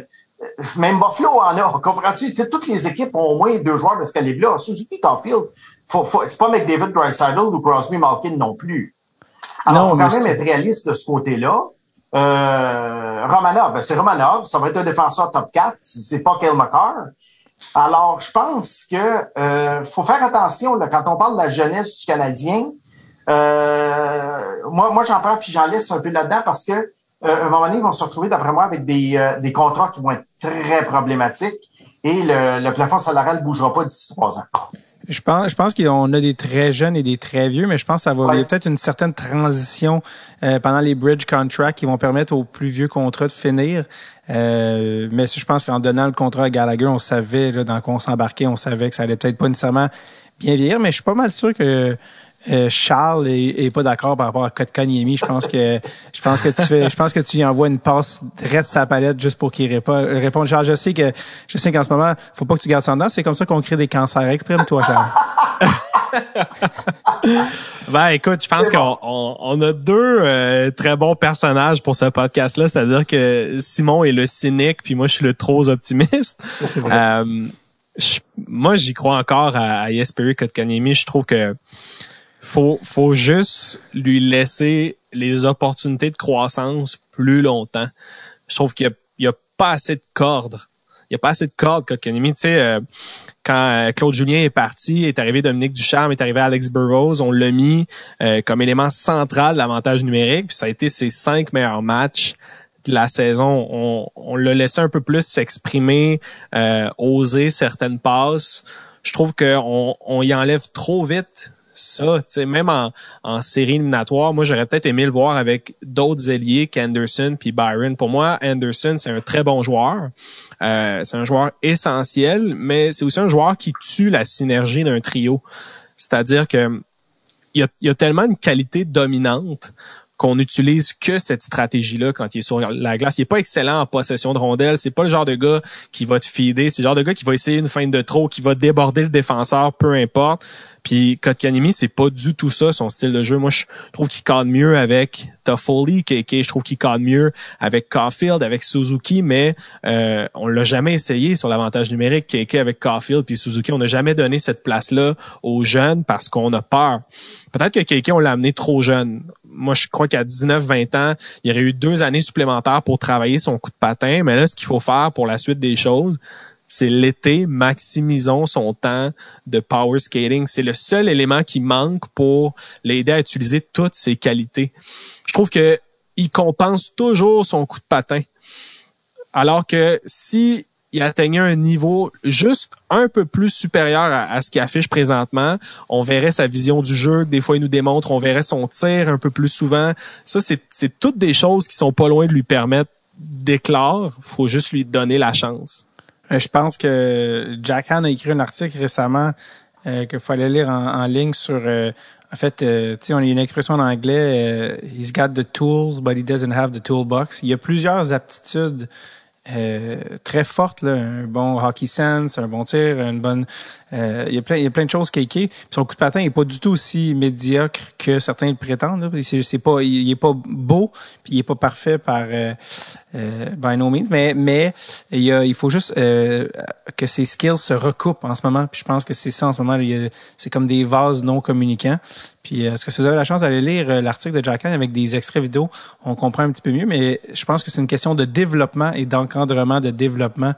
même Buffalo en a. Comprends-tu? Toutes les équipes ont au moins deux joueurs de ce calibre-là. Suzuki Caulfield, faut, faut, c'est pas avec David Dreisaitl ou Crosby Malkin non plus. Alors, il faut quand même être réaliste de ce côté-là. Euh, Romanov, ben c'est Romanov, ça va être un défenseur top 4, c'est pas McCarr. Alors, je pense que euh, faut faire attention quand on parle de la jeunesse du Canadien. Euh, moi, moi j'en prends puis j'en laisse un peu là-dedans parce que euh, un moment donné, ils vont se retrouver, d'après moi, avec des, euh, des contrats qui vont être très problématiques et le, le plafond salarial ne bougera pas d'ici trois ans. Je pense, je pense qu'on a des très jeunes et des très vieux, mais je pense que ça va y a peut-être une certaine transition euh, pendant les bridge contracts qui vont permettre aux plus vieux contrats de finir. Euh, mais je pense qu'en donnant le contrat à Gallagher, on savait là, dans quoi on s'embarquait, on savait que ça allait peut-être pas nécessairement bien vieillir, mais je suis pas mal sûr que euh, Charles est, pas d'accord par rapport à Kotkaniemi. Je pense que je pense que tu fais, je pense que tu lui envoies une passe direct sa palette juste pour qu'il réponde. Charles, je sais que je sais qu'en ce moment, faut pas que tu gardes ça dedans. C'est comme ça qu'on crée des cancers. Exprime-toi, Charles. ben écoute, je pense qu'on on, a deux euh, très bons personnages pour ce podcast-là, c'est-à-dire que Simon est le cynique, puis moi je suis le trop optimiste. Ça, c'est vrai. Euh, moi j'y crois encore à, à Jesperi Kotkaniemi. Je trouve que faut, faut juste lui laisser les opportunités de croissance plus longtemps. Je trouve qu'il y, a, pas assez de cordes. Il y a pas assez de cordes, Kotkaniemi. Tu sais, euh, quand euh, Claude Julien est parti, est arrivé Dominique Ducharme, est arrivé Alex Burrows, on l'a mis euh, comme élément central de l'avantage numérique, puis ça a été ses cinq meilleurs matchs de la saison. On, on l'a laissé un peu plus s'exprimer, oser certaines passes. Je trouve qu'on on y enlève trop vite ça. sais, même en, en série éliminatoire, moi j'aurais peut-être aimé le voir avec d'autres ailiers qu'Anderson puis Byron. Pour moi, Anderson, c'est un très bon joueur. Euh, c'est un joueur essentiel, mais c'est aussi un joueur qui tue la synergie d'un trio. C'est-à-dire que il y a, y a tellement une qualité dominante qu'on n'utilise que cette stratégie-là quand il est sur la glace. Il est pas excellent en possession de rondelles. C'est pas le genre de gars qui va te feeder. C'est le genre de gars qui va essayer une feinte de trop, qui va déborder le défenseur, peu importe. Puis Kotkaniemi, c'est pas du tout ça son style de jeu. Moi, je trouve qu'il cadre mieux avec Toffoli, KK. Je trouve qu'il cadre mieux avec Caulfield, avec Suzuki, mais euh, on l'a jamais essayé sur l'avantage numérique. KK avec Caulfield puis Suzuki, on n'a jamais donné cette place-là aux jeunes parce qu'on a peur. Peut-être que KK, on l'a amené trop jeune. Moi, je crois qu'à 19-20 ans, il y aurait eu deux années supplémentaires pour travailler son coup de patin. Mais là, ce qu'il faut faire pour la suite des choses, c'est l'été, maximisons son temps de power skating. C'est le seul élément qui manque pour l'aider à utiliser toutes ses qualités. Je trouve que il compense toujours son coup de patin. Alors que si il atteignait un niveau juste un peu plus supérieur à, ce qu'il affiche présentement, on verrait sa vision du jeu, des fois il nous démontre, on verrait son tir un peu plus souvent. Ça, c'est toutes des choses qui sont pas loin de lui permettre d'éclore. faut juste lui donner la chance. Euh, je pense que Jack Han a écrit un article récemment euh, qu'il fallait lire en, ligne sur euh, en fait, tu sais, on a une expression en anglais, he's got the tools, but he doesn't have the toolbox. Il y a plusieurs aptitudes très fortes, là, un bon hockey sense, un bon tir, une bonne euh, il, y a plein, il y a plein de choses Puis Son coup de patin est pas du tout aussi médiocre que certains le prétendent. C'est, pas, il, est pas beau, puis il est pas parfait par euh, euh, by no means, mais mais il, y a, il faut juste euh, que ses skills se recoupent en ce moment. Puis je pense que c'est ça en ce moment. c'est comme des vases non communicants. Puis est-ce que si vous avez la chance d'aller lire l'article de Jack avec des extraits vidéo, on comprend un petit peu mieux. Mais je pense que c'est une question de développement et d'encadrement de développement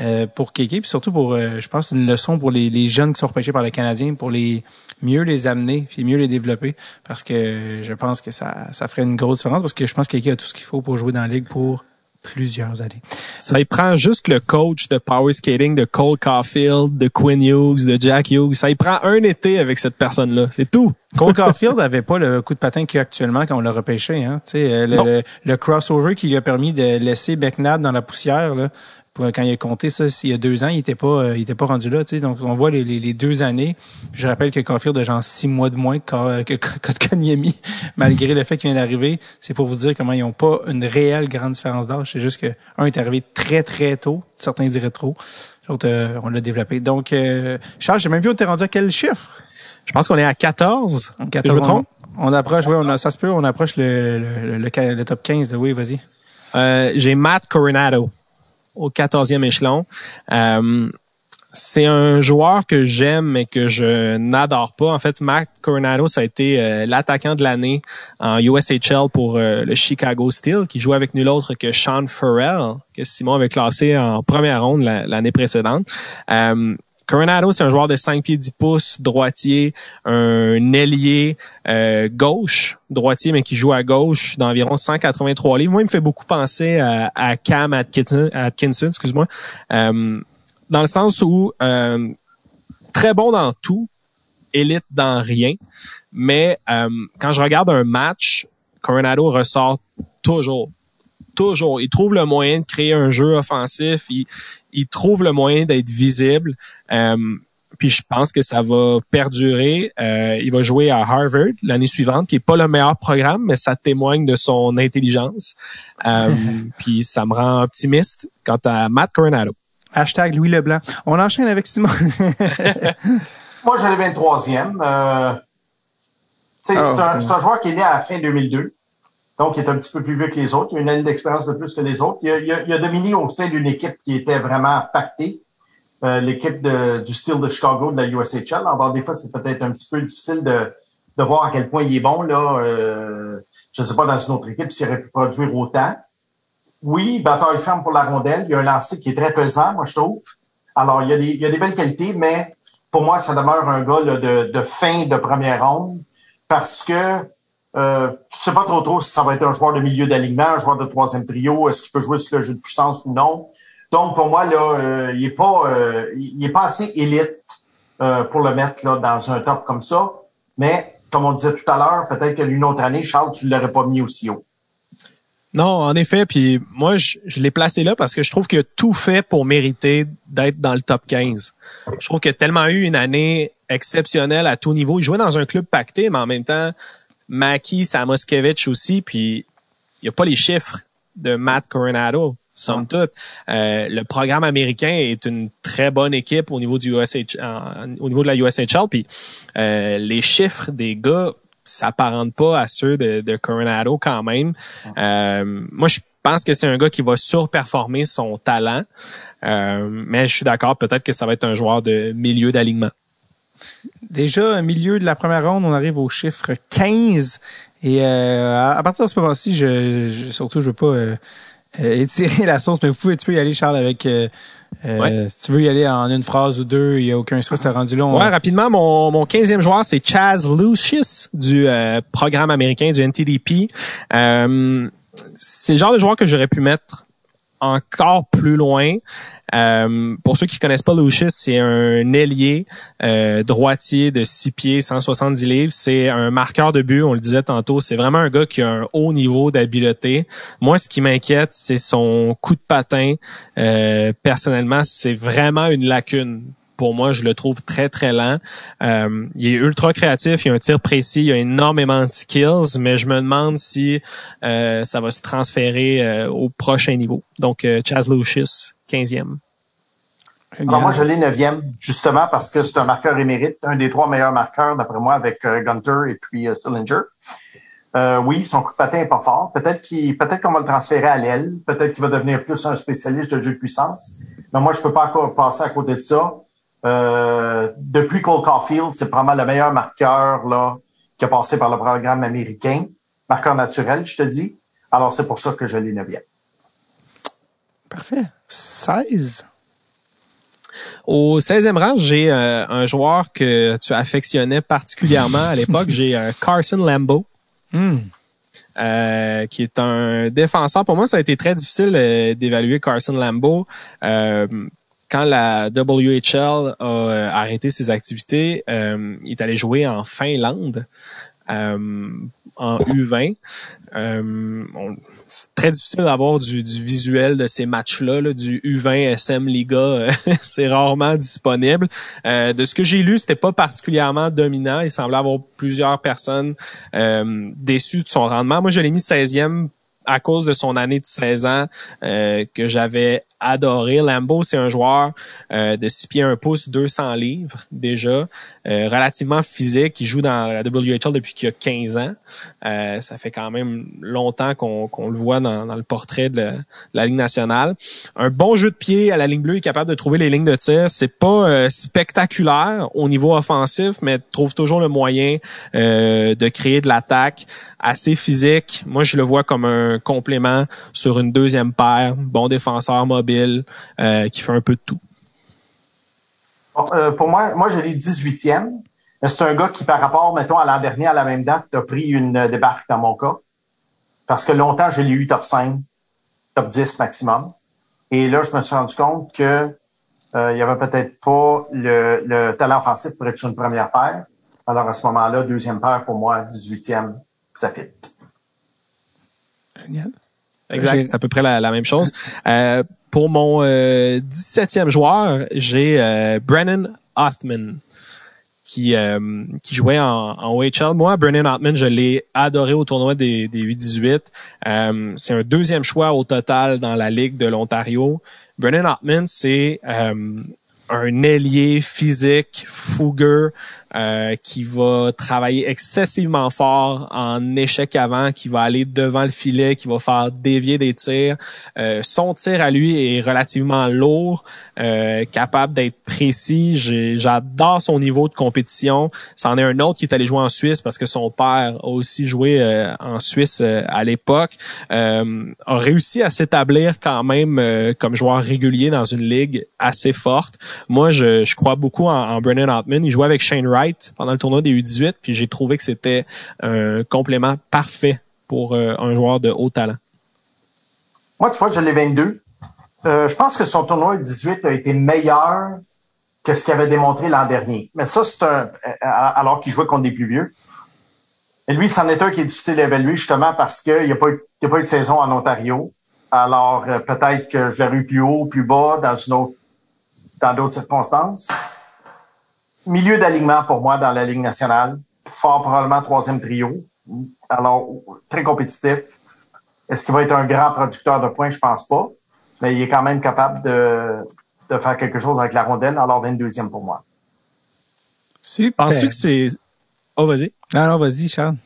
euh, pour Kéké, puis surtout pour, euh, je pense, une leçon pour les, les, jeunes qui sont repêchés par les Canadiens, pour les mieux les amener, puis mieux les développer, parce que je pense que ça, ça ferait une grosse différence, parce que je pense que Kéké a tout ce qu'il faut pour jouer dans la ligue pour plusieurs années. Ça il prend juste le coach de power skating de Cole Caulfield, de Quinn Hughes, de Jack Hughes. Ça il prend un été avec cette personne-là. C'est tout. Cole Caulfield avait pas le coup de patin qu'il a actuellement quand on l'a repêché. Hein. Euh, le, le, le, crossover qui lui a permis de laisser McNabb dans la poussière, là, quand il a compté ça, s'il y a deux ans, il était pas, euh, il était pas rendu là. Sais, donc on voit les, les, deux années. Je rappelle que Caulfield de genre six mois de moins que, que, que malgré le fait qu'il vient d'arriver. C'est pour vous dire comment ils ont pas une réelle grande différence d'âge. C'est juste que un est arrivé très très tôt, certains diraient trop. L'autre, euh, on l'a développé. Donc, euh, Charles, j'ai même plus où t'es rendu à quel chiffre? Je pense qu'on est à 14. 14 je me trompe? On, approche, oui, on ça se peut, on approche le, le, le, top 15. oui, vas-y. j'ai Matt Coronado. Au 14e échelon. Euh, c'est un joueur que j'aime mais que je n'adore pas. En fait, Matt Coronado, ça a été euh, l'attaquant de l'année en USHL pour euh, le Chicago Steel, qui jouait avec nul autre que Sean Farrell, que Simon avait classé en première ronde l'année précédente. Euh, Coronado, c'est un joueur de 5 pieds 10 pouces, droitier, un ailier gauche, droitier, mais qui joue à gauche d'environ 183 livres. Moi, il me fait beaucoup penser à, Cam Atkinson, excuse-moi dans le sens où euh, très bon dans tout, élite dans rien, mais euh, quand je regarde un match, Coronado ressort toujours. Toujours. Il trouve le moyen de créer un jeu offensif. Il, il trouve le moyen d'être visible. Euh, puis je pense que ça va perdurer. Euh, il va jouer à Harvard l'année suivante, qui est pas le meilleur programme, mais ça témoigne de son intelligence. Euh, puis ça me rend optimiste quant à Matt Coronado. Hashtag Louis Leblanc. On enchaîne avec Simon. Moi, j'ai le 23e. Euh, c'est, un, joueur qui est né à la fin 2002. Donc, il est un petit peu plus vieux que les autres. Il a une année d'expérience de plus que les autres. Il a, il a, dominé au sein d'une équipe qui était vraiment pactée. Euh, l'équipe du style de Chicago de la USHL. Alors, des fois, c'est peut-être un petit peu difficile de, de voir à quel point il est bon. Là, euh, je ne sais pas dans une autre équipe s'il aurait pu produire autant. Oui, bataille ferme pour la rondelle. Il y a un lancer qui est très pesant, moi, je trouve. Alors, il y a des, il y a des belles qualités, mais pour moi, ça demeure un gars de, de, fin de première ronde parce que euh, tu sais pas trop trop si ça va être un joueur de milieu d'alignement, un joueur de troisième trio, est-ce qu'il peut jouer sur le jeu de puissance ou non. Donc, pour moi, là, euh, il est pas euh, il est pas assez élite euh, pour le mettre là, dans un top comme ça. Mais, comme on disait tout à l'heure, peut-être qu'une autre année, Charles, tu l'aurais pas mis aussi haut. Non, en effet, puis moi, je, l'ai placé là parce que je trouve qu'il a tout fait pour mériter d'être dans le top 15. Je trouve qu'il a tellement eu une année exceptionnelle à tout niveau. Il jouait dans un club pacté, mais en même temps, Maki, Samoskevich aussi, puis il n'y a pas les chiffres de Matt Coronado, somme toute. Euh, le programme américain est une très bonne équipe au niveau du USH, au niveau de la USHL, puis euh, les chiffres des gars s'apparente pas à ceux de, de Coronado quand même. Euh, moi, je pense que c'est un gars qui va surperformer son talent. Euh, mais je suis d'accord, peut-être que ça va être un joueur de milieu d'alignement. Déjà, milieu de la première ronde, on arrive au chiffre 15. Et euh, à partir de ce moment-ci, je, je, surtout, je veux pas euh, étirer la sauce, mais vous pouvez, tu peux y aller, Charles, avec euh, si tu veux y aller en une phrase ou deux, il n'y a aucun stress, t'as rendu long. Ouais, rapidement, mon, mon 15e joueur, c'est Chaz Lucius du euh, programme américain du NTDP. Euh, c'est le genre de joueur que j'aurais pu mettre encore plus loin. Euh, pour ceux qui connaissent pas Lucius, c'est un ailier euh, droitier de 6 pieds, 170 livres. C'est un marqueur de but, on le disait tantôt. C'est vraiment un gars qui a un haut niveau d'habileté. Moi, ce qui m'inquiète, c'est son coup de patin. Euh, personnellement, c'est vraiment une lacune pour moi, je le trouve très, très lent. Euh, il est ultra créatif, il a un tir précis, il a énormément de skills, mais je me demande si euh, ça va se transférer euh, au prochain niveau. Donc, Chaz Lucius, 15e. Alors moi, je l'ai 9e, justement parce que c'est un marqueur émérite, un des trois meilleurs marqueurs, d'après moi, avec Gunter et puis Sillinger. oui, son coup de patin est pas fort. Peut-être qu'il, peut-être qu'on va le transférer à l'aile. Peut-être qu'il va devenir plus un spécialiste de jeu de puissance. Mais moi, je peux pas encore passer à côté de ça. Euh, depuis Cole Caulfield, c'est probablement le meilleur marqueur là, qui a passé par le programme américain. Marqueur naturel, je te dis. Alors, c'est pour ça que je l'ai neuvième. Parfait. 16. Au 16e rang, j'ai euh, un joueur que tu affectionnais particulièrement à l'époque. j'ai euh, Carson Lambeau. Hmm. qui est un défenseur. Pour moi, ça a été très difficile d'évaluer Carson Lambeau quand la WHL a euh, arrêté ses activités, euh, il est allé jouer en Finlande euh, en U20. c'est très difficile d'avoir du, visuel de ces matchs-là, du U20 SM Liga, c'est rarement disponible. de ce que j'ai lu, c'était pas particulièrement dominant. Il semblait avoir plusieurs personnes déçues de son rendement. Moi, je l'ai mis 16e à cause de son année de 16 ans que j'avais adoré. Lambeau, c'est un joueur euh, de 6 pieds 1 pouce, 200 livres déjà. Euh, relativement physique, qui joue dans la WHL depuis qu'il a 15 ans. Euh, ça fait quand même longtemps qu'on le voit dans, le portrait de, la Ligue nationale. Un bon jeu de pied à la ligne bleue, il est capable de trouver les lignes de tir. C'est pas spectaculaire au niveau offensif, mais trouve toujours le moyen de créer de l'attaque assez physique. Moi, je le vois comme un complément sur une deuxième paire, bon défenseur mobile qui fait un peu de tout. Euh, pour moi, moi, je l'ai 18e. C'est un gars qui, par rapport, mettons, à l'an dernier, à la même date, a pris une euh, débarque dans mon cas. Parce que longtemps, je l'ai eu top 5, top 10 maximum. Et là, je me suis rendu compte que euh, il y avait peut-être pas le, le, talent offensif pour être sur une première paire. Alors, à ce moment-là, deuxième paire, pour moi, 18e, ça fit. Génial. Exact, c'est à peu près la, même chose. Euh, pour mon euh, 17e joueur, j'ai euh, Brennan Othman qui euh, qui jouait en, en. Moi, Brennan Othman, je l'ai adoré au tournoi des, des 8-18. Euh, c'est un deuxième choix au total dans la Ligue de l'Ontario. Brennan Othman, c'est un ailier physique, fougueux, euh, qui va travailler excessivement fort en échec avant, qui va aller devant le filet, qui va faire dévier des tirs. Euh, son tir à lui est relativement lourd, euh, capable d'être précis. J'adore son niveau de compétition. C'en est un autre qui est allé jouer en Suisse parce que son père a aussi joué en Suisse à l'époque. a réussi à s'établir quand même comme joueur régulier dans une ligue assez forte. Moi, je, crois beaucoup en, en Brennan Altman. Il jouait avec Shane Wright pendant le tournoi des U18, puis j'ai trouvé que c'était un complément parfait pour euh, un joueur de haut talent. Moi, tu vois, je l'ai 22. Euh, je pense que son tournoi 18 a été meilleur que ce qu'il avait démontré l'an dernier. Mais ça, c'est un, euh, alors qu'il jouait contre des plus vieux. Et lui, c'en est un qui est difficile à évaluer justement parce qu'il n'y a, pas eu, de saison en Ontario. Alors, peut-être que je l'aurais eu plus haut, plus bas, dans une autre, dans d'autres circonstances milieu d'alignement pour moi dans la Ligue nationale. Fort probablement troisième trio. Alors, très compétitif. Est-ce qu'il va être un grand producteur de points? Je pense pas. Mais il est quand même capable de, de faire quelque chose avec la rondelle. Alors, 22e pour moi. Super. Penses-tu que c'est... Oh, vas-y. Non, non, vas-y, Charles.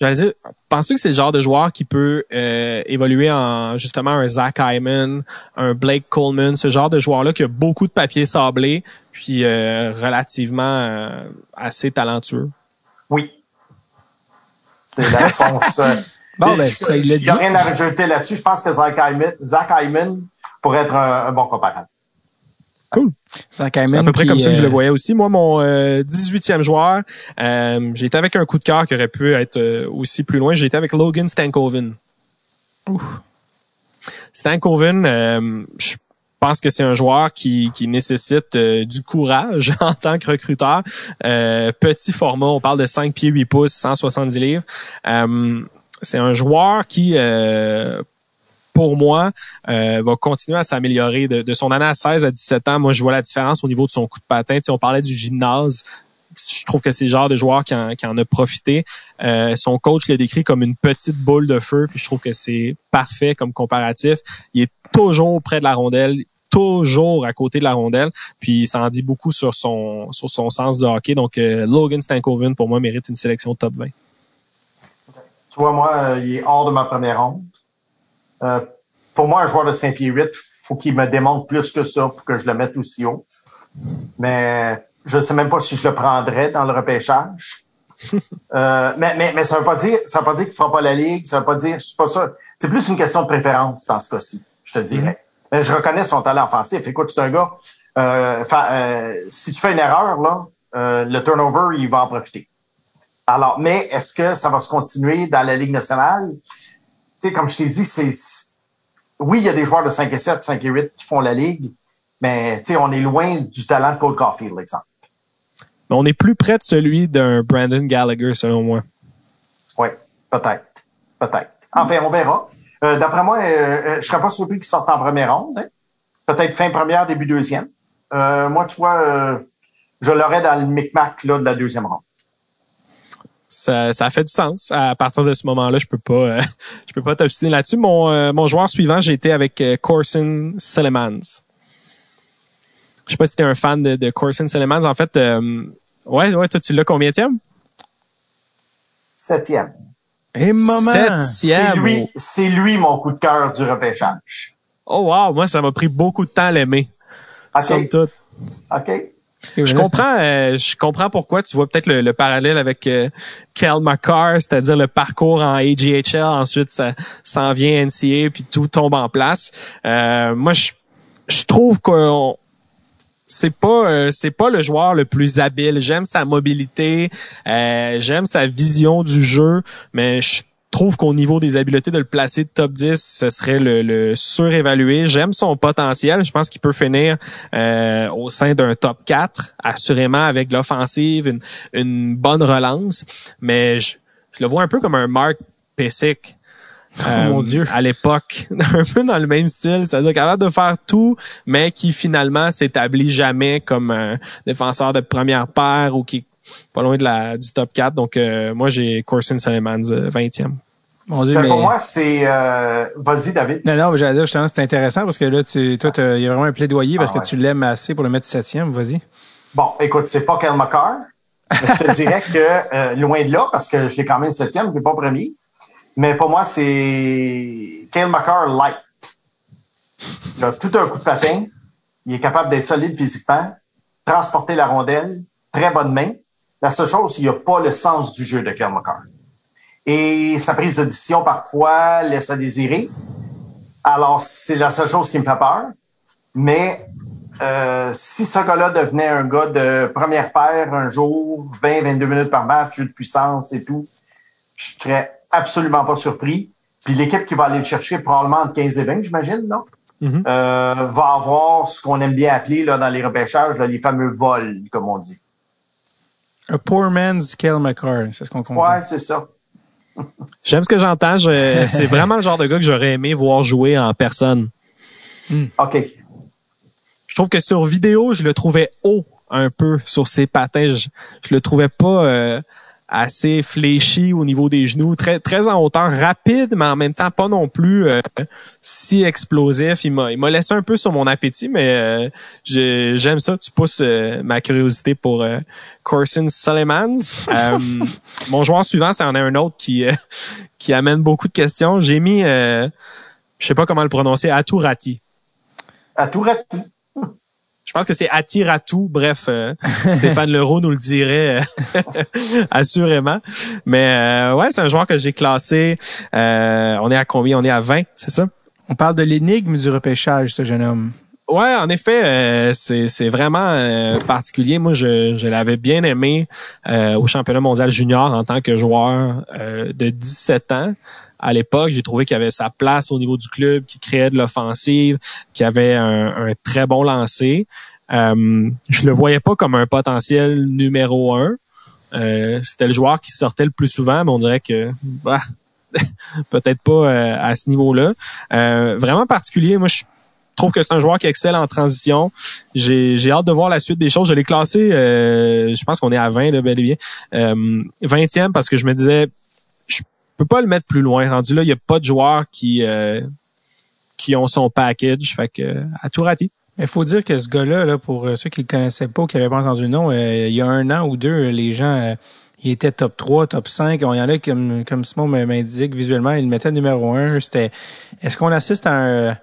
J'allais dire, penses-tu que c'est le genre de joueur qui peut euh, évoluer en justement un Zach Hyman, un Blake Coleman, ce genre de joueur-là qui a beaucoup de papier sablé, puis euh, relativement euh, assez talentueux? Oui. C'est la réponse. bon, ben, ça, il n'y a rien à rajouter là-dessus. Je pense que Zach Hyman, Zach Hyman pourrait être un, bon comparable. Cool. C'est à peu près comme ça que je le voyais aussi. Moi, mon 18e joueur, euh, j'ai été avec un coup de cœur qui aurait pu être aussi plus loin. J'ai été avec Logan Stankoven. Stankoven, euh, je je pense que c'est un joueur qui, qui nécessite euh, du courage en tant que recruteur. Euh, petit format, on parle de 5 pieds 8 pouces, 170 livres. Euh, c'est un joueur qui, pour moi, va continuer à s'améliorer. De, son année à 16 à 17 ans, moi, je vois la différence au niveau de son coup de patin. Tu on parlait du gymnase je trouve que c'est le genre de joueur qui en, qui en a profité. son coach le décrit comme une petite boule de feu, puis je trouve que c'est parfait comme comparatif. Il est toujours près de la rondelle, toujours à côté de la rondelle. Puis ça en dit beaucoup sur son sur son sens de hockey. Donc euh, Logan Stankoven pour moi mérite une sélection top 20. Tu vois, moi, euh, il est hors de ma première ronde. Euh, pour moi, un joueur de Saint-Pierre 8, faut qu'il me démontre plus que ça pour que je le mette aussi haut. Mais je sais même pas si je le prendrais dans le repêchage. mais, mais, mais ça veut pas dire, ça veut pas dire qu'il fera pas la ligue, ça veut pas dire, c'est pas ça. C'est plus une question de préférence dans ce cas-ci, je te dirais. Mm-hmm. Ben, je reconnais son talent offensif. Écoute, c'est un gars, euh, euh, si tu fais une erreur, là, euh, le turnover, il va en profiter. Alors, mais est-ce que ça va se continuer dans la Ligue nationale? Tu sais, comme je t'ai dit, c'est oui, il y a des joueurs de 5 et 7, 5 et 8 qui font la Ligue, mais tu sais, on est loin du talent de Cole Caulfield, exemple. Mais on est plus près de celui d'un Brandon Gallagher, selon moi. Oui, peut-être. Peut-être. Enfin, on verra. Euh, d'après moi, euh, euh, je serais pas surpris qu'il sorte en première ronde. Hein. Peut-être fin première, début deuxième. moi, tu vois, je l'aurais dans le micmac là, de la deuxième ronde. Ça, ça fait du sens. À partir de ce moment-là, je peux pas, je peux pas t'obstiner là-dessus. Mon, mon joueur suivant, j'ai été avec Corson Selemans. Je sais pas si tu es un fan de, de Corson Selemans. En fait, Ouais, ouais, toi, tu l'as combien de Septième. Et moment. C'est Septième. lui, c'est lui mon coup de cœur du repêchage. Oh wow, moi, ça m'a pris beaucoup de temps à l'aimer. Somme OK? toute. OK? Je comprends, euh, je comprends pourquoi tu vois peut-être le, le parallèle avec euh, Kel McCarr, c'est-à-dire le parcours en AGHL, ensuite ça s'en vient NCA puis tout tombe en place. Euh, moi, je, je trouve que c'est pas euh, c'est pas le joueur le plus habile. J'aime sa mobilité, euh, j'aime sa vision du jeu, mais je trouve qu'au niveau des habiletés de le placer top 10, ce serait le, le surévaluer. J'aime son potentiel. Je pense qu'il peut finir euh, au sein d'un top 4, assurément avec l'offensive, une, une bonne relance. Mais je, je le vois un peu comme un Mark Pesic. Oh mon Dieu. À l'époque, un peu dans le même style, c'est-à-dire capable de faire tout, mais qui finalement s'établit jamais comme un défenseur de première paire ou qui est pas loin de la du top 4. Donc euh, moi j'ai Corson Salemans euh, 20e. Mon Dieu, Ben, mais... Pour moi, c'est... euh, Vas-y, David. Non, non, mais j'allais dire, justement, c'est intéressant parce que là, tu, toi, il y a vraiment un plaidoyer parce Ah ouais. que tu l'aimes assez pour le mettre septième. Vas-y. Bon, écoute, c'est pas Kel McCarr. je te dirais que euh, loin de là, parce que je l'ai quand même septième, je l'ai pas premier. Mais pour moi, c'est Kel McCarr light. Il a tout un coup de patin. Il est capable d'être solide physiquement, transporter la rondelle, très bonne main. La seule chose, il n'a pas le sens du jeu de Kel McCarr. Et sa prise de décision, parfois, laisse à désirer. Alors, c'est la seule chose qui me fait peur. Mais euh, si ce gars-là devenait un gars de première paire un jour, 20-22 minutes par match, jeu de puissance et tout, je serais absolument pas surpris. Puis l'équipe qui va aller le chercher, probablement entre 15 et 20, j'imagine, non? Mhm. Euh, va avoir ce qu'on aime bien appeler là, dans les repêchages, là, les fameux vols, comme on dit. A poor man's Kale McCarr, c'est ce qu'on comprend. Ouais, c'est ça. J'aime ce que j'entends. Je- C'est vraiment le genre de gars que j'aurais aimé voir jouer en personne. OK. Je trouve que sur vidéo, je le trouvais haut un peu sur ses patins. Je, je le trouvais pas euh, assez fléchi au niveau des genoux, très très en hauteur, rapide, mais en même temps pas non plus euh, si explosif. Il m'a il m'a laissé un peu sur mon appétit, mais euh, j'aime ça. Tu pousses euh, ma curiosité pour euh, Corson Sulemans. Euh, mon joueur suivant, c'est en a un autre qui euh, qui amène beaucoup de questions. J'ai mis, euh, je sais pas comment le prononcer, Aturati. Raté. Je pense que c'est Atiratou. Bref, euh, Stéphane Leroux nous le dirait euh, assurément. Mais euh, ouais, c'est un joueur que j'ai classé. euh, on est à combien? On est à 20, c'est ça? On parle de l'énigme du repêchage, ce jeune homme. Ouais, en effet, euh, c'est c'est vraiment euh, particulier. Moi, je, je l'avais bien aimé euh, au championnat mondial junior en tant que joueur euh, de 17 ans. À l'époque, j'ai trouvé qu'il avait sa place au niveau du club, qu'il créait de l'offensive, qu'il avait un, un très bon lancer. Euh, je le voyais pas comme un potentiel numéro un. Euh, C'était le joueur qui sortait le plus souvent, mais on dirait que bah, peut-être pas euh, à ce niveau-là. Euh, vraiment particulier. Moi, je trouve que c'est un joueur qui excelle en transition. J'ai hâte de voir la suite des choses. Je l'ai classé, euh, je pense qu'on est à 20, là, bel et bien. Euh, 20e parce que je me disais, peux pas le mettre plus loin. Rendu là, il y a pas de joueurs qui euh, qui ont son package. Fait que à tout raté. Il faut dire que ce gars-là, là, pour euh, ceux qui le connaissaient pas ou qui n'avaient pas entendu le nom, euh, il y a un an ou deux, les gens, euh, il était top 3, top 5. Il y en a comme, comme Simon m'indique visuellement, il le mettait numéro 1. C'était, est-ce qu'on assiste à un,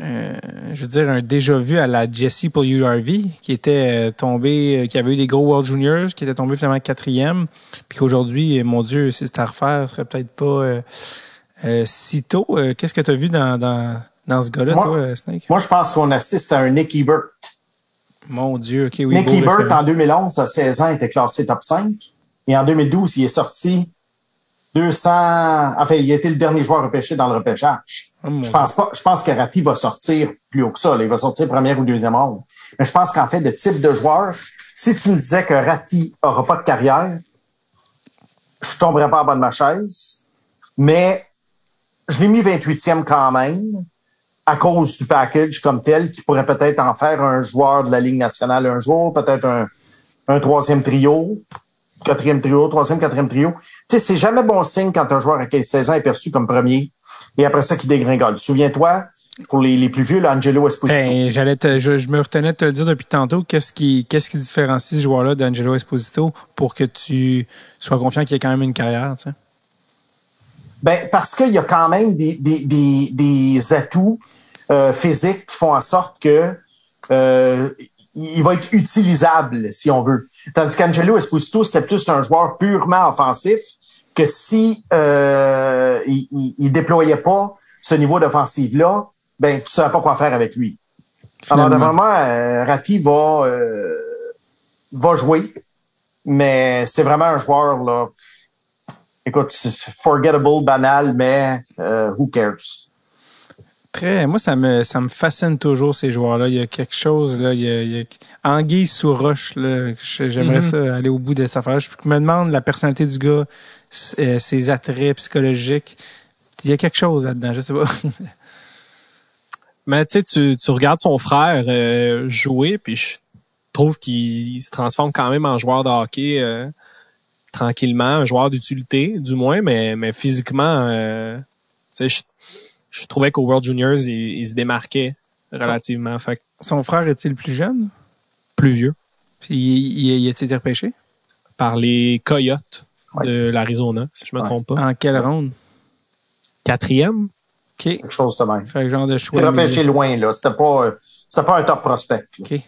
euh, je veux dire, un déjà vu à la Jesse pour URV, qui était euh, tombé, euh, qui avait eu des gros World Juniors, qui était tombé finalement quatrième, puis qu'aujourd'hui, mon Dieu, si c'était à refaire, ce serait peut-être pas euh, euh, si tôt. Qu'est-ce que tu as vu dans, dans, dans ce gars-là, toi, Snake? Moi, je pense qu'on assiste à un Nick Ebert. Mon Dieu, ok, oui. Nick beau Ebert, référent. en 2011, à 16 ans, était classé top 5. Et en 2012, il est sorti 200... Enfin, il été le dernier joueur repêché dans le repêchage. Oh, mon Je pense pas, je pense que Ratti va sortir plus haut que ça. là. Il va sortir première ou deuxième ronde. Mais je pense qu'en fait, de type de joueur, si tu me disais que Ratti aura pas de carrière, je tomberais pas en bas de ma chaise. Mais je l'ai mis 28e quand même, à cause du package comme tel, qui pourrait peut-être en faire un joueur de la Ligue nationale un jour, peut-être un, un troisième trio, quatrième trio, troisième, quatrième trio. Tu sais, c'est jamais bon signe quand un joueur à 15-16 ans est perçu comme premier et après ça qui dégringole. Souviens-toi, Pour les, les plus vieux, là, Angelo Esposito. Ben, j'allais te, je, je me retenais de te le dire depuis tantôt. Qu'est-ce qui, qu'est-ce qui différencie ce joueur-là d'Angelo Esposito pour que tu sois confiant qu'il ait quand même une carrière, tu sais? Ben, parce qu'il y a quand même des, des, des, des atouts euh, physiques qui font en sorte que euh, il va être utilisable, si on veut. Tandis qu'Angelo Esposito, c'était plus un joueur purement offensif que si euh, il, il, il déployait pas ce niveau d'offensive-là, ben, tu ne savais pas quoi faire avec lui. Alors, Finalement. vraiment, euh, Ratti va, euh, va jouer, mais c'est vraiment un joueur, là. Écoute, c'est forgettable, banal, mais euh, who cares? Très, moi, ça me, ça me fascine toujours, ces joueurs-là. Il y a quelque chose, là. Il y a, il y a anguille sous roche, là. J'aimerais Mhm. ça aller au bout de cette affaire. Je me demande la personnalité du gars, euh, ses attraits psychologiques. Il y a quelque chose là-dedans, je sais pas. Mais tu sais, tu, regardes son frère euh, jouer, puis je trouve qu'il se transforme quand même en joueur de hockey euh, tranquillement, un joueur d'utilité, du moins, mais, mais physiquement, euh, tu sais, je, je trouvais qu'au World Juniors, il, il se démarquait relativement. Fait Son frère est-il plus jeune? plus vieux Puis il, il, il a-t-il été repêché? par les Coyotes Ouais. de l'Arizona, si je me Ouais. trompe pas. En quelle ronde? Quatrième? Quelque chose de même. Fait que genre de choix. repêché loin, là. C'était pas, euh, c'était pas un top prospect. là. OK.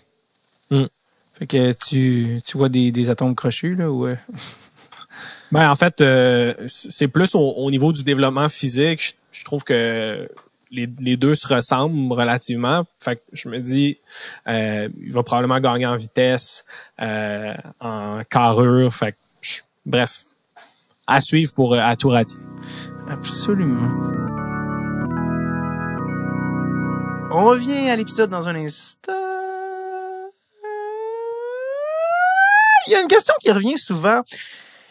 Hmm. Fait que tu, tu vois des, des atomes crochus, là, ou... euh, Ben en fait, euh, c'est plus au, au niveau du développement physique. Je, je trouve que les, les deux se ressemblent relativement. Fait que je me dis, euh, il va probablement gagner en vitesse, euh, en carrure. Fait que, je- bref, à suivre pour euh, à tout rater. Absolument. On revient à l'épisode dans un instant. Il y a une question qui revient souvent.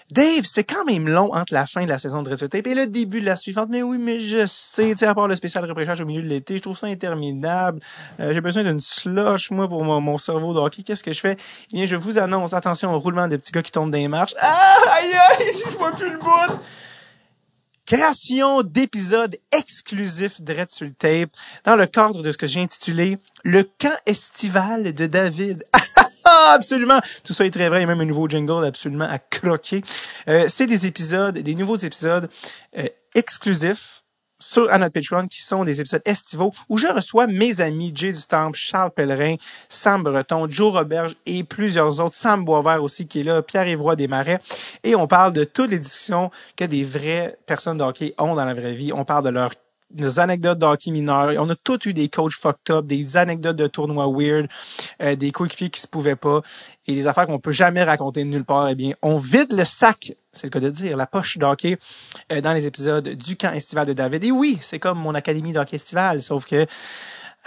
Dave, c'est quand même long entre la fin de la saison de Red Tape et le début de la suivante. Mais oui, mais je sais, tu sais, à part le spécial repêchage au milieu de l'été, je trouve ça interminable. Euh, J'ai besoin d'une slush, moi, pour mon, mon cerveau de. Qu'est-ce que je fais? Eh bien, je vous annonce, attention au roulement des petits gars qui tombent les marches. Ah, aïe, aïe, je vois plus le bout! Création d'épisodes exclusifs de Red tape dans le cadre de ce que j'ai intitulé Le camp estival de David. Ah, absolument. Tout ça est très vrai. Il y a même un nouveau jingle absolument à croquer. Euh, c'est des épisodes, des nouveaux épisodes euh, exclusifs sur à notre Patreon qui sont des épisodes estivaux où je reçois mes amis Jay du Charles Pellerin, Sam Breton, Joe Roberge et plusieurs autres, Sam Boisvert aussi qui est là, Pierre Évroy Desmarais et on parle de toutes les discussions que des vraies personnes de hockey ont dans la vraie vie. On parle de leurs des anecdotes de hockey mineurs. On a tous eu des coachs fucked up, des anecdotes de tournois weird, euh, des coéquipiers qui se pouvaient pas et des affaires qu'on peut jamais raconter de nulle part. Eh bien, on vide le sac, c'est le cas de dire, la poche d'hockey euh, dans les épisodes du camp estival de David. Et oui, c'est comme mon académie d'hockey estival, sauf que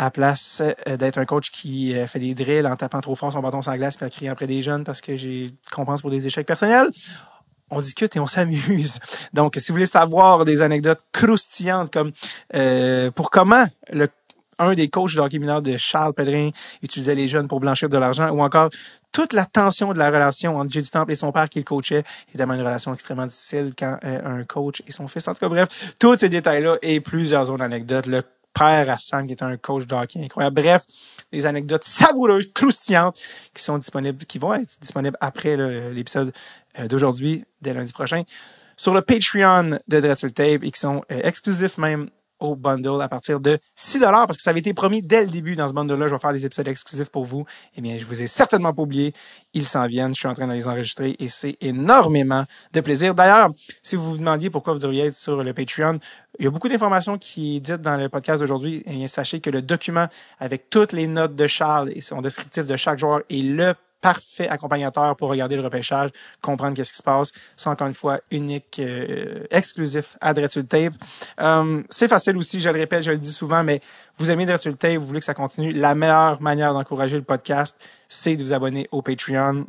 à la place euh, d'être un coach qui euh, fait des drills en tapant trop fort son bâton la glace puis à crier après des jeunes parce que j'ai compense pour des échecs personnels, on discute et on s'amuse. Donc, si vous voulez savoir des anecdotes croustillantes comme euh, pour comment le un des coachs de hockey mineur de Charles Pellerin utilisait les jeunes pour blanchir de l'argent, ou encore toute la tension de la relation entre Jay du Temple et son père qu'il coachait. Évidemment, une relation extrêmement difficile quand euh, un coach et son fils. En tout cas, bref, tous ces détails-là et plusieurs autres anecdotes. Le père à Sam, qui est un coach de hockey incroyable. Bref, des anecdotes savoureuses, croustillantes, qui sont disponibles, qui vont être disponibles après l'épisode d'aujourd'hui, dès lundi prochain, sur le Patreon de Dreadful Tape et qui sont euh, exclusifs même au bundle à partir de 6 parce que ça avait été promis dès le début dans ce bundle-là. Je vais faire des épisodes exclusifs pour vous. Eh bien, je vous ai certainement pas oublié. Ils s'en viennent. Je suis en train de les enregistrer et c'est énormément de plaisir. D'ailleurs, si vous vous demandiez pourquoi vous devriez être sur le Patreon, il y a beaucoup d'informations qui est dites dans le podcast d'aujourd'hui. Eh bien, sachez que le document avec toutes les notes de Charles et son descriptif de chaque joueur est le parfait accompagnateur pour regarder le repêchage, comprendre qu'est-ce qui se passe. C'est encore une fois unique, euh, exclusif à Dreadful Tape. Euh, c'est facile aussi, je le répète, je le dis souvent, mais vous aimez Dreadful Tape, vous voulez que ça continue. La meilleure manière d'encourager le podcast, c'est de vous abonner au Patreon.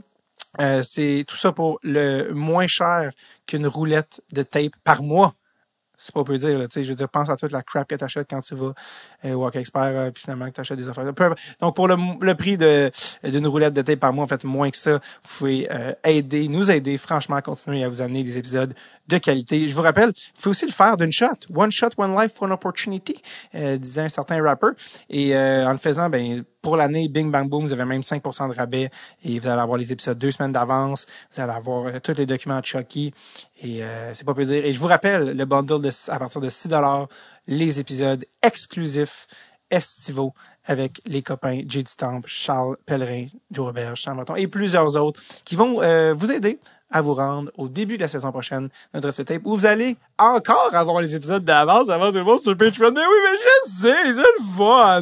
Euh, c'est tout ça pour le moins cher qu'une roulette de tape par mois. C'est pas peu dire. Là, je veux dire, pense à toute la crap que tu achètes quand tu vas euh, Walk Expert, euh, puis finalement que tu des affaires. Donc, pour le, le prix de d'une roulette de tape par mois, en fait, moins que ça, vous pouvez euh, aider, nous aider franchement à continuer à vous amener des épisodes de qualité. Je vous rappelle, vous pouvez aussi le faire d'une shot. One shot, one life, one opportunity, euh, disait un certain rapper. Et euh, en le faisant, ben pour l'année, Bing Bang Boom, vous avez même 5% de rabais et vous allez avoir les épisodes deux semaines d'avance. Vous allez avoir tous les documents de Chucky et euh, c'est pas peu dire. Et je vous rappelle, le bundle de, à partir de 6 les épisodes exclusifs estivaux avec les copains Jay du Temple, Charles Pellerin, Joe Robert, Charles Breton et plusieurs autres qui vont euh, vous aider à vous rendre au début de la saison prochaine notre tape où vous allez encore avoir les épisodes d'avance avant tout le monde sur Patreon. Mais oui, mais je sais, c'est le fun!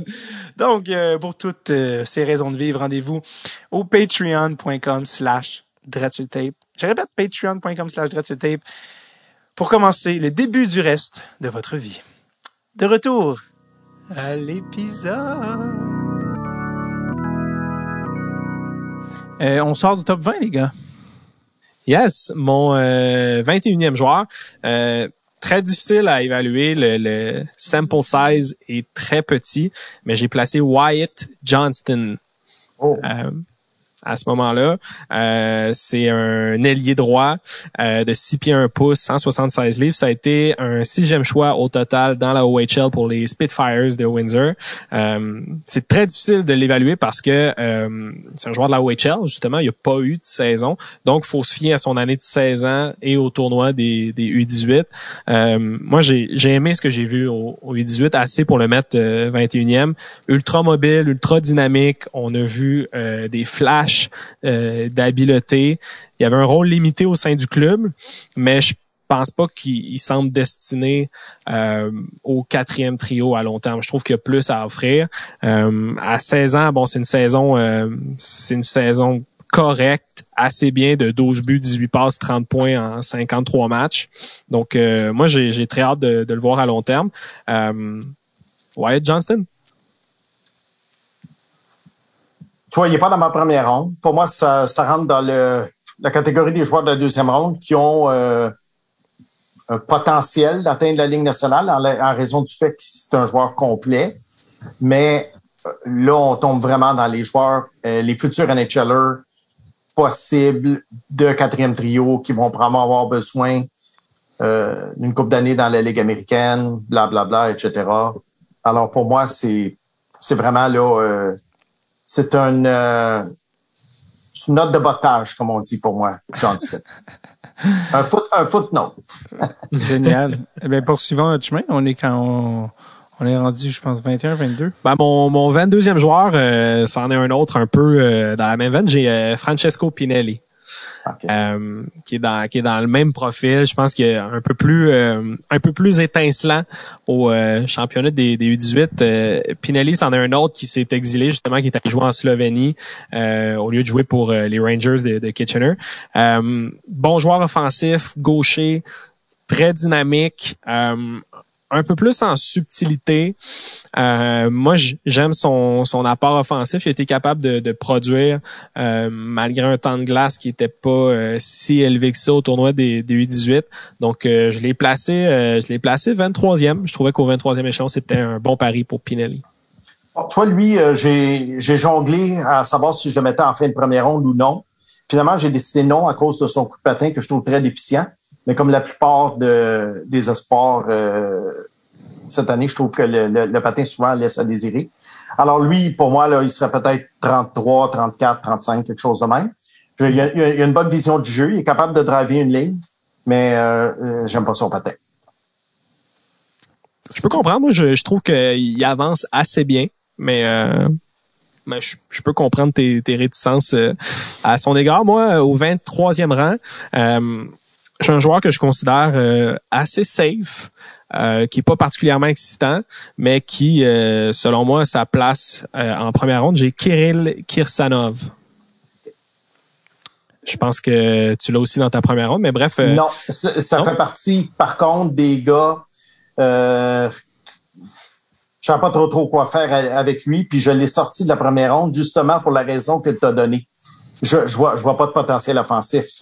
Donc, euh, pour toutes euh, ces raisons de vivre, rendez-vous au patreon.com slash tape. Je répète, patreon.com slash tape pour commencer le début du reste de votre vie. De retour à l'épisode. Euh, on sort du top 20, les gars. Yes, mon 21e joueur très difficile à évaluer. Le, sample size est très petit, mais j'ai placé Wyatt Johnston. Oh. À ce moment-là. Euh, c'est un ailier droit euh, de 6 pieds 1 pouce, 176 livres. Ça a été un sixième choix au total dans la OHL pour les Spitfires de Windsor. Euh, c'est très difficile de l'évaluer parce que c'est un joueur de la OHL, justement, il n'y a pas eu de saison. Donc, faut se fier à son année de 16 ans et au tournoi des, des U18. moi, j'ai aimé ce que j'ai vu au, au, U18, assez pour le mettre 21e. Ultra mobile, ultra dynamique. On a vu des flashs euh, d'habileté. Il avait un rôle limité au sein du club, mais je pense pas qu'il semble destiné euh, au quatrième trio à long terme. Je trouve qu'il y a plus à offrir. Euh, à 16 ans, bon, c'est une saison, c'est une saison correcte, assez bien de 12 buts, 18 passes, 30 points en 53 matchs. Donc, moi, j'ai très hâte de, de, le voir à long terme. Wyatt Johnston. Tu vois, il n'est pas dans ma première ronde. Pour moi, ça, ça rentre dans le, la catégorie des joueurs de la deuxième ronde qui ont euh, un potentiel d'atteindre la Ligue nationale en, raison du fait que c'est un joueur complet. Mais euh, là, on tombe vraiment dans les joueurs, euh, les futurs NHLers possibles de quatrième trio qui vont probablement avoir besoin euh, d'une coupe d'années dans la Ligue américaine, blablabla, bla, bla, etc. Alors pour moi, c'est c'est vraiment là c'est une, euh, une note de bottage, comme on dit pour moi, Johnston. un foot, un footnote. Génial. Eh bien, poursuivons notre chemin. On est quand on, est rendu, je pense, 21, 22. Ben, mon, mon 22e joueur, euh, c'en est un autre un peu euh, dans la même veine. J'ai Francesco Pinelli. Euh, qui est dans qui est dans le même profil. Je pense qu'il est un peu plus euh, un peu plus étincelant au euh, championnat des, des U18. Pinelli, c'en est un autre qui s'est exilé justement, qui est allé jouer en Slovénie au lieu de jouer pour les Rangers de, de Kitchener. bon joueur offensif, gaucher, très dynamique un peu plus en subtilité. Euh, moi, j'aime son, son apport offensif. Il été capable de, produire euh, malgré un temps de glace qui était pas euh, si élevé que ça au tournoi des, des U18. Donc, je l'ai placé, je l'ai placé 23e. Je trouvais qu'au 23e échelon, c'était un bon pari pour Pinelli. toi, lui, j'ai jonglé à savoir si je le mettais en fin de première ronde ou non. Finalement, j'ai décidé non à cause de son coup de patin que je trouve très déficient. Mais comme la plupart de, des espoirs euh, cette année, je trouve que le, patin souvent laisse à désirer. Alors lui, pour moi, il serait peut-être 33, 34, 35, quelque chose de même. Il a, une bonne vision du jeu, il est capable de driver une ligne, mais euh, euh j'aime pas son patin. Je peux comprendre, moi, je, trouve qu'il avance assez bien, mais mais je, peux comprendre tes, réticences à son égard. Moi, au 23e rang, suis un joueur que je considère euh, assez safe, euh, qui est pas particulièrement excitant, mais qui, euh, selon moi, sa place en première ronde. J'ai Kirill Kirsanov. Je pense que tu l'as aussi dans ta première ronde, mais bref. non, ça, fait partie, par contre, des gars. Euh, je ne sais pas trop trop quoi faire avec lui, puis je l'ai sorti de la première ronde justement pour la raison que tu as donnée. Je, je vois, je vois pas de potentiel offensif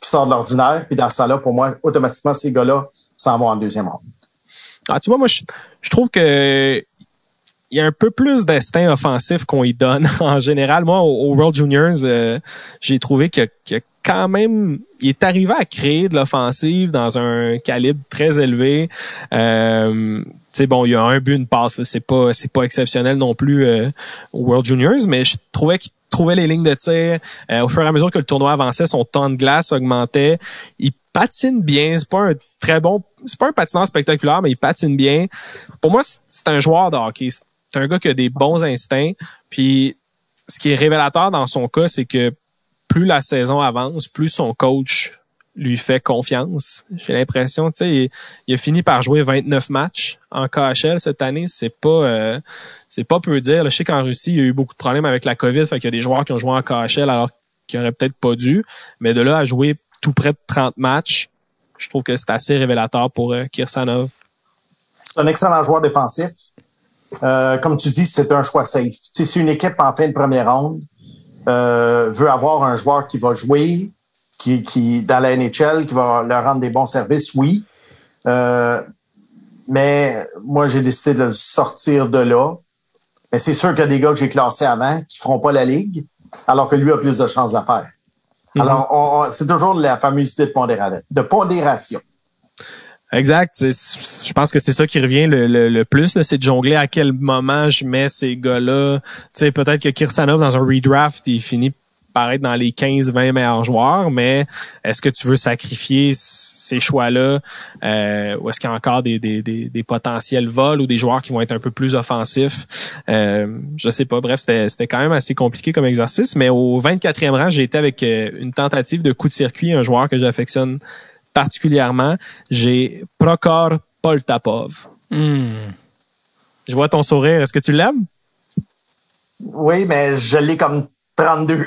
qui sort de l'ordinaire. Puis dans ce temps-là, pour moi, automatiquement, ces gars-là s'en va en deuxième ronde. Ah, tu vois, moi, je, je trouve que il y a un peu plus d'instinct offensif qu'on y donne en général. Moi, au, World Juniors, euh, j'ai trouvé que, que quand même, il est arrivé à créer de l'offensive dans un calibre très élevé. Euh, c'est bon, il y a un but, une passe, c'est pas c'est pas exceptionnel non plus euh, au World Juniors, mais je trouvais qu'il trouvait les lignes de tir euh, au fur et à mesure que le tournoi avançait, son temps de glace augmentait. Il patine bien, c'est pas un très bon, c'est pas un patineur spectaculaire, mais il patine bien. Pour moi, c'est un joueur de hockey. C'est un gars qui a des bons instincts. Puis ce qui est révélateur dans son cas, c'est que plus la saison avance, plus son coach lui fait confiance. J'ai l'impression, tu sais, il, a fini par jouer 29 matchs en KHL cette année. C'est pas, euh, c'est pas peu dire. je sais qu'en Russie, il y a eu beaucoup de problèmes avec la COVID, fait qu'il y a des joueurs qui ont joué en KHL alors qu'ils auraient peut-être pas dû. Mais de là à jouer tout près de 30 matchs, je trouve que c'est assez révélateur pour euh, Kirsanov. C'est un excellent joueur défensif. Euh, comme tu dis, c'est un choix safe. c'est une équipe en fin de première ronde veut avoir un joueur qui va jouer, qui, qui dans la NHL, qui va leur rendre des bons services, oui. Euh, mais moi, j'ai décidé de le sortir de là. Mais c'est sûr qu'il y a des gars que j'ai classés avant qui feront pas la ligue, alors que lui a plus de chances d'affaire. Mm-hmm. Alors, c'est toujours la fameuse idée de, de pondération. Exact. Je pense que c'est ça qui revient le, le, plus, c'est de jongler à quel moment je mets ces gars-là. Tu sais, peut-être que Kirsanov, dans un redraft, il finit par être dans les 15-20 meilleurs joueurs, mais est-ce que tu veux sacrifier ces choix-là euh, ou est-ce qu'il y a encore des, des, des, potentiels vols ou des joueurs qui vont être un peu plus offensifs? Euh, je sais pas. Bref, c'était quand même assez compliqué comme exercice, mais au 24e rang, j'ai été avec euh, une tentative de coup de circuit, un joueur que j'affectionne particulièrement, j'ai Prokor Poltapov. Hmm. Je vois ton sourire. Est-ce que tu l'aimes? Oui, mais je l'ai comme 32.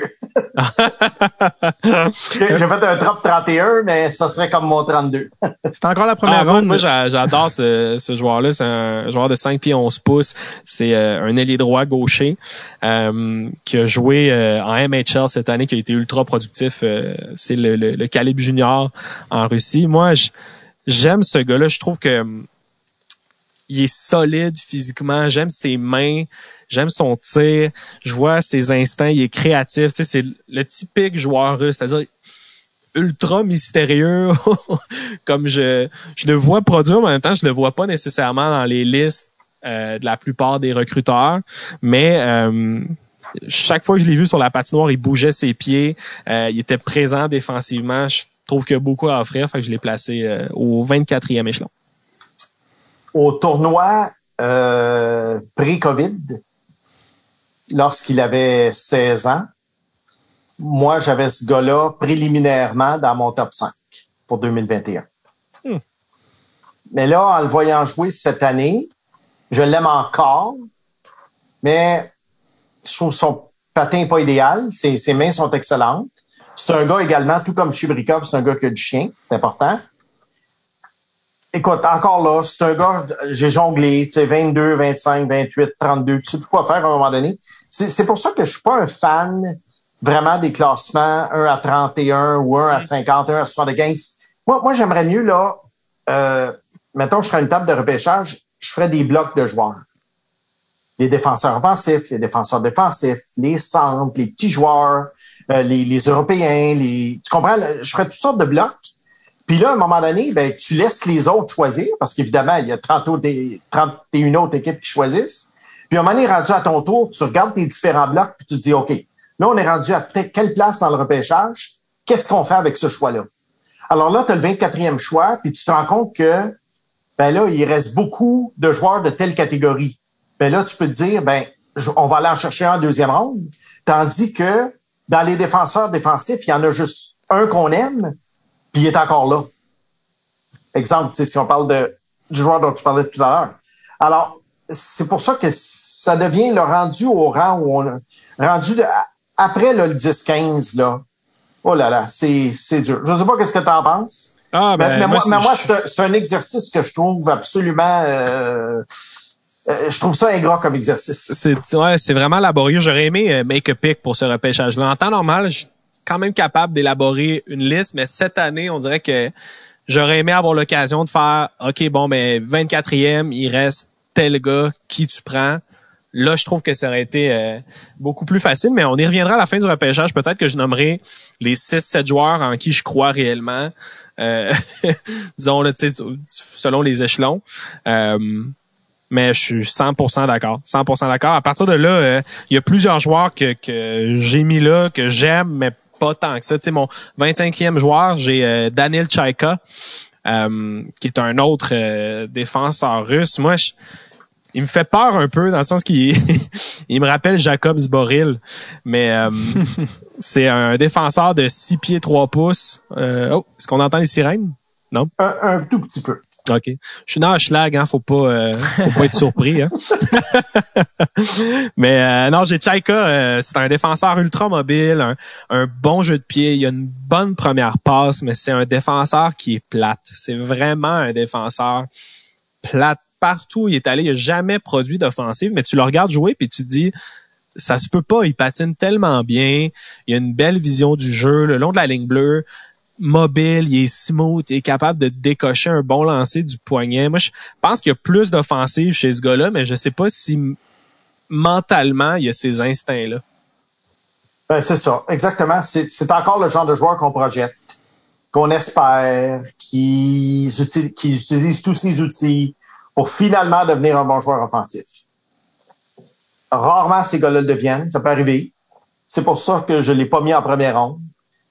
J'ai fait un drop 31, mais ça serait comme mon 32. c'est encore la première ah, ronde. Moi, j'adore ce, ce joueur-là. C'est un joueur de 5 pieds 11 pouces. C'est euh, un ailier droit gaucher euh, qui a joué euh, en MHL cette année, qui a été ultra productif. c'est le, le, le, calibre junior en Russie. Moi, j'aime ce gars-là. Je trouve que il est solide physiquement. J'aime ses mains. J'aime son tir. Je vois ses instincts. Il est créatif. Tu sais, c'est le typique joueur russe, c'est-à-dire ultra mystérieux. Comme je, je le vois produire, mais en même temps, je le vois pas nécessairement dans les listes euh, de la plupart des recruteurs. Mais euh, chaque fois que je l'ai vu sur la patinoire, il bougeait ses pieds. Euh, il était présent défensivement. Je trouve qu'il y a beaucoup à offrir. Fait que je l'ai placé au 24e échelon. Au tournoi pré-COVID, lorsqu'il avait 16 ans, moi, j'avais ce gars-là préliminairement dans mon top 5 pour 2021. Hmm. Mais là, en le voyant jouer cette année, je l'aime encore, mais je trouve son patin pas idéal. Ses, ses mains sont excellentes. C'est un gars également, tout comme Chibrikov, c'est un gars qui a du chien, c'est important. Écoute, encore là, c'est un gars, j'ai jonglé, tu sais, 22, 25, 28, 32, tu sais quoi faire à un moment donné. C'est pour ça que je suis pas un fan vraiment des classements 1 à 31 ou 1 à 50, 1 à 75. Moi, moi j'aimerais mieux, là, euh, mettons, je ferais une table de repêchage, je ferais des blocs de joueurs. Les défenseurs offensifs, les défenseurs défensifs, les centres, les petits joueurs, euh, les, les Européens, les. Tu comprends? Je ferais toutes sortes de blocs. Puis là, à un moment donné, ben, tu laisses les autres choisir, parce qu'évidemment, il y a 30 autres, 31 autres équipes qui choisissent. Puis à un moment donné, rendu à ton tour, tu regardes tes différents blocs, puis tu te dis, OK, là, on est rendu à quelle place dans le repêchage? Qu'est-ce qu'on fait avec ce choix-là? Alors là, tu as le 24e choix, puis tu te rends compte que ben là, il reste beaucoup de joueurs de telle catégorie. Ben là, tu peux te dire, ben, on va aller en chercher un deuxième ronde. Tandis que dans les défenseurs défensifs, il y en a juste un qu'on aime, puis il est encore là. Exemple, si on parle de, du joueur dont tu parlais tout à l'heure. Alors, c'est pour ça que ça devient le rendu au rang où on rendu après le 10-15 là. Oh là là, c'est c'est dur. Je sais pas qu'est-ce que tu en penses. Ah, ben, mais, moi, c'est un exercice que je trouve absolument euh, euh, je trouve ça ingrat comme exercice. C'est ouais, c'est vraiment laborieux. J'aurais aimé euh, make a pick pour ce repêchage-là. En temps normal, je quand même capable d'élaborer une liste, mais cette année, on dirait que j'aurais aimé avoir l'occasion de faire, OK, bon, mais 24e, il reste tel gars, qui tu prends? Là, je trouve que ça aurait été euh, beaucoup plus facile, mais on y reviendra à la fin du repêchage. Peut-être que je nommerai les 6-7 joueurs en qui je crois réellement, euh, disons, selon les échelons. Euh, mais je suis 100% d'accord. 100% d'accord. À partir de là, euh, il y a plusieurs joueurs que, que j'ai mis là, que j'aime, mais pas tant que ça. Tu sais, mon 25e joueur, j'ai euh, Daniel Chaika, euh, qui est un autre défenseur russe. Moi, je, il me fait peur un peu dans le sens qu'il il me rappelle Jacob Zboril, mais euh, c'est un défenseur de 6 pieds 3 pouces. Euh, oh, est-ce qu'on entend les sirènes? Non? Un, tout petit peu. OK. Je suis dans schlag, hein, faut pas euh, faut pas être surpris hein. Mais non, j'ai Chaika, c'est un défenseur ultra mobile, un, un, bon jeu de pied, il a une bonne première passe, mais c'est un défenseur qui est plate. C'est vraiment un défenseur plate partout il est allé, il a jamais produit d'offensive, mais tu le regardes jouer puis tu te dis ça se peut pas, il patine tellement bien, il a une belle vision du jeu le long de la ligne bleue, mobile, il est smooth, il est capable de décocher un bon lancer du poignet. Moi, je pense qu'il y a plus d'offensive chez ce gars-là, mais je sais pas si mentalement, il y a ces instincts-là. Ben, c'est ça, exactement. C'est encore le genre de joueur qu'on projette, qu'on espère, qui, utilise tous ses outils, pour finalement devenir un bon joueur offensif. Rarement ces gars-là le deviennent, ça peut arriver. C'est pour ça que je l'ai pas mis en première ronde.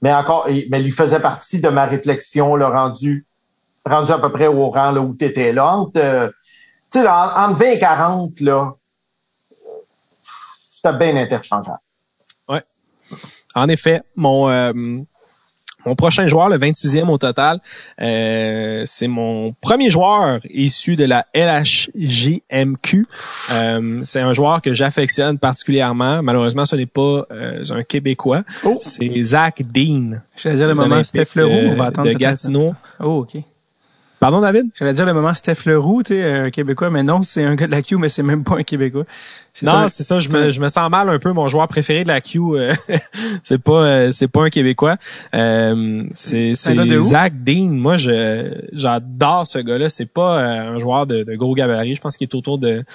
Mais encore, mais lui faisait partie de ma réflexion, le rendu, rendu à peu près au rang où tu étais là. Entre, euh, tu sais, entre 20 et 40, là, c'était bien interchangeable. Ouais. En effet, mon, euh, mon prochain joueur, le 26e au total, euh, c'est mon premier joueur issu de la LHJMQ. Euh, c'est un joueur que j'affectionne particulièrement. Malheureusement, ce n'est pas euh, un Québécois. Oh. C'est Zach Dean. Je vais dire le moment Steph Leroux. On va attendre de Gatineau. Oh, OK. Pardon, David? J'allais dire le moment Steph Leroux, tu sais, un Québécois, mais non, c'est un gars de la Q, mais c'est même pas un Québécois. Non, c'est ça, je me, je me sens mal un peu. Mon joueur préféré de la Q, euh, c'est pas euh, c'est pas un Québécois. Euh, c'est c'est Zach Dean. Moi, je j'adore ce gars-là. C'est pas un joueur de, de gros gabarit. Je pense qu'il est autour de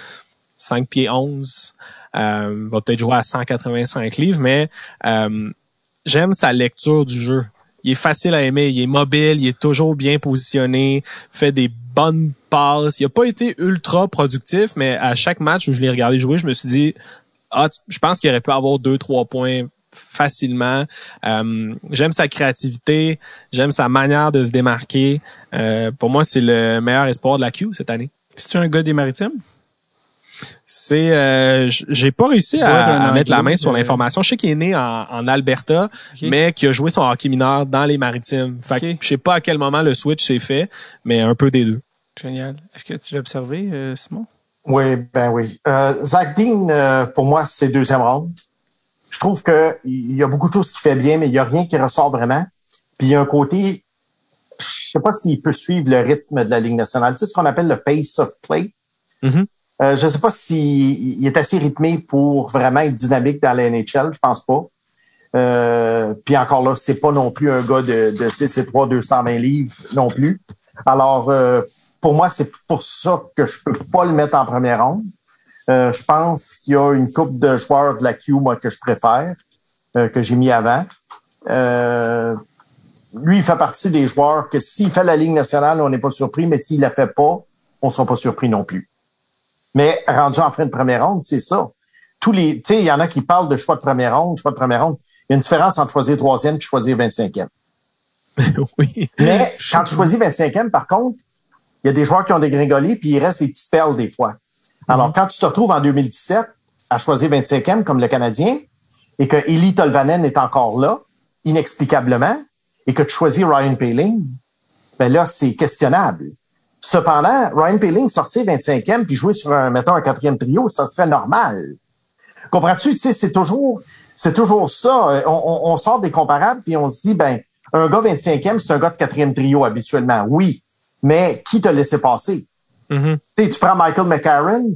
5 pieds 11. Euh, va peut-être jouer à 185 livres, mais j'aime sa lecture du jeu il est facile à aimer, il est mobile, il est toujours bien positionné, fait des bonnes passes. Il a pas été ultra productif, mais à chaque match où je l'ai regardé jouer, je me suis dit, ah, je pense qu'il aurait pu avoir deux, trois points facilement. Euh, j'aime sa créativité, j'aime sa manière de se démarquer. Euh, pour moi, c'est le meilleur espoir de la Q cette année. C'est un gars des maritimes? C'est, euh, j'ai pas réussi à, mettre la main sur l'information. Je sais qu'il est né en, Alberta, mais qu'il a joué son hockey mineur dans les Maritimes. Fait je sais pas à quel moment le switch s'est fait, mais un peu des deux. Génial. Est-ce que tu l'as observé, euh, Simon? Oui, ben oui. Euh, Zach Dean, euh, pour moi, c'est deuxième ronde. Je trouve que il y a beaucoup de choses qui fait bien, mais il y a rien qui ressort vraiment. Puis il y a un côté, je sais pas s'il peut suivre le rythme de la Ligue nationale. Tu sais ce qu'on appelle le pace of play? Mm-hmm. Euh, je ne sais pas s'il est assez rythmé pour vraiment être dynamique dans la NHL. Je pense pas. Euh, puis encore là, c'est pas non plus un gars de, de 6 et 3, 220 livres non plus. Alors, euh, pour moi, c'est pour ça que je peux pas le mettre en première ronde. je pense qu'il y a une coupe de joueurs de la Q, moi, que je préfère, que j'ai mis avant. lui, il fait partie des joueurs que s'il fait la Ligue nationale, on n'est pas surpris, mais s'il la fait pas, on ne sera pas surpris non plus. Mais rendu en fin de première ronde, c'est ça. Tous les, tu sais, il y en a qui parlent de choix de première ronde, choix de première ronde. Il y a une différence entre choisir troisième et choisir 25e. oui. Mais quand tu choisis 25e, par contre, il y a des joueurs qui ont dégringolé, puis il reste des petites perles des fois. Alors, mm-hmm. quand tu te retrouves en 2017 à choisir 25e comme le Canadien, et que Eli Tolvanen est encore là, inexplicablement, et que tu choisis Ryan Paling, ben là, c'est questionnable. Cependant, Ryan Peeling sortir 25e puis jouer sur un, mettons, un quatrième trio, ça serait normal. Comprends-tu? Tu sais, c'est toujours, c'est toujours ça. On, on, sort des comparables puis on se dit, ben, un gars 25e, c'est un gars de quatrième trio habituellement. Oui. Mais qui t'a laissé passer? Tu sais, tu prends Michael McCarron,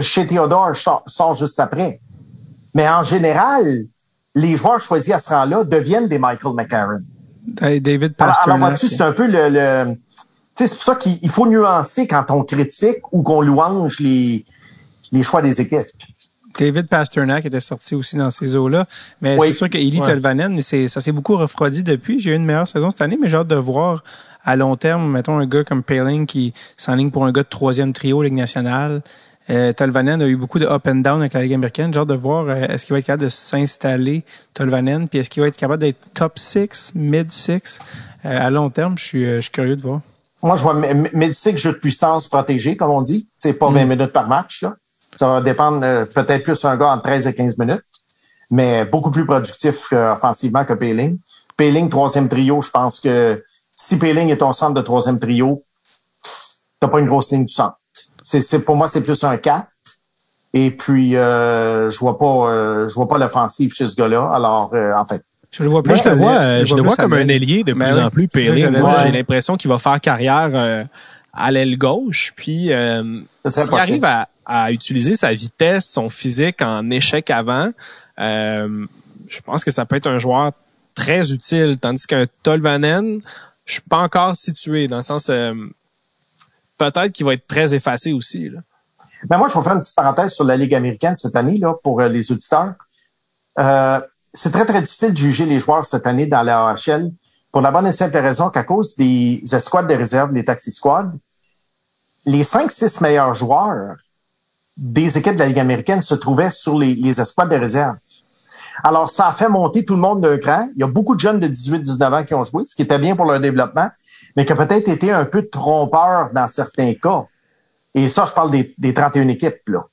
chez Theodore sort juste après. Mais en général, les joueurs choisis à ce rang-là deviennent des Michael McCarron. David Alors, alors Pasternak. vois-tu, c'est un peu le... c'est pour ça qu'il il faut nuancer quand on critique ou qu'on louange les, les choix des équipes. David Pasternak était sorti aussi dans ces eaux-là. Mais Oui. c'est sûr que Eli Ouais. Tolvanen, ça s'est beaucoup refroidi depuis. J'ai eu une meilleure saison cette année, mais j'ai hâte de voir à long terme, mettons un gars comme Paling qui s'enligne pour un gars de troisième trio Ligue nationale. Euh, Tolvanen a eu beaucoup de up and down avec la Ligue américaine. J'ai hâte de voir euh, est-ce qu'il va être capable de s'installer, Tolvanen, puis est-ce qu'il va être capable d'être top 6, mid 6 à long terme? Je suis, euh, je suis curieux de voir. Moi, je vois M- Medici jeu de puissance protégé, comme on dit. C'est pas 20 minutes par match. Là. Ça va dépendre euh, peut-être plus un gars entre 13 et 15 minutes, mais beaucoup plus productif euh, offensivement que Payling. Payling, troisième trio, je pense que si Payling est ton centre de troisième trio, t'as pas une grosse ligne du centre. C'est, c'est, pour moi, c'est plus un 4. Et puis, euh, je vois pas, euh, je vois pas l'offensive chez ce gars-là. Alors, euh, en fait, Je le vois plus. Moi, je le vois, je le plus vois comme un ailier de Ben plus oui, en plus. j'allais Moi, j'ai l'impression qu'il va faire carrière euh, à l'aile gauche. Puis, euh, s'il arrive à, à utiliser sa vitesse, son physique en échec avant, euh, je pense que ça peut être un joueur très utile. Tandis qu'un Tolvanen, je suis pas encore situé dans le sens euh, peut-être qu'il va être très effacé aussi. Là. Ben moi, je vais faire une petite parenthèse sur la Ligue américaine cette année là, pour euh, les auditeurs. Euh, c'est très, très difficile de juger les joueurs cette année dans la AHL pour la bonne et simple raison qu'à cause des escouades de réserve, les taxi squads, les cinq, six meilleurs joueurs des équipes de la Ligue américaine se trouvaient sur les, les escouades de réserve. Alors, ça a fait monter tout le monde d'un cran. Il y a beaucoup de jeunes de 18-19 ans qui ont joué, ce qui était bien pour leur développement, mais qui a peut-être été un peu trompeur dans certains cas. Et ça, je parle des, des 31 équipes. Là.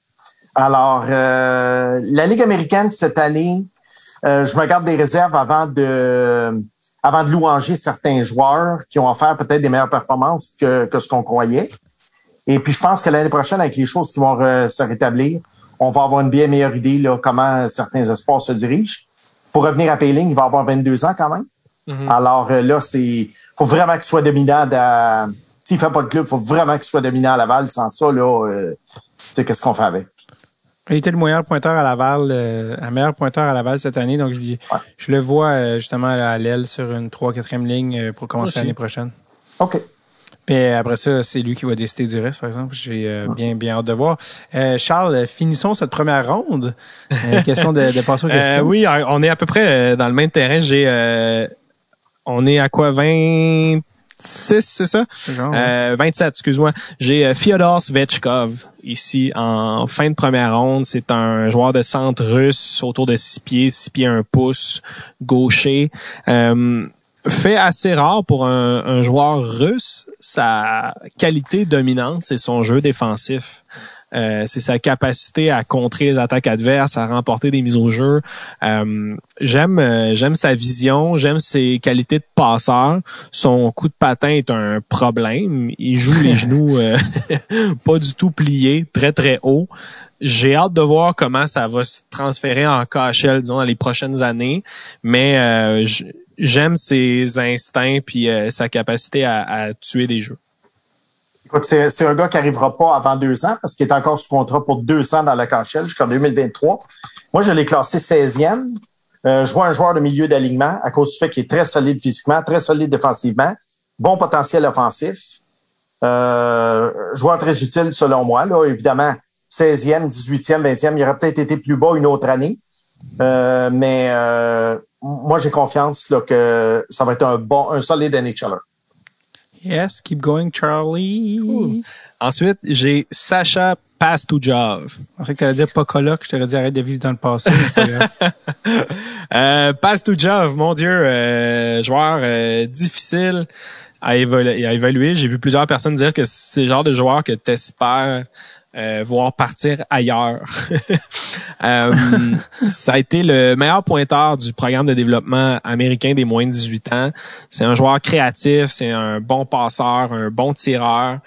Alors, euh, la Ligue américaine, cette année, euh, je me garde des réserves avant de avant de louanger certains joueurs qui ont offert peut-être des meilleures performances que, que ce qu'on croyait. Et puis, je pense que l'année prochaine, avec les choses qui vont re- se rétablir, on va avoir une bien meilleure idée là, comment certains espoirs se dirigent. Pour revenir à Payling, il va avoir 22 ans quand même. Alors euh, là, c'est faut vraiment qu'il soit dominant. à- S'il fait pas de club, faut vraiment qu'il soit dominant à Laval. Sans ça, là, euh, tu sais, qu'est-ce qu'on fait avec? Il était le meilleur pointeur à Laval, euh, un meilleur pointeur à Laval cette année, donc je, lui- Ouais. je le vois euh, justement à l'aile sur une 3-4e ligne euh, pour commencer l'année prochaine. OK. Puis euh, après ça, c'est lui qui va décider du reste, par exemple. J'ai euh, bien, bien hâte de voir. Euh, Charles, finissons cette première ronde. Euh, question de, de passer aux Euh, questions. oui, on est à peu près dans le même terrain. J'ai, euh, on est à quoi? 26, c'est ça? Genre, Euh, 27, excuse-moi. J'ai euh, Fyodor Svechkov ici en fin de première ronde. C'est un joueur de centre russe autour de 6 pieds, 6 pieds 1 pouce, gaucher. Euh, fait assez rare pour un, un joueur russe. Sa qualité dominante, c'est son jeu défensif. Euh, c'est sa capacité à contrer les attaques adverses, à remporter des mises au jeu. Euh, j'aime euh, j'aime sa vision, j'aime ses qualités de passeur. Son coup de patin est un problème. Il joue les genoux euh, pas du tout pliés, très très haut. J'ai hâte de voir comment ça va se transférer en KHL, disons, dans les prochaines années. Mais euh, j'aime ses instincts puis euh, sa capacité à, à tuer des jeux. C'est, un gars qui arrivera pas avant deux ans parce qu'il est encore sous contrat pour deux ans dans la KHL jusqu'en 2023. Moi, je l'ai classé 16e. Euh, je vois un joueur de milieu d'alignement à cause du fait qu'il est très solide physiquement, très solide défensivement, bon potentiel offensif. Euh, joueur très utile selon moi. Là, évidemment, 16e, 18e, 20e, il aurait peut-être été plus bas une autre année. Euh, mais euh, moi, j'ai confiance là, que ça va être un bon, un solide NHLer. Yes, keep going, Charlie. Cool. Ensuite, j'ai Sacha Pastujov. Je pensais que tu allais dire pas coloc, je t'aurais dit arrête de vivre dans le passé. Euh, Pastujov, mon Dieu, euh, joueur euh, difficile à, évaluer. J'ai vu plusieurs personnes dire que c'est le genre de joueur que tu espères euh, voir partir ailleurs. Euh, ça a été le meilleur pointeur du programme de développement américain des moins de 18 ans. C'est un joueur créatif, c'est un bon passeur, un bon tireur.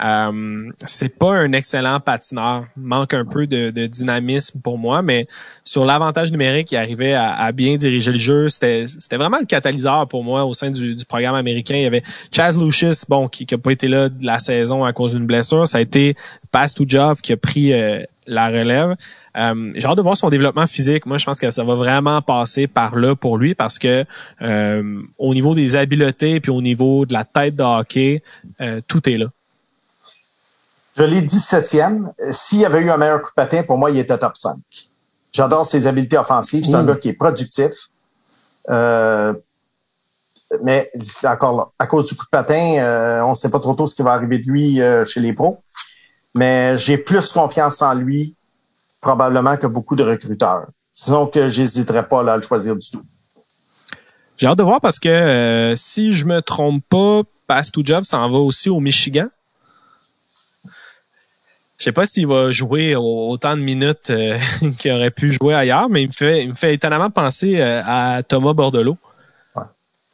Euh, c'est pas un excellent patineur, manque un peu de, de dynamisme pour moi, mais sur l'avantage numérique, il arrivait à, à bien diriger le jeu. C'était c'était vraiment le catalyseur pour moi au sein du, du programme américain. Il y avait Chaz Lucius, bon, qui n'a pas été là de la saison à cause d'une blessure. Ça a été Pastujov qui a pris euh, la relève. Euh, j'ai hâte de voir son développement physique. Moi, je pense que ça va vraiment passer par là pour lui parce que euh, au niveau des habiletés puis au niveau de la tête de hockey, euh, tout est là. Je l'ai 17e. S'il y avait eu un meilleur coup de patin, pour moi, il était top 5. J'adore ses habiletés offensives. C'est un gars qui est productif. Euh, mais encore là, à cause du coup de patin, euh, on ne sait pas trop tôt ce qui va arriver de lui euh, chez les pros. Mais j'ai plus confiance en lui probablement que beaucoup de recruteurs. Disons que j'hésiterais pas à le choisir du tout. J'ai hâte de voir parce que euh, si je me trompe pas, Job s'en va aussi au Michigan. Je sais pas s'il va jouer autant de minutes qu'il aurait pu jouer ailleurs, mais il me fait, il me fait étonnamment penser à Thomas Bordelot.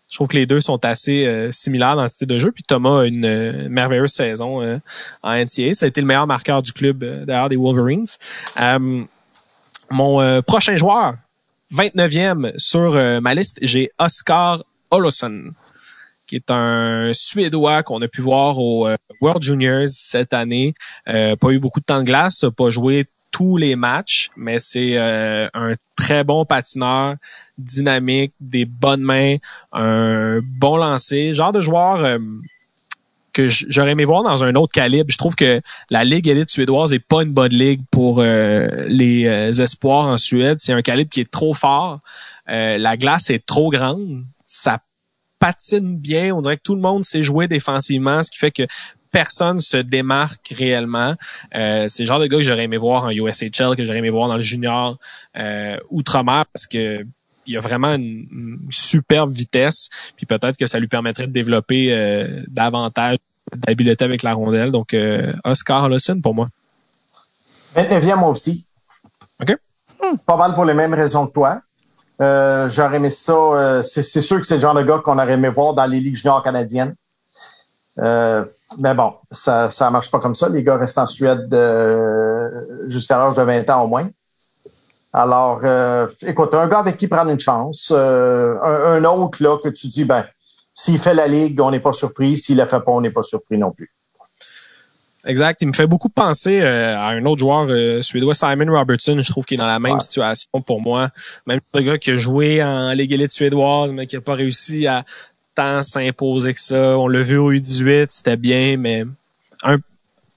Je trouve que les deux sont assez euh, similaires dans le style de jeu. Puis Thomas a une euh, merveilleuse saison euh, en NCAA. Ça a été le meilleur marqueur du club d'ailleurs des Wolverines. mon prochain joueur, 29e sur ma liste, j'ai Oscar Olofsson, qui est un Suédois qu'on a pu voir au World Juniors cette année. pas eu beaucoup de temps de glace, pas joué tous les matchs, mais c'est un très bon patineur, dynamique, des bonnes mains, un bon lancer, genre de joueur euh, que j'aurais aimé voir dans un autre calibre. Je trouve que la ligue élite suédoise est pas une bonne ligue pour euh, les euh, espoirs en Suède. C'est un calibre qui est trop fort. la glace est trop grande. Ça patine bien. On dirait que tout le monde sait jouer défensivement, ce qui fait que personne se démarque réellement. c'est le genre de gars que j'aurais aimé voir en USHL, que j'aurais aimé voir dans le junior outre-mer, parce que il a vraiment une, superbe vitesse, puis peut-être que ça lui permettrait de développer euh, davantage d'habileté avec la rondelle. Donc, euh, Oscar Lawson pour moi. 29e, moi aussi. OK. Pas mal pour les mêmes raisons que toi. Euh, j'aurais aimé ça. c'est, sûr que c'est le genre de gars qu'on aurait aimé voir dans les ligues juniors canadiennes. Mais bon, ça ne marche pas comme ça. Les gars restent en Suède jusqu'à l'âge de 20 ans au moins. Alors, euh, écoute, un gars avec qui prendre une chance, euh, un, autre là que tu dis, ben, s'il fait la ligue, on n'est pas surpris. S'il la fait pas, on n'est pas surpris non plus. Exact. Il me fait beaucoup penser euh, à un autre joueur suédois, Simon Robertson. Je trouve qu'il est dans la même situation pour moi. Même le gars qui a joué en Ligue élite suédoise, mais qui n'a pas réussi à tant s'imposer que ça. On l'a vu au U18, c'était bien, mais un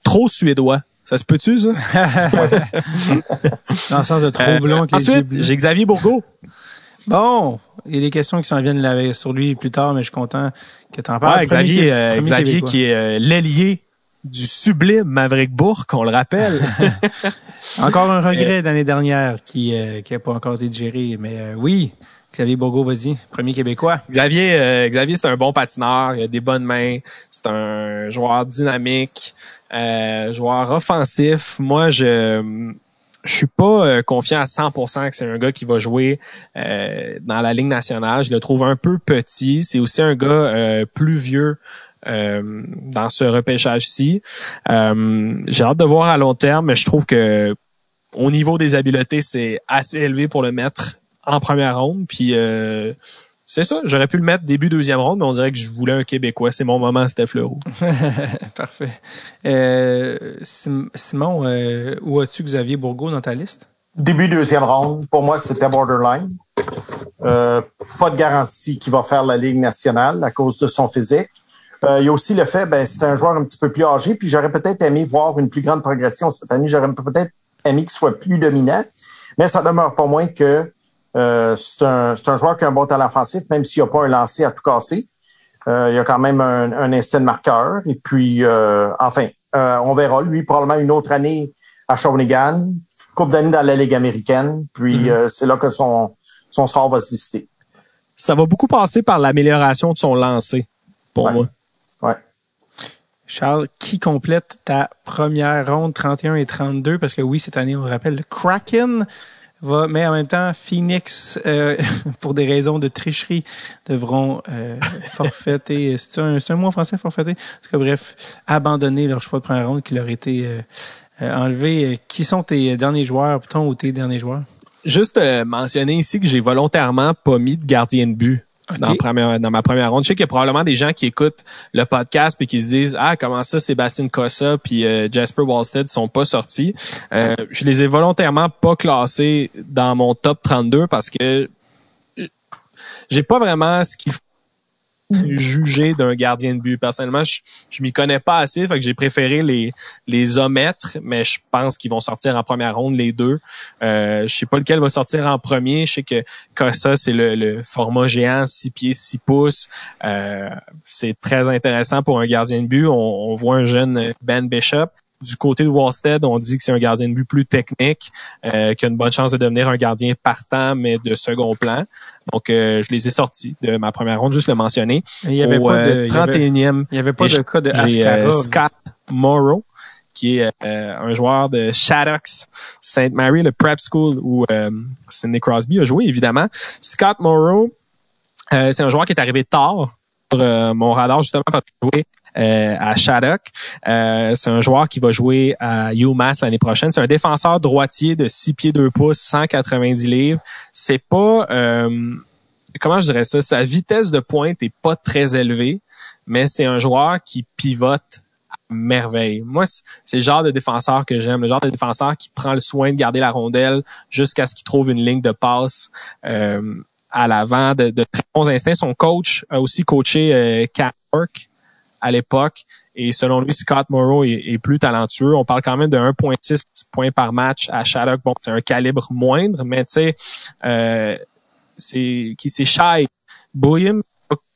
trop suédois. Ça se peut-tu, ça? Dans le sens de trop euh, Ensuite, j'ai Xavier Bourgault. Bon, il y a des questions qui s'en viennent sur lui plus tard, mais je suis content que tu en parles. Xavier, euh, Xavier qui est euh, l'ailier du sublime Maverick Bourque, on le rappelle. encore un regret d'année dernière qui n'a pas encore été digéré, mais oui, Xavier Bourgault, vas-y, premier Québécois. Xavier, Xavier, c'est un bon patineur, il a des bonnes mains, c'est un joueur dynamique, euh, joueur offensif, moi je je suis pas euh, confiant à 100% que c'est un gars qui va jouer euh, dans la Ligue nationale. Je le trouve un peu petit. C'est aussi un gars plus vieux dans ce repêchage-ci. J'ai hâte de voir à long terme, mais je trouve que au niveau des habiletés, c'est assez élevé pour le mettre en première ronde. Puis c'est ça, j'aurais pu le mettre début deuxième ronde, mais on dirait que je voulais un Québécois. C'est mon moment, c'était Fleurot. Parfait. Euh, Simon, euh, où as-tu Xavier Bourgault dans ta liste? Début deuxième ronde, pour moi, c'était borderline. Euh, pas de garantie qu'il va faire la Ligue nationale à cause de son physique. il y a aussi le fait, ben, c'est un joueur un petit peu plus âgé, puis j'aurais peut-être aimé voir une plus grande progression cette année. J'aurais peut-être aimé qu'il soit plus dominant, mais ça demeure pas moins que euh, c'est un, un, joueur qui a un bon talent offensif, même s'il n'a pas un lancer à tout casser. Euh, il a quand même un, un instinct de marqueur. Et puis, euh, enfin, on verra. Lui, probablement une autre année à Shawinigan, coupe d'année dans la Ligue américaine. Puis, mm-hmm. c'est là que son, son sort va se décider. Ça va beaucoup passer par l'amélioration de son lancer, pour moi. Ouais. Charles, qui complète ta première ronde 31 et 32? Parce que oui, cette année, on rappelle le Kraken va, mais en même temps, Phoenix, euh, pour des raisons de tricherie, devront euh, forfaiter. C'est un, un, mot en français, forfaiter? Parce que bref, abandonner leur choix de première ronde qui leur a été euh, euh enlevé. Qui sont tes derniers joueurs, ton ou tes derniers joueurs? Juste mentionner ici que j'ai volontairement pas mis de gardien de but dans, première, dans ma première ronde. Je sais qu'il y a probablement des gens qui écoutent le podcast et qui se disent ah comment ça Sébastien Cossa puis euh, Jasper Wallstead sont pas sortis. Euh, je les ai volontairement pas classés dans mon top 32 parce que j'ai pas vraiment ce qu'il faut juger d'un gardien de but. Personnellement, je, je m'y connais pas assez, fait que j'ai préféré les les omettre, mais je pense qu'ils vont sortir en première ronde les deux. Euh, je sais pas lequel va sortir en premier. Je sais que Cossa, c'est le, le, format géant, 6 pieds, 6 pouces. Euh, c'est très intéressant pour un gardien de but. On, on voit un jeune Ben Bishop du côté de Wallstead, on dit que c'est un gardien de but plus technique, euh, qui a une bonne chance de devenir un gardien partant, mais de second plan. Donc, euh, je les ai sortis de ma première ronde, juste le mentionner. Il y avait Au, pas de, euh, il y avait- 31e, il y avait pas de cas de euh. Scott Morrow, qui est euh, un joueur de Shaddocks St. Mary, le prep school où euh, Sidney Crosby a joué, évidemment. Scott Morrow, euh, c'est un joueur qui est arrivé tard sur euh, mon radar, justement, parce qu'il jouait euh, à Shattuck. Euh, c'est un joueur qui va jouer à UMass l'année prochaine. C'est un défenseur droitier de 6 pieds 2 pouces, 190 livres. C'est pas... euh, comment je dirais ça? Sa vitesse de pointe est pas très élevée, mais c'est un joueur qui pivote à merveille. Moi, c'est le genre de défenseur que j'aime, le genre de défenseur qui prend le soin de garder la rondelle jusqu'à ce qu'il trouve une ligne de passe euh, à l'avant, de, de très bons instincts. Son coach a aussi coaché euh, Cat Work à l'époque. Et selon lui, Scott Morrow est, plus talentueux. On parle quand même de 1.6 points par match à Shattuck. Bon, c'est un calibre moindre, mais tu sais, euh, c'est qui c'est shy. William,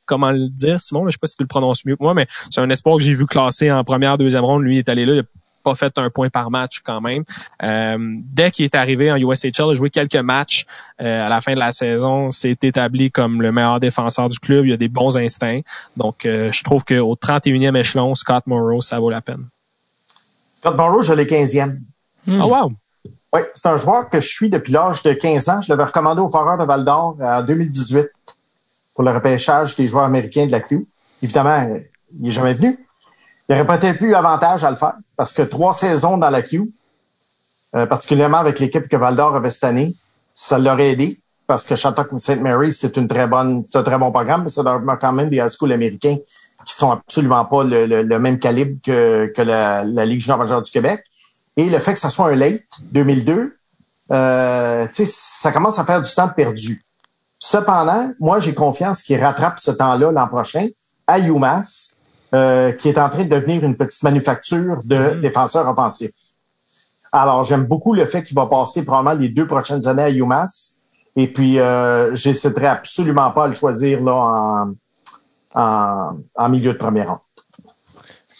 comment le dire, Simon, je sais pas si tu le prononces mieux que moi, mais c'est un espoir que j'ai vu classer en première, deuxième ronde. Lui il est allé là, il a pas fait un point par match quand même. Euh, dès qu'il est arrivé en USHL, il a joué quelques matchs euh, à la fin de la saison, s'est établi comme le meilleur défenseur du club. Il a des bons instincts. Donc, euh, je trouve qu'au 31e échelon, Scott Morrow, ça vaut la peine. Scott Morrow, je l'ai 15e. Hmm. Oh wow! Oui, c'est un joueur que je suis depuis l'âge de 15 ans. Je l'avais recommandé au Foreur de Val d'Or en 2018 pour le repêchage des joueurs américains de la Q. Évidemment, il n'est jamais venu. Il aurait peut-être eu avantage à le faire parce que trois saisons dans la Q, euh, particulièrement avec l'équipe que Val d'Or avait cette année, ça l'aurait aidé parce que Shattuck St. Mary, c'est une très bonne, c'est un très bon programme, mais ça demeure quand même des high school américains qui sont absolument pas le, le- même calibre que, la, Ligue junior majeure du Québec. Et le fait que ça soit un late 2002, euh, ça commence à faire du temps perdu. Cependant, moi, j'ai confiance qu'il rattrape ce temps-là l'an prochain à UMass, euh, qui est en train de devenir une petite manufacture de défenseurs offensifs. Alors, j'aime beaucoup le fait qu'il va passer probablement les deux prochaines années à UMass. Et puis, euh, j'hésiterai absolument pas à le choisir là en, en, en milieu de première ronde.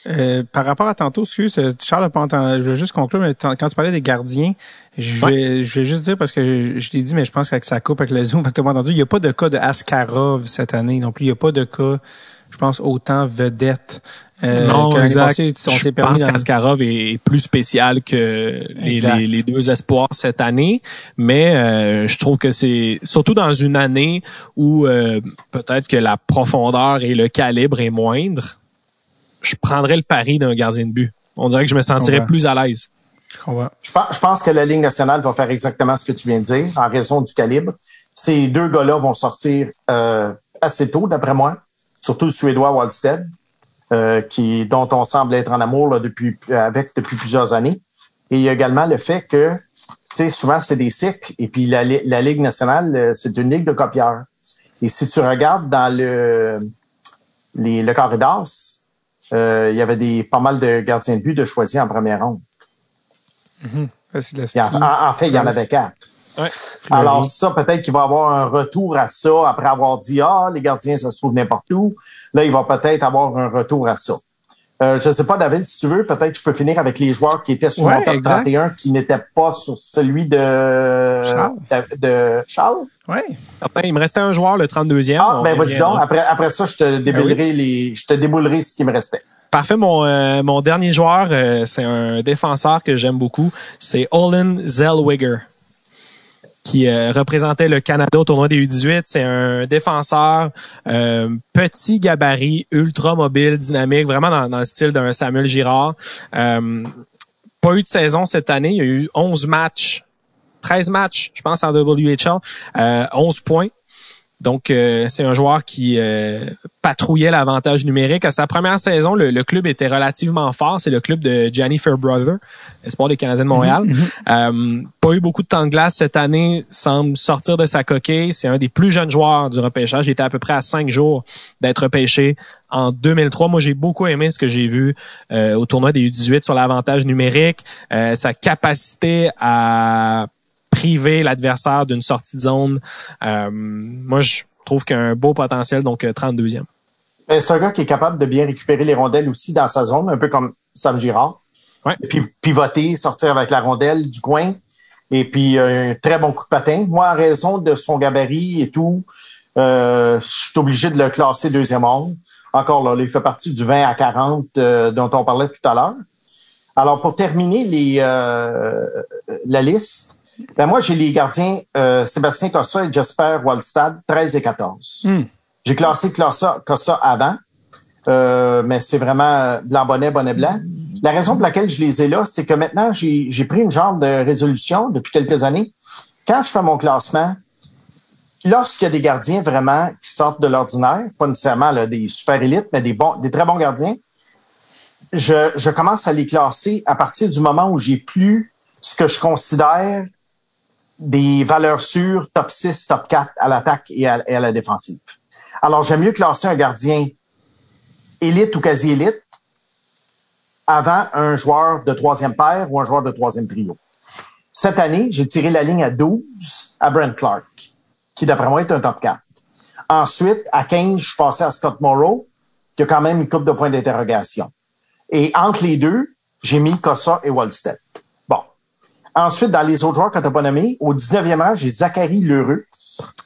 Euh, par rapport à tantôt, excuse, euh, Charles a pas entendu, je vais juste conclure, mais quand tu parlais des gardiens, je vais, je vais juste dire parce que je, je l'ai dit, mais je pense que ça coupe avec le zoom, fait que t'as pas entendu, il n'y a pas de cas de Askarov cette année non plus, il n'y a pas de cas, je pense, autant vedette. Euh, que non, exact. on Je pense dans- qu'Askarov est est plus spécial que les, Exact. les, les deux espoirs cette année, mais euh, je trouve que c'est surtout dans une année où euh, peut-être que la profondeur et le calibre est moindre, je prendrais le pari d'un gardien de but. On dirait que je me sentirais plus à l'aise. Pense, je pense que la Ligue nationale va faire exactement ce que tu viens de dire en raison du calibre. Ces deux gars-là vont sortir euh, assez tôt, d'après moi, surtout le Suédois Wallstead, euh, qui, dont on semble être en amour là, depuis, avec depuis plusieurs années. Et il y a également le fait que, tu sais, souvent c'est des cycles, et puis la, la Ligue nationale, euh, c'est une ligue de copieurs. Et si tu regardes dans le, les, le corridor, euh, il y avait des, pas mal de gardiens de but de choisir en première ronde. En, en fait, il y en avait quatre. Alors ça, peut-être qu'il va avoir un retour à ça après avoir dit ah les gardiens ça se trouve n'importe où. Là, il va peut-être avoir un retour à ça. Euh, je ne sais pas, David, si tu veux, peut-être que je peux finir avec les joueurs qui étaient sur Ouais, mon top exact. 31 qui n'étaient pas sur celui de Charles. de, de Charles. Ouais. Certain, il me restait un joueur, le 32e. Ah, ben vas-y donc. Après, après ça, je te déboulerai les, je te déboulerai ce qui me restait. Parfait. Mon, euh, mon dernier joueur, euh, c'est un défenseur que j'aime beaucoup. C'est Olin Zellweger, qui euh, représentait le Canada au tournoi des U18. C'est un défenseur euh, petit gabarit, ultra mobile, dynamique, vraiment dans, dans le style d'un Samuel Girard. Euh, pas eu de saison cette année. Il y a eu 11 matchs, 13 matchs, je pense, en WHL. Euh, 11 points. Donc, euh, c'est un joueur qui euh, patrouillait l'avantage numérique. À sa première saison, le, club était relativement fort. C'est le club de Gianni Fairbrother, espoir des Canadiens de Montréal. Mhm, Euh, pas eu beaucoup de temps de glace cette année, semble sortir de sa coquille. C'est un des plus jeunes joueurs du repêchage. Il était à peu près à cinq jours d'être repêché en 2003. Moi, j'ai beaucoup aimé ce que j'ai vu euh, au tournoi des U18 sur l'avantage numérique, euh, sa capacité à priver l'adversaire d'une sortie de zone. Euh, moi, je trouve qu'il a un beau potentiel, donc 32e. Ben, c'est un gars qui est capable de bien récupérer les rondelles aussi dans sa zone, un peu comme Sam Girard. Ouais. Puis pivoter, sortir avec la rondelle du coin. Et puis un très bon coup de patin. Moi, en raison de son gabarit et tout, euh, je suis obligé de le classer deuxième ronde. Encore là, il fait partie du 20 à 40 euh, dont on parlait tout à l'heure. Alors, pour terminer les, euh, la liste, ben moi, j'ai les gardiens euh, Sébastien Cossa et Jasper Wallstad, 13 et 14. Hmm. J'ai classé Cossa, Cossa avant, euh, mais c'est vraiment blanc bonnet, bonnet blanc. La raison pour laquelle je les ai là, c'est que maintenant, j'ai j'ai pris une genre de résolution depuis quelques années. Quand je fais mon classement, lorsqu'il y a des gardiens vraiment qui sortent de l'ordinaire, pas nécessairement là, des super élites, mais des bons, des très bons gardiens, je, je commence à les classer à partir du moment où j'ai plus ce que je considère des valeurs sûres top 6, top 4 à l'attaque et à, la défensive. Alors, j'aime mieux classer un gardien élite ou quasi-élite avant un joueur de troisième paire ou un joueur de troisième trio. Cette année, j'ai tiré la ligne à 12 à Brent Clark, qui d'après moi est un top 4. Ensuite, à 15, je passé à Scott Morrow, qui a quand même une coupe de points d'interrogation. Et entre les deux, j'ai mis Cossa et Wallstead. Ensuite, dans les autres joueurs que tu n'as pas nommés, au 19e rang, j'ai Zachary Lheureux,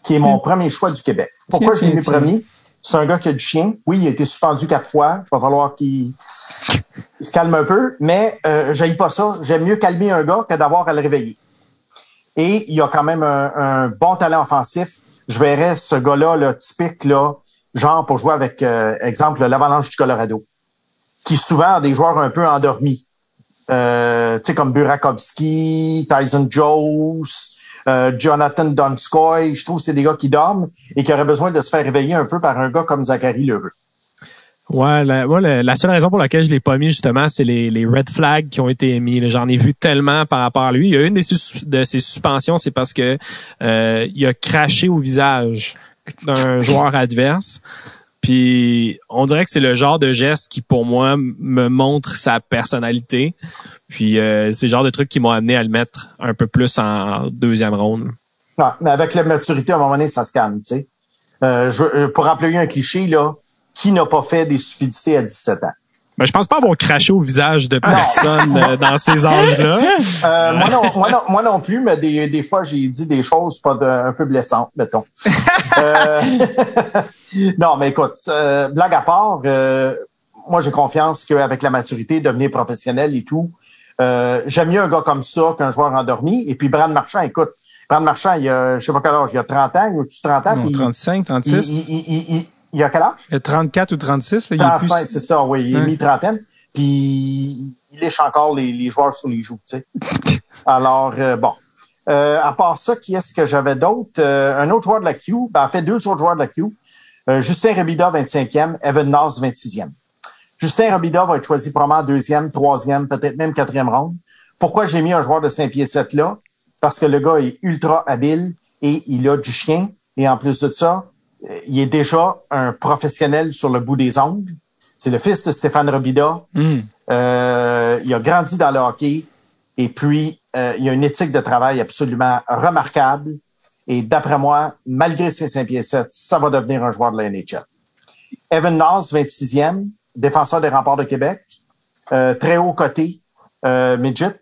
qui est mon premier choix du Québec. Pourquoi Tiens, je l'ai mis premier? C'est un gars qui a du chien. Oui, il a été suspendu quatre fois. Il va falloir qu'il il se calme un peu, mais euh, j'aille pas ça. J'aime mieux calmer un gars que d'avoir à le réveiller. Et il a quand même un, un bon talent offensif. Je verrais ce gars-là, là, typique, là, genre pour jouer avec, euh, exemple, l'Avalanche du Colorado, qui souvent a des joueurs un peu endormis. Euh, tu sais, comme Burakovsky, Tyson Jones, euh, Jonathan Donskoy. Je trouve que c'est des gars qui dorment et qui auraient besoin de se faire réveiller un peu par un gars comme Zachary Lheureux. Ouais, la, moi, la, seule raison pour laquelle je l'ai pas mis, justement, c'est les, les red flags qui ont été émis. J'en ai vu tellement par rapport à lui. Il y a une des de ses suspensions, c'est parce que euh, il a craché au visage d'un joueur adverse. Puis on dirait que c'est le genre de geste qui, pour moi, me montre sa personnalité. Puis euh, c'est le genre de truc qui m'a amené à le mettre un peu plus en deuxième ronde. Non, mais avec la maturité, à un moment donné, ça se calme, tu sais. Euh, euh, pour employer un cliché, là, qui n'a pas fait des stupidités à 17 ans? Mais je pense pas avoir craché au visage de personne euh, dans ces âges-là. Euh, moi, non, moi, non, moi non plus, mais des, des fois, j'ai dit des choses pas de- un peu blessantes, mettons. Euh, non, mais écoute, euh, blague à part, euh, moi, j'ai confiance qu'avec la maturité, devenir professionnel et tout, euh, j'aime mieux un gars comme ça qu'un joueur endormi. Et puis, Brad Marchand, écoute, Brad Marchand, il a, je sais pas quel âge, il a 30 ans, il a au-dessus de 30 ans. Non, puis 35, il, 36. il, il, il, il- a quel âge? Il y a 34 ou 36, là, il est 35, plus... c'est ça, oui. Il est Ouais. mi-trentaine. Puis il lèche encore les, les joueurs sur les joues, tu sais. Alors, euh, bon. Euh, à part ça, qui est-ce que j'avais d'autre? Euh, un autre joueur de la Q, ben, en fait, deux autres joueurs de la Q. Euh, Justin Robida, 25e, Evan Noss, 26e. Justin Robida va être choisi probablement en deuxième, troisième, peut-être même quatrième ronde. Pourquoi j'ai mis un joueur de 5 pieds 7 là? Parce que le gars est ultra habile et il a du chien. Et en plus de ça, euh, il est déjà un professionnel sur le bout des ongles. C'est le fils de Stéphane Robida. Hmm. Euh, il a grandi dans le hockey et puis euh, il a une éthique de travail absolument remarquable. Et d'après moi, malgré ses 5 pieds 7, ça va devenir un joueur de la NHL. Evan Noss, 26e, défenseur des remparts de Québec, euh, très haut côté, euh, midget.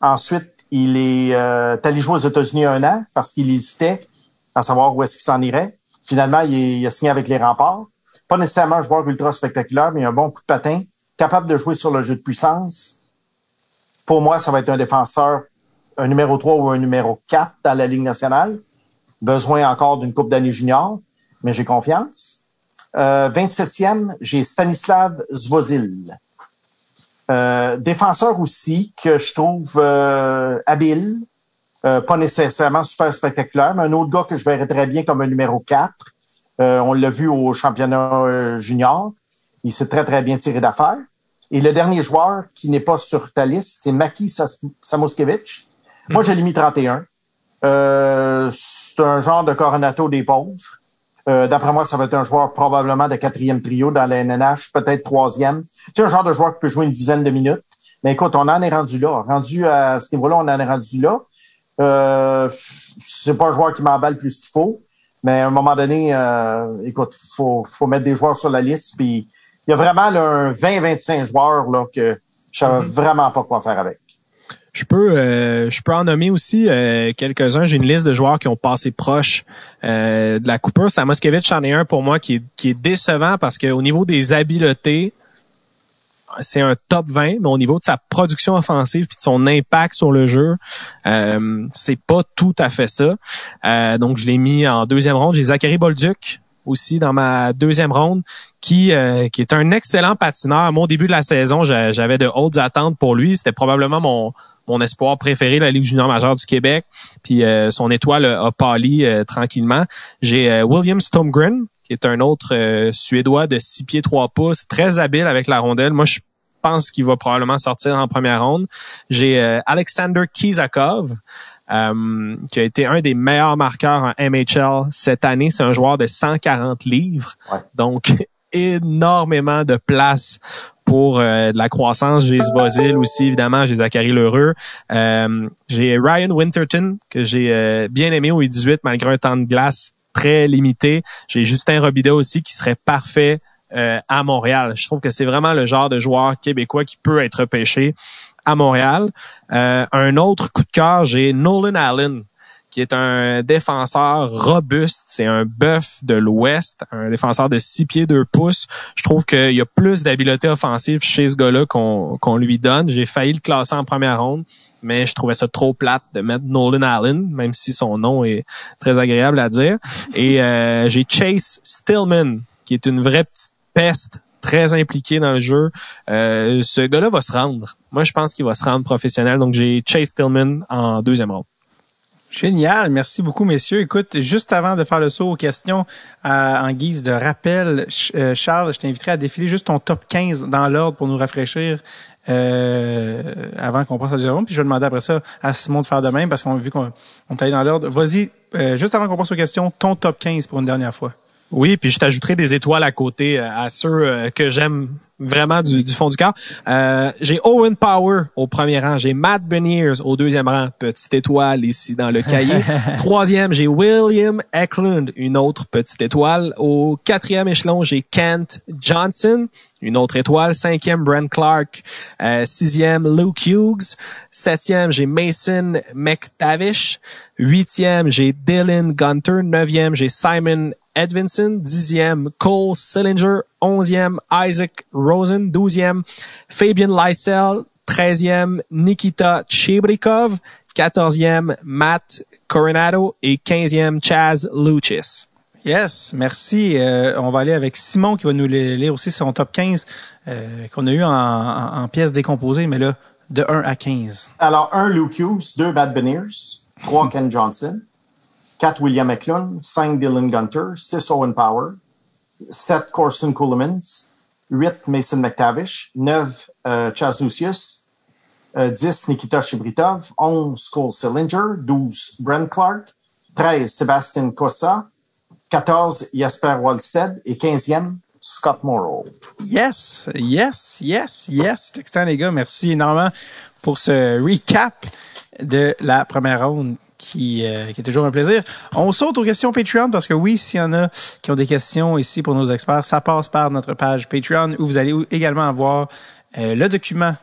Ensuite, il est euh, allé jouer aux États-Unis un an parce qu'il hésitait à savoir où est-ce qu'il s'en irait. Finalement, il, est- il a signé avec les remparts. Pas nécessairement un joueur ultra spectaculaire, mais un bon coup de patin, capable de jouer sur le jeu de puissance. Pour moi, ça va être un défenseur, un numéro 3 ou un numéro 4 dans la Ligue nationale. Besoin encore d'une coupe d'année junior, mais j'ai confiance. Euh, 27e, j'ai Stanislav Zvozil. Euh, défenseur aussi que je trouve euh, habile, Euh, pas nécessairement super spectaculaire, mais un autre gars que je verrais très bien comme un numéro 4. Euh, on l'a vu au championnat euh, junior. Il s'est très, très bien tiré d'affaire. Et le dernier joueur qui n'est pas sur ta liste, c'est Maki Samoskevich. Moi, je l'ai mis 31. Euh, c'est un genre de coronato des pauvres. Euh, D'après moi, ça va être un joueur probablement de quatrième trio dans la NNH, peut-être troisième. C'est un genre de joueur qui peut jouer une dizaine de minutes. Mais écoute, on en est rendu là. Rendu à ce niveau-là, on en est rendu là. Euh, c'est pas un joueur qui m'emballe plus qu'il faut. Mais à un moment donné, euh, écoute, faut, faut mettre des joueurs sur la liste. Puis il y a vraiment là, un 20-25 joueurs là, que je savais Mhm. vraiment pas quoi faire avec. Je peux, euh, je peux en nommer aussi euh, quelques-uns. J'ai une liste de joueurs qui ont passé proche euh, de la coupure. Samoskevich en est un pour moi qui est, qui est décevant parce qu'au niveau des habiletés, c'est un top 20, mais au niveau de sa production offensive puis de son impact sur le jeu, euh, c'est pas tout à fait ça. Euh, donc je l'ai mis en deuxième ronde. J'ai Zachary Bolduc aussi dans ma deuxième ronde, qui euh, qui est un excellent patineur. Mon début de la saison, j'a- j'avais de hautes attentes pour lui. C'était probablement mon mon espoir préféré la Ligue junior majeure du Québec. Puis euh, son étoile a pâli euh, tranquillement. J'ai euh, William Stomgren, qui est un autre euh, Suédois de 6 pieds 3 pouces, très habile avec la rondelle. Moi, je pense qu'il va probablement sortir en première ronde. J'ai euh, Alexander Kizakov, euh, qui a été un des meilleurs marqueurs en MHL cette année. C'est un joueur de 140 livres. Ouais. Donc, énormément de place pour euh, de la croissance. J'ai Svozil aussi, évidemment. J'ai Zachary Lheureux. Euh, j'ai Ryan Winterton, que j'ai euh, bien aimé au U18, malgré un temps de glace très limité. J'ai Justin Robidas aussi, qui serait parfait euh, à Montréal. Je trouve que c'est vraiment le genre de joueur québécois qui peut être pêché à Montréal. Euh, un autre coup de cœur, j'ai Nolan Allen, qui est un défenseur robuste. C'est un bœuf de l'Ouest, un défenseur de 6 pieds 2 pouces. Je trouve qu'il y a plus d'habileté offensive chez ce gars-là qu'on qu'on lui donne. J'ai failli le classer en première ronde, mais je trouvais ça trop plate de mettre Nolan Allen, même si son nom est très agréable à dire. Et euh, j'ai Chase Stillman, qui est une vraie petite peste très impliqué dans le jeu. Euh, ce gars-là va se rendre. Moi, je pense qu'il va se rendre professionnel. Donc, j'ai Chase Stillman en deuxième ronde. Génial, merci beaucoup messieurs. Écoute, juste avant de faire le saut aux questions, euh, en guise de rappel, euh, Charles, je t'inviterai à défiler juste ton top 15 dans l'ordre pour nous rafraîchir euh, avant qu'on passe à ronde. Puis je vais demander après ça à Simon de faire de même parce qu'on vu qu'on on est dans l'ordre. Vas-y, euh, juste avant qu'on passe aux questions, ton top 15 pour une dernière fois. Oui, puis je t'ajouterai des étoiles à côté euh, à ceux euh, que j'aime vraiment du, du fond du cœur. Euh, j'ai Owen Power au premier rang, j'ai Matt Beniers au deuxième rang, petite étoile ici dans le cahier. Troisième, j'ai William Eklund, une autre petite étoile. Au quatrième échelon, j'ai Kent Johnson, une autre étoile. Cinquième, Brent Clark. Euh, sixième, Luke Hughes. Septième, j'ai Mason McTavish. Huitième, j'ai Dylan Gunter. Neuvième, j'ai Simon Edvinson. Dixième, Cole Sillinger. Onzième, Isaac Rosen. Douzième, Fabian Lysell. Treizième, Nikita Chebrikov. Quatorzième, Matt Coronado. Et quinzième, Chaz Lucis. Yes, merci. Euh, on va aller avec Simon qui va nous li- lire aussi son top 15 euh, qu'on a eu en, en, en pièces décomposées, mais là, de 1 à 15. Alors, un Luke Hughes, deux Bad Beniers, trois Ken Johnson, quatre William Eklund, cinq Dylan Gunter, six Owen Power, sept Corson Coolemans, huit Mason McTavish, neuf euh, Chas Lucius, euh, dix Nikita Shibritov, onze Cole Sillinger, douze Brent Clark, treize Sébastien Cossa, quatorze Jasper Wallstead et quinzième Scott Morrow. Yes, yes, yes, yes. C'est excitant, les gars. Merci énormément pour ce recap de la première ronde qui, euh, qui est toujours un plaisir. On saute aux questions Patreon parce que oui, s'il y en a qui ont des questions ici pour nos experts, ça passe par notre page Patreon où vous allez également avoir euh, le document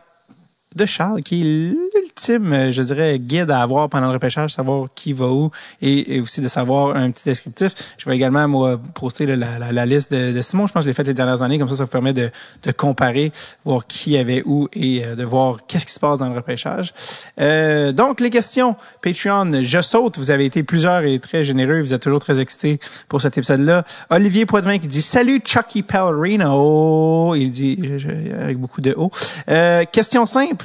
de Charles, qui est l'ultime, euh, je dirais, guide à avoir pendant le repêchage, savoir qui va où et, aussi de savoir un petit descriptif. Je vais également, moi, poster la, liste de, Simon. Je pense que je l'ai fait les dernières années. Comme ça, ça vous permet de, comparer, voir qui avait où et euh, de voir qu'est-ce qui se passe dans le repêchage. Euh, donc, les questions Patreon, je saute. Vous avez été plusieurs et très généreux. Vous êtes toujours très excités pour cet épisode-là. Olivier Poitvin qui dit « Salut Chucky Pellerino ». Il dit je- avec beaucoup de O. Euh, question simple.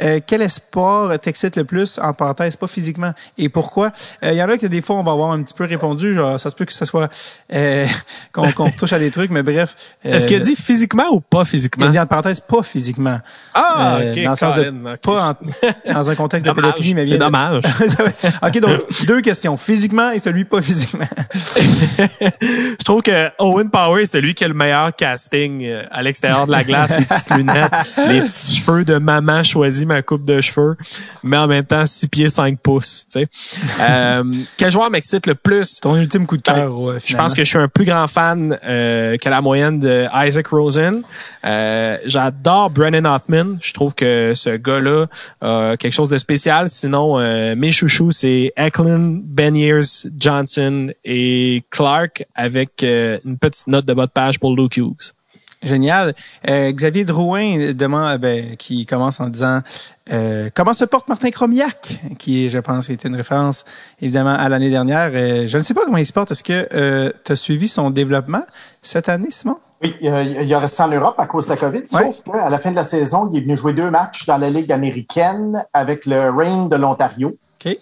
Euh, quel espoir t'excite le plus en parenthèse, pas physiquement et pourquoi? Il y en a que des fois on va avoir un petit peu répondu, genre ça se peut que ça soit euh, qu'on qu'on touche à des trucs, mais bref. Est-ce qu'il a dit physiquement ou pas physiquement? Il a dit en parenthèse pas physiquement. Ah, Euh, ok. dans le sens de pas en- dans un contexte de pédophilie, mais bien c'est dommage. ok, donc deux questions physiquement et celui pas physiquement. Je trouve que Owen Power c'est celui qui a le meilleur casting euh, à l'extérieur de la glace, les petites lunettes, les petits cheveux de maman choisi ma coupe de cheveux, mais en même temps 6 pieds 5 pouces, tu sais. Euh, quel joueur m'excite le plus? Ton ultime coup de cœur. ouais, Je pense que je suis un plus grand fan euh, que la moyenne de Isaac Rosen. Euh, J'adore Brennan Hoffman. Je trouve que ce gars-là a quelque chose de spécial. Sinon, euh, mes chouchous, c'est Eklund, Beniers, Johnson et Clark avec euh, une petite note de bas de page pour Luke Hughes. Génial. Euh, Xavier Drouin demande, ben, qui commence en disant euh, comment se porte Martin Cromiac, qui je pense, était une référence évidemment à l'année dernière. Euh, je ne sais pas comment il se porte. Est-ce que tu as suivi son développement cette année, Simon? Oui, il a, il a resté en Europe à cause de la COVID, sauf qu'à la fin de la saison, il est venu jouer deux matchs dans la Ligue américaine avec le Reign de l'Ontario. OK.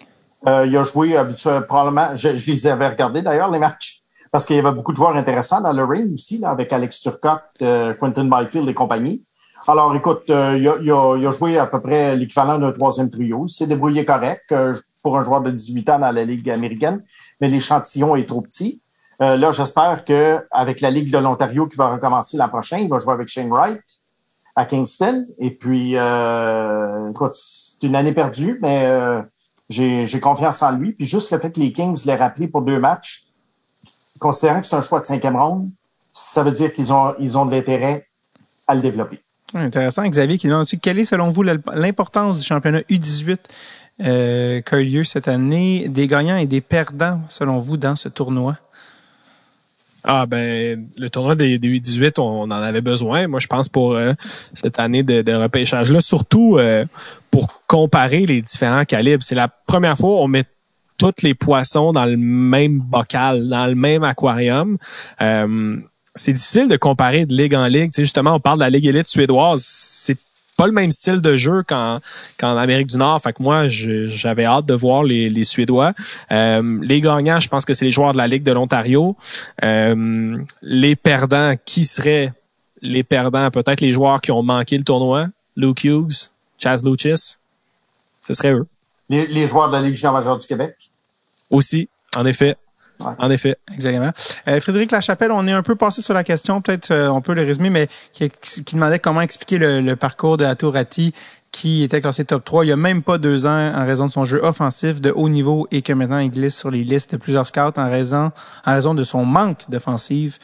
Euh, il a joué habituellement, probablement, je, je les avais regardés d'ailleurs, les matchs, parce qu'il y avait beaucoup de joueurs intéressants dans le Reign aussi, là, avec Alex Turcotte, euh, Quentin Byfield et compagnie. Alors, écoute, euh, il, a, il, a, il a joué à peu près l'équivalent d'un troisième trio. Il s'est débrouillé correct euh, pour un joueur de 18 ans dans la Ligue américaine, mais l'échantillon est trop petit. Euh, là, j'espère que avec la Ligue de l'Ontario qui va recommencer l'an prochain, il va jouer avec Shane Wright à Kingston. Et puis, euh, écoute, c'est une année perdue, mais euh, j'ai confiance en lui. Puis juste le fait que les Kings l'aient rappelé pour deux matchs, considérant que c'est un choix de cinquième ronde, ça veut dire qu'ils ont, ils ont de l'intérêt à le développer. Intéressant. Xavier qui demande aussi quelle est selon vous l'importance du championnat U18 euh, qui a eu lieu cette année, des gagnants et des perdants selon vous dans ce tournoi? Ah ben le tournoi des, des U18, on, en avait besoin. Moi, je pense pour euh, cette année de, de repêchage-là, surtout euh, pour comparer les différents calibres. C'est la première fois où on met tous les poissons dans le même bocal, dans le même aquarium. Euh, c'est difficile de comparer de ligue en ligue. Justement, on parle de la Ligue élite suédoise. C'est pas le même style de jeu qu'en Amérique du Nord. Fait que moi, j'avais hâte de voir les, Suédois. Euh, les gagnants, je pense que c'est les joueurs de la Ligue de l'Ontario. Euh, les perdants, qui seraient les perdants? Peut-être les joueurs qui ont manqué le tournoi. Luke Hughes, Chaz Lucis. Ce serait eux. Les, les joueurs de la Ligue junior majeure du Québec. Aussi, en effet. Ouais. En effet. Exactement. Euh, Frédéric Lachapelle, on est un peu passé sur la question, peut-être euh, on peut le résumer, mais qui, qui demandait comment expliquer le, le parcours de Atourati qui était classé top 3 il y a même pas deux ans en raison de son jeu offensif de haut niveau et que maintenant il glisse sur les listes de plusieurs scouts en raison, en raison de son manque d'offensive.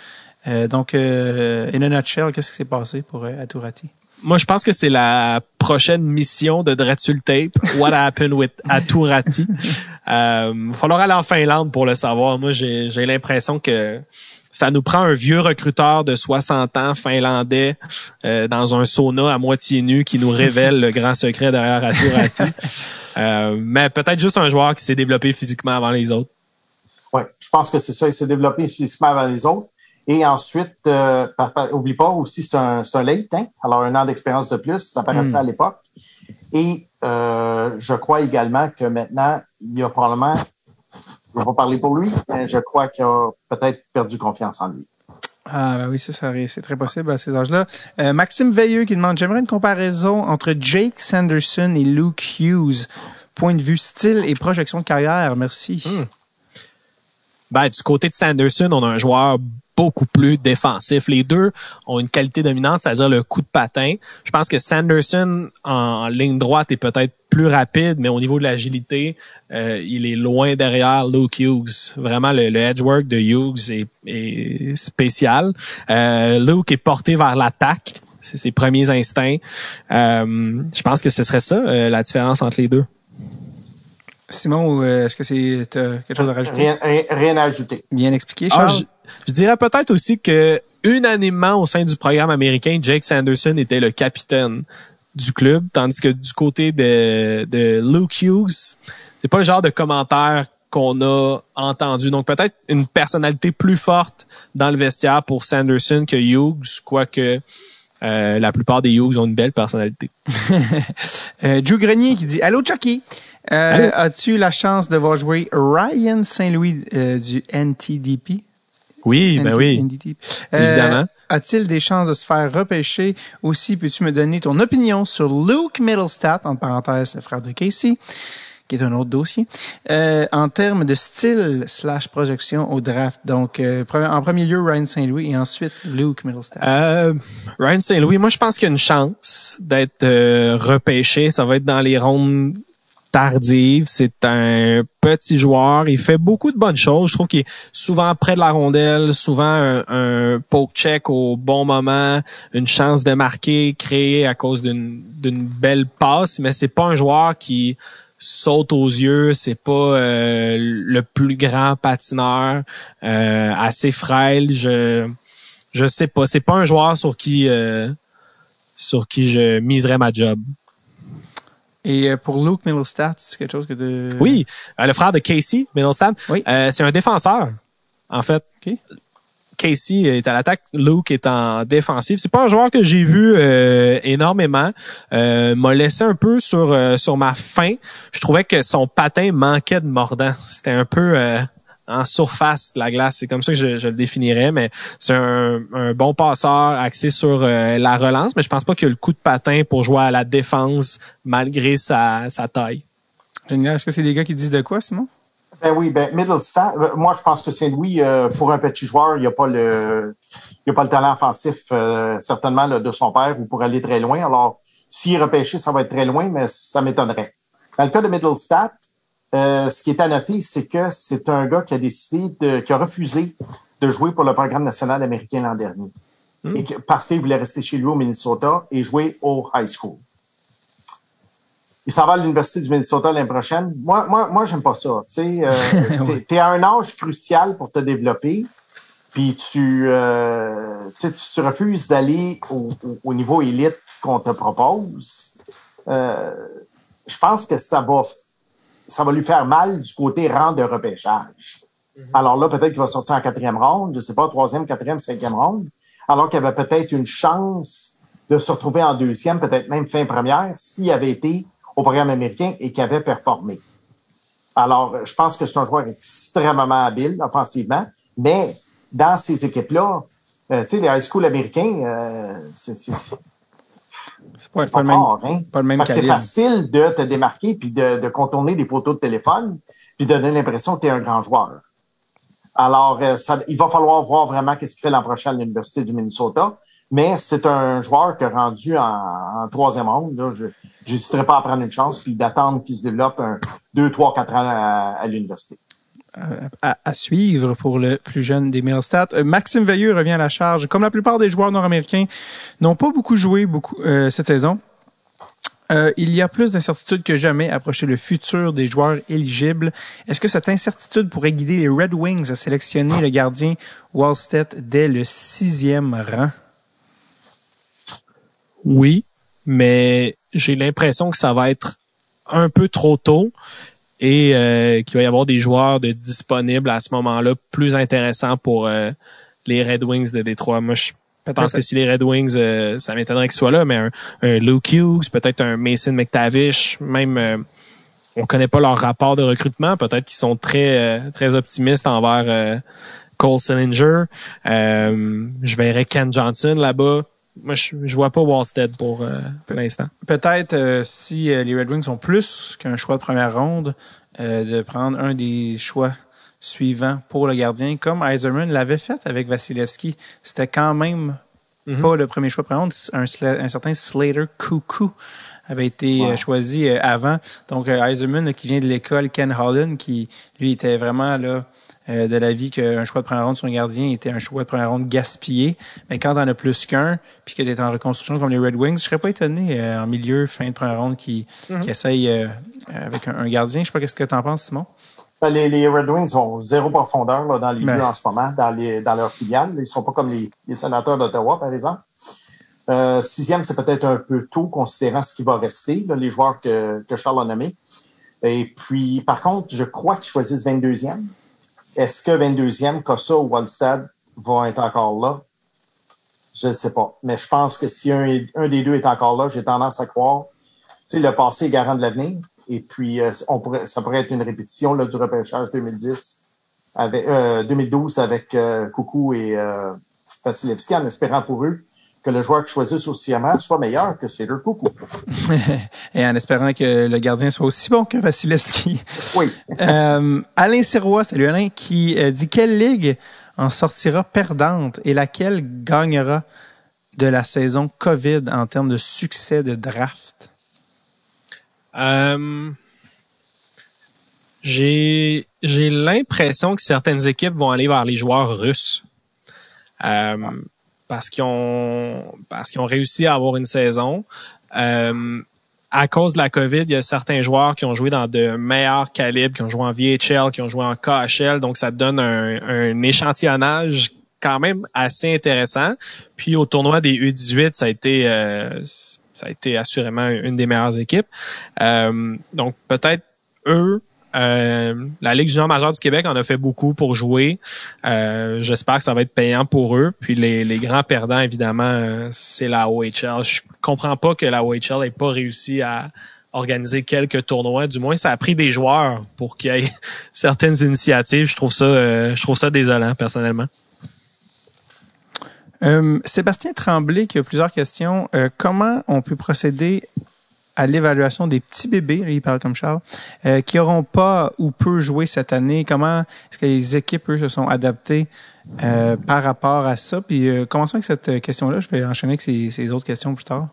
Euh, donc, euh, in a nutshell, qu'est-ce qui s'est passé pour euh, Atourati? Moi, je pense que c'est la prochaine mission de Dratul Tape. What happened with Aturati? euh, falloir aller en Finlande pour le savoir. Moi, j'ai, l'impression que ça nous prend un vieux recruteur de 60 ans finlandais euh, dans un sauna à moitié nu qui nous révèle le grand secret derrière Aturati. euh, mais peut-être juste un joueur qui s'est développé physiquement avant les autres. Oui, je pense que c'est ça. Il s'est développé physiquement avant les autres. Et ensuite, euh, par, par, oublie pas aussi, c'est un, c'est un late, hein? alors un an d'expérience de plus, ça paraissait mm. à l'époque. Et euh, je crois également que maintenant, il y a probablement, je ne vais pas parler pour lui, mais je crois qu'il a peut-être perdu confiance en lui. Ah ben oui, ça, ça c'est très possible à ces âges-là. Euh, Maxime Veilleux qui demande, j'aimerais une comparaison entre Jake Sanderson et Luke Hughes. Point de vue style et projection de carrière. Merci. Mm. Ben, du côté de Sanderson, on a un joueur beaucoup plus défensif. Les deux ont une qualité dominante, c'est-à-dire le coup de patin. Je pense que Sanderson en ligne droite est peut-être plus rapide, mais au niveau de l'agilité, euh, il est loin derrière Luke Hughes. Vraiment, le, le edgework de Hughes est, est spécial. Euh, Luke est porté vers l'attaque. C'est ses premiers instincts. Euh, je pense que ce serait ça, euh, la différence entre les deux. Simon, est-ce que c'est quelque chose à rajouter? Rien, rien, rien à ajouter. Bien expliqué, Charles? Ah, je, dirais peut-être aussi que unanimement au sein du programme américain, Jake Sanderson était le capitaine du club, tandis que du côté de, de Luke Hughes, c'est pas le genre de commentaire qu'on a entendu. Donc peut-être une personnalité plus forte dans le vestiaire pour Sanderson que Hughes, quoique euh, la plupart des Hughes ont une belle personnalité. Euh, Drew Grenier qui dit Allô Chucky, Euh, as-tu la chance de voir jouer Ryan Saint-Louis euh, du NTDP? Oui, ben oui, NTDP. évidemment. A-t-il des chances de se faire repêcher? Aussi, peux-tu me donner ton opinion sur Luke Middlestat, en parenthèse, le frère de Casey, qui est un autre dossier, euh, en termes de style slash projection au draft? Donc, euh, en premier lieu, Ryan Saint-Louis et ensuite Luke Middlestat. Euh, Ryan Saint-Louis, moi je pense qu'il y a une chance d'être euh, repêché. Ça va être dans les rondes tardives. C'est un petit joueur. Il fait beaucoup de bonnes choses. Je trouve qu'il est souvent près de la rondelle, souvent un, poke check au bon moment, une chance de marquer créée à cause d'une d'une belle passe. Mais c'est pas un joueur qui saute aux yeux, c'est pas euh, le plus grand patineur, euh, assez frêle. Je je sais pas, c'est pas un joueur sur qui euh, sur qui je miserais ma job. Et euh, pour Luke Middlestat, c'est quelque chose que tu... Oui, euh, le frère de Casey Middlestat, Oui. euh, c'est un défenseur en fait. OK. Casey est à l'attaque, Luke est en défensive. C'est pas un joueur que j'ai vu euh, énormément. Euh, m'a laissé un peu sur euh, sur ma faim. Je trouvais que son patin manquait de mordant. C'était un peu euh, en surface de la glace. C'est comme ça que je, je le définirais. Mais c'est un, un bon passeur axé sur euh, la relance. Mais je pense pas qu'il a le coup de patin pour jouer à la défense malgré sa, sa taille. Génial. Est-ce que c'est des gars qui disent de quoi, Simon? Ben oui, ben Middlestat, euh, moi je pense que Saint-Louis, euh, pour un petit joueur, il n'y a pas le il a pas le talent offensif euh, certainement là, de son père ou pour aller très loin. Alors, s'il est repêché, ça va être très loin, mais ça m'étonnerait. Dans le cas de Middlestat, euh, ce qui est à noter, c'est que c'est un gars qui a décidé de, qui a refusé de jouer pour le programme national américain l'an dernier. Hmm. Et que- parce qu'il voulait rester chez lui au Minnesota et jouer au high school. Il s'en va à l'Université du Minnesota l'année prochaine. Moi, moi, moi, j'aime pas ça. Tu euh, t'es- t'es à un âge crucial pour te développer, puis tu, euh, tu, tu, tu refuses d'aller au, au- au niveau élite qu'on te propose. Euh, je pense que ça va, ça va lui faire mal du côté rang de repêchage. Alors là, peut-être qu'il va sortir en quatrième ronde, je sais pas, troisième, quatrième, cinquième ronde, alors qu'il avait peut-être une chance de se retrouver en deuxième, peut-être même fin première, s'il avait été au programme américain et qu'il avait performé. Alors, je pense que c'est un joueur extrêmement habile offensivement, mais dans ces équipes-là, euh, tu sais, les high school américains, euh, c'est c'est- pas, pas le même, hein? pas le même que c'est facile de te démarquer puis de, de contourner des poteaux de téléphone puis de donner l'impression que tu es un grand joueur. Alors, euh, ça, il va falloir voir vraiment qu'est-ce qu'il fait l'an prochain à l'Université du Minnesota. Mais c'est un joueur qui a rendu en, en troisième ronde. Là, je n'hésiterai pas à prendre une chance puis d'attendre qu'il se développe un deux, trois, quatre ans à, à l'université. À, suivre pour le plus jeune des Middlestat. Euh, Maxime Veilleux revient à la charge. Comme la plupart des joueurs nord-américains n'ont pas beaucoup joué beaucoup euh, cette saison, euh, il y a plus d'incertitude que jamais à approcher le futur des joueurs éligibles. Est-ce que cette incertitude pourrait guider les Red Wings à sélectionner le gardien Wallstedt dès le sixième rang? Oui, mais j'ai l'impression que ça va être un peu trop tôt et euh, qu'il va y avoir des joueurs de disponibles à ce moment-là plus intéressants pour euh, les Red Wings de Détroit. Moi, je pense que si les Red Wings, euh, ça m'étonnerait qu'ils soient là, mais un, un Luke Hughes, peut-être un Mason McTavish, même euh, on connaît pas leur rapport de recrutement, peut-être qu'ils sont très euh, très optimistes envers euh, Cole Sillinger. Euh, je verrais Ken Johnson là-bas. Moi, je, je vois pas Wallstead pour, euh, pour l'instant. peut-être euh, si euh, les Red Wings ont plus qu'un choix de première ronde, euh, de prendre un des choix suivants pour le gardien, comme Eiserman l'avait fait avec Vasilevski. C'était quand même Mhm. pas le premier choix de première ronde. Un, un certain Slater Cuckoo avait été euh, choisi euh, avant. Donc, Eiserman, qui vient de l'école Ken Holland, qui, lui, était vraiment là euh, de l'avis qu'un choix de première ronde sur un gardien était un choix de première ronde gaspillé. Mais quand t'en as plus qu'un, puis que t'es en reconstruction comme les Red Wings, je serais pas étonné euh, en milieu, fin de première ronde, qui, qui essaye euh, avec un, un gardien. Je sais pas qu'est-ce que t'en penses, Simon? Ben, Les, les Red Wings ont zéro profondeur là, dans les Ben. lieux en ce moment, dans, les, dans leur filiale. Ils sont pas comme les, les sénateurs d'Ottawa, par exemple. Euh, sixième, c'est peut-être un peu tôt, considérant ce qui va rester, là, les joueurs que, que Charles a nommés. Et puis, par contre, je crois qu'ils choisissent 22e. Est-ce que 22e, Cossa ou Wallstad vont être encore là? Je ne sais pas. Mais je pense que si un, un des deux est encore là, j'ai tendance à croire. Tu sais, le passé est garant de l'avenir. Et puis, euh, on pourrait, ça pourrait être une répétition là, du repêchage 2010 avec, euh, 2012 avec euh, Coucou et euh, Vasilevski en espérant pour eux que le joueur qui choisissent au CMA soit meilleur que Cedar Coucou. Et en espérant que le gardien soit aussi bon que Vasilevski. Oui. Euh, Alain Sirois, salut Alain, qui euh, dit quelle ligue en sortira perdante et laquelle gagnera de la saison COVID en termes de succès de draft? Euh, j'ai j'ai l'impression que certaines équipes vont aller vers les joueurs russes. Euh, parce qu'ils ont parce qu'ils ont réussi à avoir une saison. Euh, à cause de la COVID, il y a certains joueurs qui ont joué dans de meilleurs calibres, qui ont joué en VHL, qui ont joué en KHL, donc ça donne un, un échantillonnage quand même assez intéressant. Puis au tournoi des U18, ça a été euh, ça a été assurément une des meilleures équipes. Euh, donc peut-être eux, euh, la Ligue junior majeure du Québec en a fait beaucoup pour jouer. Euh, J'espère que ça va être payant pour eux. Puis les, grands perdants, évidemment, euh, c'est la OHL. Je comprends pas que la OHL n'ait pas réussi à organiser quelques tournois. Du moins, ça a pris des joueurs pour qu'il y ait certaines initiatives. Je trouve ça, je trouve ça désolant personnellement. Sébastien Tremblay qui a plusieurs questions. Comment on peut procéder à l'évaluation des petits bébés, il parle comme Charles, euh, qui auront pas ou peu joué cette année? Comment est-ce que les équipes, eux, se sont adaptées euh, par rapport à ça? Puis euh, commençons avec cette question-là. Je vais enchaîner avec ces, ces autres questions plus tard.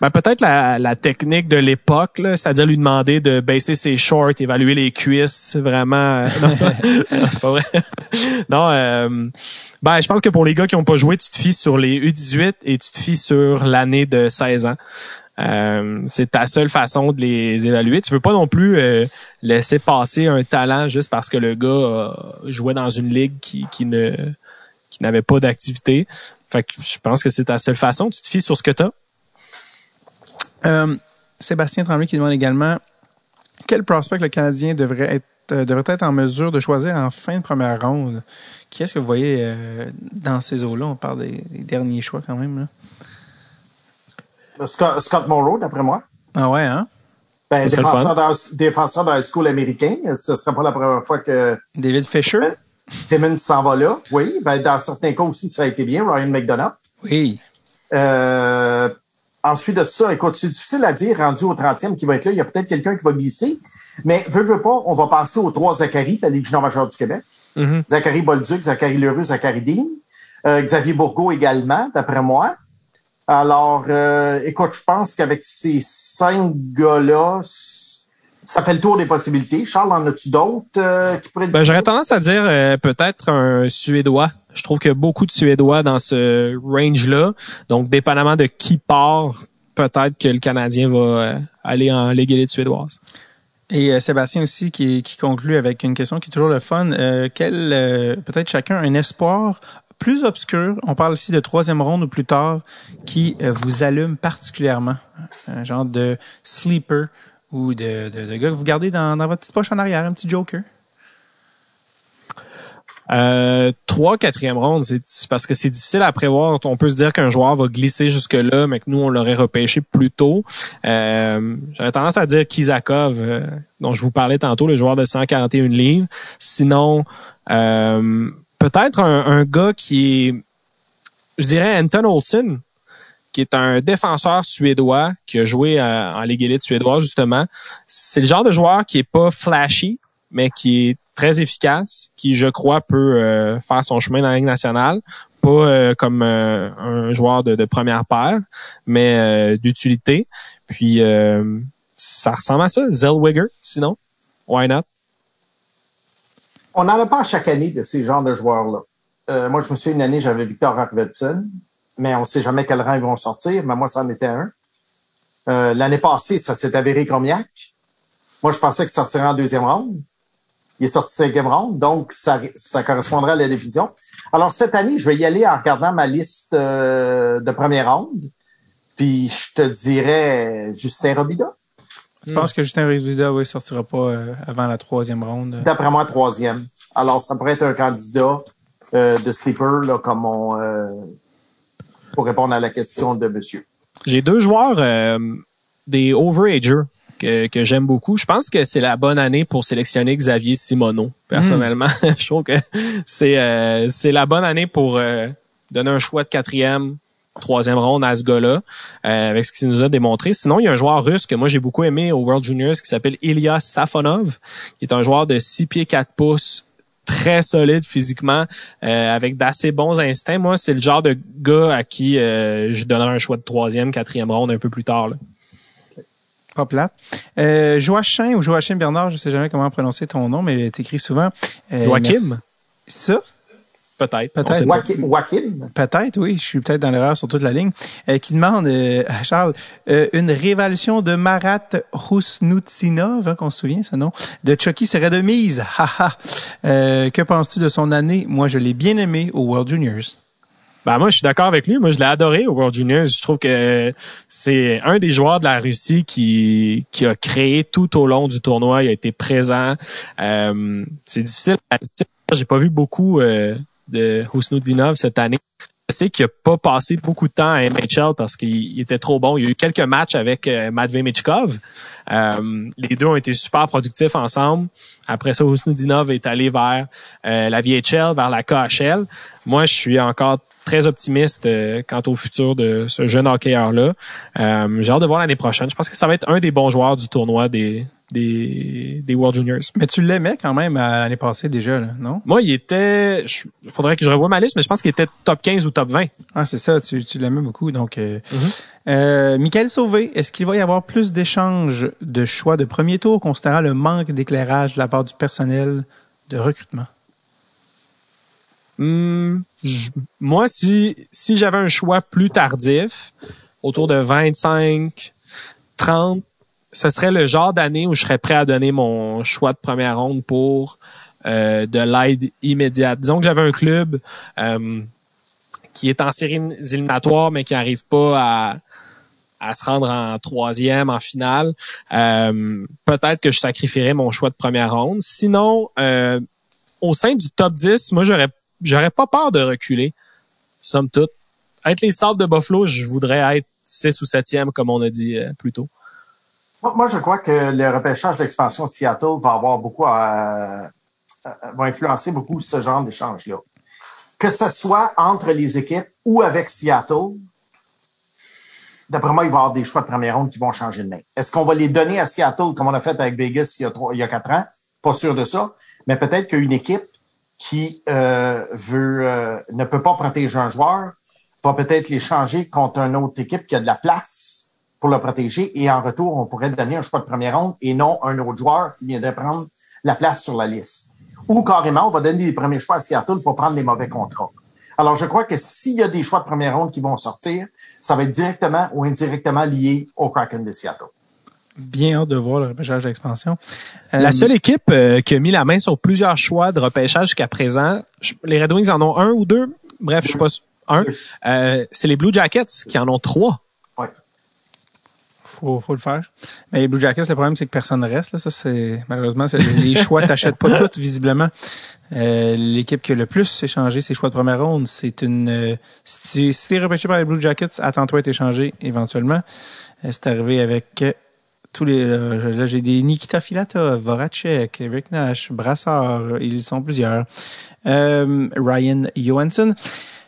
Ben, peut-être la, la technique de l'époque, c'est-à-dire lui demander de baisser ses shorts, évaluer les cuisses, vraiment. Non, c'est pas, non, c'est pas vrai. non, euh, ben, je pense que pour les gars qui ont pas joué, tu te fies sur les U18 et tu te fies sur l'année de 16 ans. Euh, c'est ta seule façon de les évaluer. Tu veux pas non plus euh, laisser passer un talent juste parce que le gars jouait dans une ligue qui, ne qui n'avait pas d'activité. Fait je pense que c'est ta seule façon. Tu te fies sur ce que tu as. Euh, Sébastien Tremblay qui demande également quel prospect le Canadien devrait être devrait être en mesure de choisir en fin de première ronde? Qui est-ce que vous voyez dans ces eaux-là? On parle des, derniers choix quand même. Scott, Scott Morrow, d'après moi. Ah ouais, hein? Ben, serait défenseur, la school américain. Ce ne sera pas la première fois que David Fisher? Timmons s'en va là. Oui. Ben, dans certains cas aussi, ça a été bien. Ryan McDonough. Oui. Euh, ensuite de ça, écoute, c'est difficile à dire, rendu au 30e qui va être là. Il y a peut-être quelqu'un qui va glisser. Mais, veux, veux pas, on va passer aux trois Zachary de la Ligue junior majeure du Québec. Mhm. Zachary Bolduc, Zachary Lheureux, Zachary Dean. Euh, Xavier Bourgault également, d'après moi. Alors, euh, écoute, je pense qu'avec ces cinq gars-là, ça fait le tour des possibilités. Charles, en as-tu d'autres euh, qui pourraient Ben, dire? j'aurais tendance à dire euh, peut-être un Suédois. Je trouve qu'il y a beaucoup de Suédois dans ce range-là. Donc, dépendamment de qui part, peut-être que le Canadien va euh, aller en Ligue élite suédoise. Et euh, Sébastien aussi qui, qui conclut avec une question qui est toujours le fun. Euh, quel, euh, peut-être chacun, un espoir plus on parle ici de troisième ronde ou plus tard, qui euh, vous allume particulièrement. Un genre de sleeper ou de, de, gars que vous gardez dans, votre petite poche en arrière, un petit joker. Euh, trois, quatrième ronde, c'est parce que c'est difficile à prévoir. On peut se dire qu'un joueur va glisser jusque-là, mais que nous, on l'aurait repêché plus tôt. Euh, J'aurais tendance à dire Kizakov, euh, dont je vous parlais tantôt, le joueur de 141 livres. Sinon, peut-être un, un gars qui je dirais Anton Olsen, qui est un défenseur suédois qui a joué euh, en Ligue élite suédoise, justement. C'est le genre de joueur qui est pas flashy, mais qui est très efficace, qui, je crois, peut euh, faire son chemin dans la Ligue nationale. Pas euh, comme un joueur de, première paire, mais d'utilité. Puis, ça ressemble à ça. Zellweger, sinon. Why not? On n'en a pas chaque année de ces genres de joueurs-là. Euh, moi, je me souviens une année, j'avais Victor Arvidsson, mais on ne sait jamais quel rang ils vont sortir, mais moi, ça en était un. Euh, L'année passée, ça s'est avéré Cromiac. Moi, je pensais qu'il sortirait en deuxième ronde. Il est sorti cinquième ronde, donc ça, ça correspondrait à la division. Alors, cette année, je vais y aller en regardant ma liste euh, de première ronde. Puis, je te dirais Justin Robida. Je pense que Justin Rizzuda, oui, sortira pas euh, avant la troisième ronde. D'après moi, troisième. Alors, ça pourrait être un candidat euh, de sleeper, là, comme on, euh, pour répondre à la question de monsieur. J'ai deux joueurs euh, des overagers que, que j'aime beaucoup. Je pense que c'est la bonne année pour sélectionner Xavier Simoneau, personnellement. je trouve que c'est euh, c'est la bonne année pour euh, donner un choix de quatrième, troisième ronde à ce gars-là, euh, avec ce qu'il nous a démontré. Sinon, il y a un joueur russe que moi j'ai beaucoup aimé au World Juniors qui s'appelle Ilya Safonov, qui est un joueur de 6 pieds 4 pouces très solide physiquement, euh, avec d'assez bons instincts. Moi, c'est le genre de gars à qui euh, je donnerais un choix de troisième, quatrième ronde un peu plus tard. Là. Pas plate. Euh, Joachim ou Joachim Bernard, je sais jamais comment prononcer ton nom, mais il est écrit souvent. Joachim? merci. Ça? Peut-être. Peut-être. Wakim, Wakim? Peut-être, oui. Je suis peut-être dans l'erreur sur toute la ligne. Euh, qui demande euh, à Charles euh, une réévaluation de Marat Rousnoutsinov, hein, qu'on se souvient, ce nom, de Chucky serait de mise. Haha. euh, que penses-tu de son année? Moi, je l'ai bien aimé au World Juniors. Ben moi, je suis d'accord avec lui. Moi, je l'ai adoré au World Juniors. Je trouve que c'est un des joueurs de la Russie qui qui a créé tout au long du tournoi. Il a été présent. Euh, c'est difficile. à dire. J'ai pas vu beaucoup euh, de Husnudinov cette année. Je sais qu'il a pas passé beaucoup de temps à MHL parce qu'il il était trop bon. Il y a eu quelques matchs avec euh, Matvey Michkov. Euh, les deux ont été super productifs ensemble. Après ça, Husnudinov est allé vers euh, la VHL, vers la KHL. Moi, je suis encore très optimiste euh, quant au futur de ce jeune hockeyeur-là. J'ai hâte de voir l'année prochaine. Je pense que ça va être un des bons joueurs du tournoi des, des, des World Juniors. Mais tu l'aimais quand même à l'année passée déjà, là, non? Moi, il était... Il faudrait que je revoie ma liste, mais je pense qu'il était top 15 ou top 20. Ah, c'est ça, tu, tu l'aimais beaucoup. Donc, euh, euh, Michael Sauvé, est-ce qu'il va y avoir plus d'échanges de choix de premier tour considérant le manque d'éclairage de la part du personnel de recrutement? Hmm, j- moi, si, si j'avais un choix plus tardif, autour de 25, 30, ce serait le genre d'année où je serais prêt à donner mon choix de première ronde pour euh, de l'aide immédiate. Disons que j'avais un club euh, qui est en série éliminatoire, mais qui n'arrive pas à, à se rendre en troisième, en finale. Euh, Peut-être que je sacrifierais mon choix de première ronde. Sinon, au sein du top 10, moi, j'aurais j'aurais pas peur de reculer, somme toute. Être les Sables de Buffalo, je voudrais être 6 ou 7e, comme on a dit plus tôt. Moi, je crois que le repêchage d'expansion de Seattle va avoir beaucoup à, à- va influencer beaucoup ce genre d'échange-là. Que ce soit entre les équipes ou avec Seattle, d'après moi, il va y avoir des choix de première ronde qui vont changer de main. Est-ce qu'on va les donner à Seattle comme on a fait avec Vegas il y a, trois, il y a quatre ans? Pas sûr de ça. Mais peut-être qu'une équipe qui euh, veut euh, ne peut pas protéger un joueur va peut-être l'échanger contre une autre équipe qui a de la place pour le protéger et en retour, on pourrait donner un choix de première ronde et non un autre joueur qui viendrait prendre la place sur la liste. Ou carrément, on va donner les premiers choix à Seattle pour prendre les mauvais contrats. Alors, je crois que s'il y a des choix de première ronde qui vont sortir, ça va être directement ou indirectement lié au Kraken de Seattle. Bien hâte de voir le repêchage d'expansion. Euh, La seule équipe euh, qui a mis la main sur plusieurs choix de repêchage jusqu'à présent, je- les Red Wings en ont un ou deux, bref, je sais pas, un, euh, c'est les Blue Jackets qui en ont trois. Faut, faut le faire. Mais les Blue Jackets, le problème, c'est que personne ne reste. Là. Ça, c'est malheureusement, c'est les choix t'achètes pas toutes, visiblement. Euh, L'équipe qui a le plus échangé ses choix de première ronde, c'est une. euh, si tu si t'es repêché par les Blue Jackets, attends-toi à être échangé éventuellement. Euh, c'est arrivé avec euh, tous les. euh, là, j'ai des Nikita Filatov, Voracek, Rick Nash, Brassard. Ils sont plusieurs. Euh, Ryan Johansson.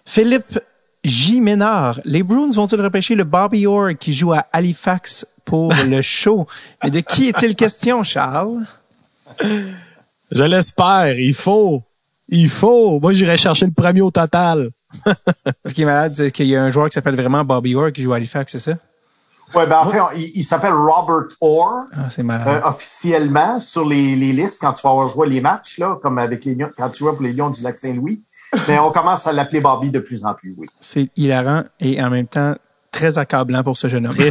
Philippe J. Ménard. Les Bruins vont-ils repêcher le Bobby Orr qui joue à Halifax pour le show? Mais de qui est-il question, Charles? Je l'espère, il faut. Il faut. Moi, j'irai chercher le premier au total. Ce qui est malade, c'est qu'il y a un joueur qui s'appelle vraiment Bobby Orr qui joue à Halifax, c'est ça? Ouais, ben en fait, on- il, il s'appelle Robert Orr. Ah, c'est Euh, malade. officiellement sur les, les listes quand tu vas avoir joué les matchs, là, comme avec les Lions, quand tu joues pour les Lions du Lac Saint-Louis. Mais on commence à l'appeler Bobby de plus en plus, oui. C'est hilarant et en même temps très accablant pour ce jeune homme. Ouais,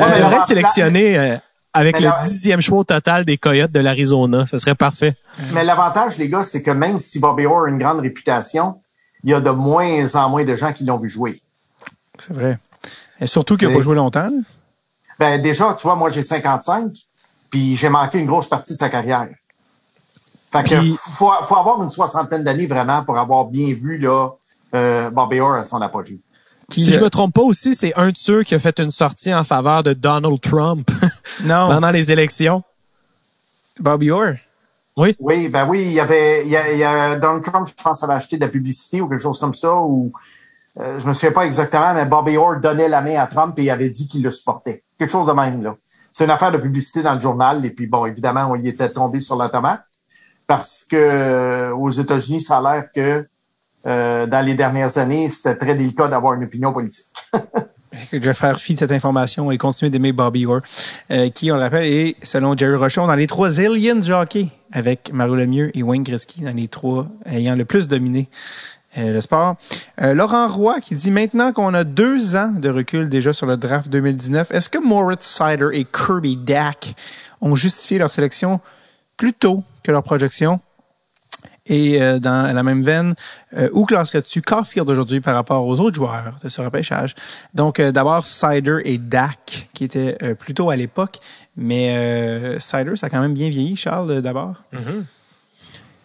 On mais être sélectionné euh, avec le dixième choix au total des Coyotes de l'Arizona. Ce serait parfait. Mais l'avantage, les gars, c'est que même si Bobby Orr a une grande réputation, il y a de moins en moins de gens qui l'ont vu jouer. C'est vrai. Et surtout qu'il n'a pas joué longtemps. Ben déjà, tu vois, moi j'ai 55, puis j'ai manqué une grosse partie de sa carrière. Fait que Puis- faut, faut avoir une soixantaine d'années vraiment pour avoir bien vu là euh, Bobby Orr à son apogée. si je me trompe pas aussi, c'est un de ceux qui a fait une sortie en faveur de Donald Trump non. pendant les élections. Bobby Orr. Oui. Oui, ben oui, il y avait, il y a, il y a Donald Trump, je pense, avait acheté de la publicité ou quelque chose comme ça, ou euh, je me souviens pas exactement, mais Bobby Orr donnait la main à Trump et il avait dit qu'il le supportait. Quelque chose de même, là. C'est une affaire de publicité dans le journal, et puis bon, évidemment, on y était tombé sur la tomate, parce que euh, aux États-Unis, ça a l'air que euh, dans les dernières années, c'était très délicat d'avoir une opinion politique. je vais faire fi de cette information et continuer d'aimer Bobby Orr, euh, qui, on le rappelle, est, selon Jerry Rochon, dans les trois aliens du avec Mario Lemieux et Wayne Gretzky, dans les trois ayant le plus dominé le sport. Laurent Roy qui dit maintenant qu'on a deux ans de recul déjà sur le draft 2019, est-ce que Moritz Sider et Kirby Dack ont justifié leur sélection plus tôt que leur projection? Et euh, dans la même veine, euh, où classerais-tu Caulfield aujourd'hui par rapport aux autres joueurs de ce repêchage? Donc, euh, d'abord, Sider et Dak, qui étaient plutôt à l'époque, mais Sider, ça a quand même bien vieilli, Charles, d'abord. Mm-hmm.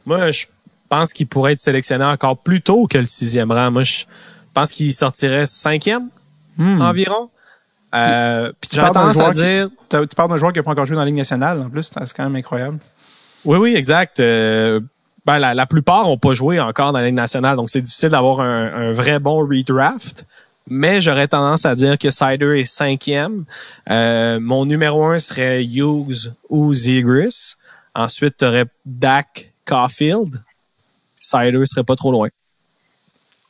Moi, je pense qu'il pourrait être sélectionné encore plus tôt que le sixième rang. Moi, je pense qu'il sortirait cinquième hmm. environ. Euh, puis tu tendance à dire... tu parles d'un joueur qui n'a pas encore joué dans la Ligue nationale, en plus, c'est quand même incroyable. Oui, oui, exact. Euh, ben, la, la plupart n'ont pas joué encore dans la Ligue nationale, donc c'est difficile d'avoir un, un, vrai bon redraft. Mais j'aurais tendance à dire que Sider est cinquième. Euh, mon numéro un serait Hughes ou Zegris. Ensuite, tu aurais Dak Caulfield. Sider serait pas trop loin.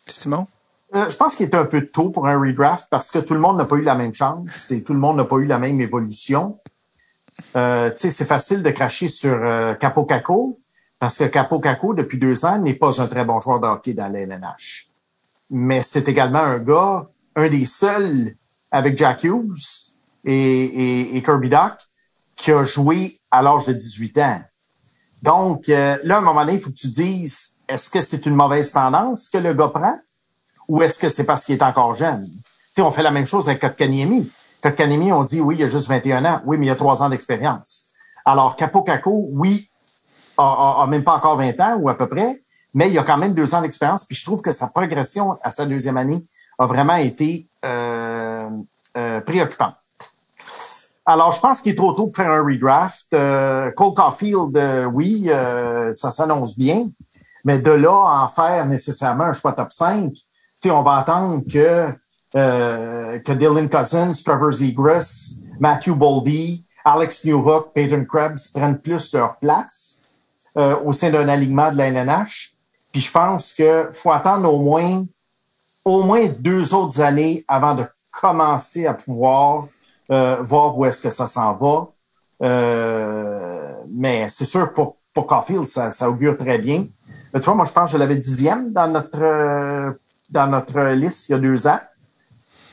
Simon? Euh, je pense qu'il était un peu tôt pour un redraft parce que tout le monde n'a pas eu la même chance et tout le monde n'a pas eu la même évolution. Euh, c'est facile de cracher sur euh, Capo Caco parce que Capo Caco, depuis deux ans, n'est pas un très bon joueur de hockey dans. Mais c'est également un gars, un des seuls avec Jack Hughes et, Kirby Doc qui a joué à l'âge de 18 ans. Donc, euh, là, à un moment donné, il faut que tu dises, est-ce que c'est une mauvaise tendance que le gars prend ou est-ce que c'est parce qu'il est encore jeune? Tu sais, on fait la même chose avec Kotkaniemi. Kotkaniemi, on dit, oui, il a juste 21 ans. Oui, mais il a trois ans d'expérience. Alors, Capo Caco, oui, a, même pas encore 20 ans ou à peu près, mais il a quand même deux ans d'expérience. Puis je trouve que sa progression à sa deuxième année a vraiment été euh, euh, préoccupante. Alors, je pense qu'il est trop tôt pour faire un redraft. Euh, Cole Caulfield, oui, ça s'annonce bien, mais de là à en faire nécessairement un choix top 5, on va attendre que, euh, que Dylan Cousins, Trevor Zegras, Matthew Boldy, Alex Newhook, Peyton Krebs prennent plus leur place au sein d'un alignement de la NNH. Puis je pense qu'il faut attendre au moins, deux autres années avant de commencer à pouvoir euh, voir où est-ce que ça s'en va. Euh, mais c'est sûr, pour, pour Caulfield, ça, ça augure très bien. Mais tu vois, moi, je pense que je l'avais dixième dans notre, dans notre liste il y a deux ans.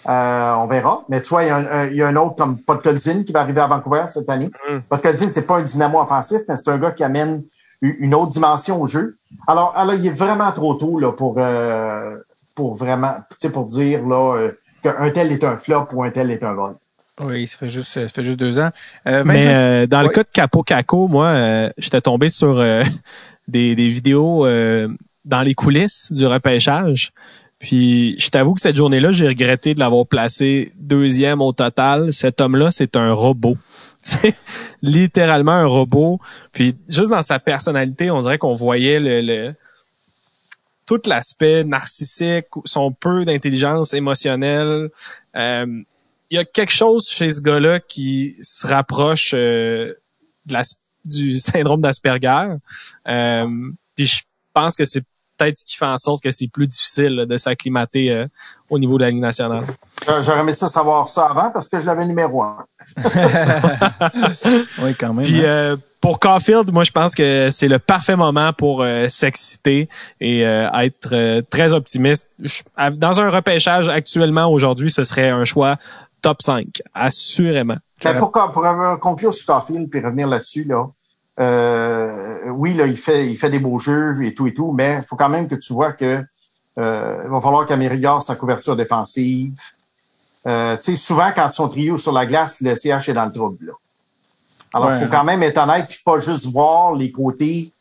Euh, on verra. Mais tu vois, il y, a un, il y a un autre comme Podkolzin qui va arriver à Vancouver cette année. Mm. Podkolzin, c'est pas un dynamo offensif, mais c'est un gars qui amène une autre dimension au jeu. Alors, alors il est vraiment trop tôt là, pour, euh, pour vraiment, tu sais, pour dire là, euh, qu'un tel est un flop ou un tel est un vol. Oui, ça fait juste, ça fait juste deux ans. Euh, Mais euh, dans le cas de Capo Caco, moi, euh, j'étais tombé sur euh, des, des vidéos dans les coulisses du repêchage. Puis je t'avoue que cette journée-là, j'ai regretté de l'avoir placé deuxième au total. Cet homme-là, c'est un robot. C'est littéralement un robot. Puis juste dans sa personnalité, on dirait qu'on voyait le, le tout l'aspect narcissique, son peu d'intelligence émotionnelle. Euh, il y a quelque chose chez ce gars-là qui se rapproche euh, de la, du syndrome d'Asperger. Euh, puis je pense que c'est peut-être ce qui fait en sorte que c'est plus difficile de s'acclimater euh, au niveau de la Ligue nationale. J'aurais aimé ça savoir ça avant parce que je l'avais numéro un. oui, quand même. Puis hein. pour Caulfield, moi je pense que c'est le parfait moment pour s'exciter et être très optimiste. dans un repêchage actuellement aujourd'hui, ce serait un choix top 5, assurément. Pour, pour conclure sur Caulfield puis revenir là-dessus, là, euh, oui, là, il fait, il fait des beaux jeux et tout et tout, mais il faut quand même que tu vois que euh, il va falloir qu'Améliore sa couverture défensive. Euh, tu sais, souvent, quand son trio sur la glace, le CH est dans le trouble. Là. Alors, il faut quand même être honnête puis pas juste voir les côtés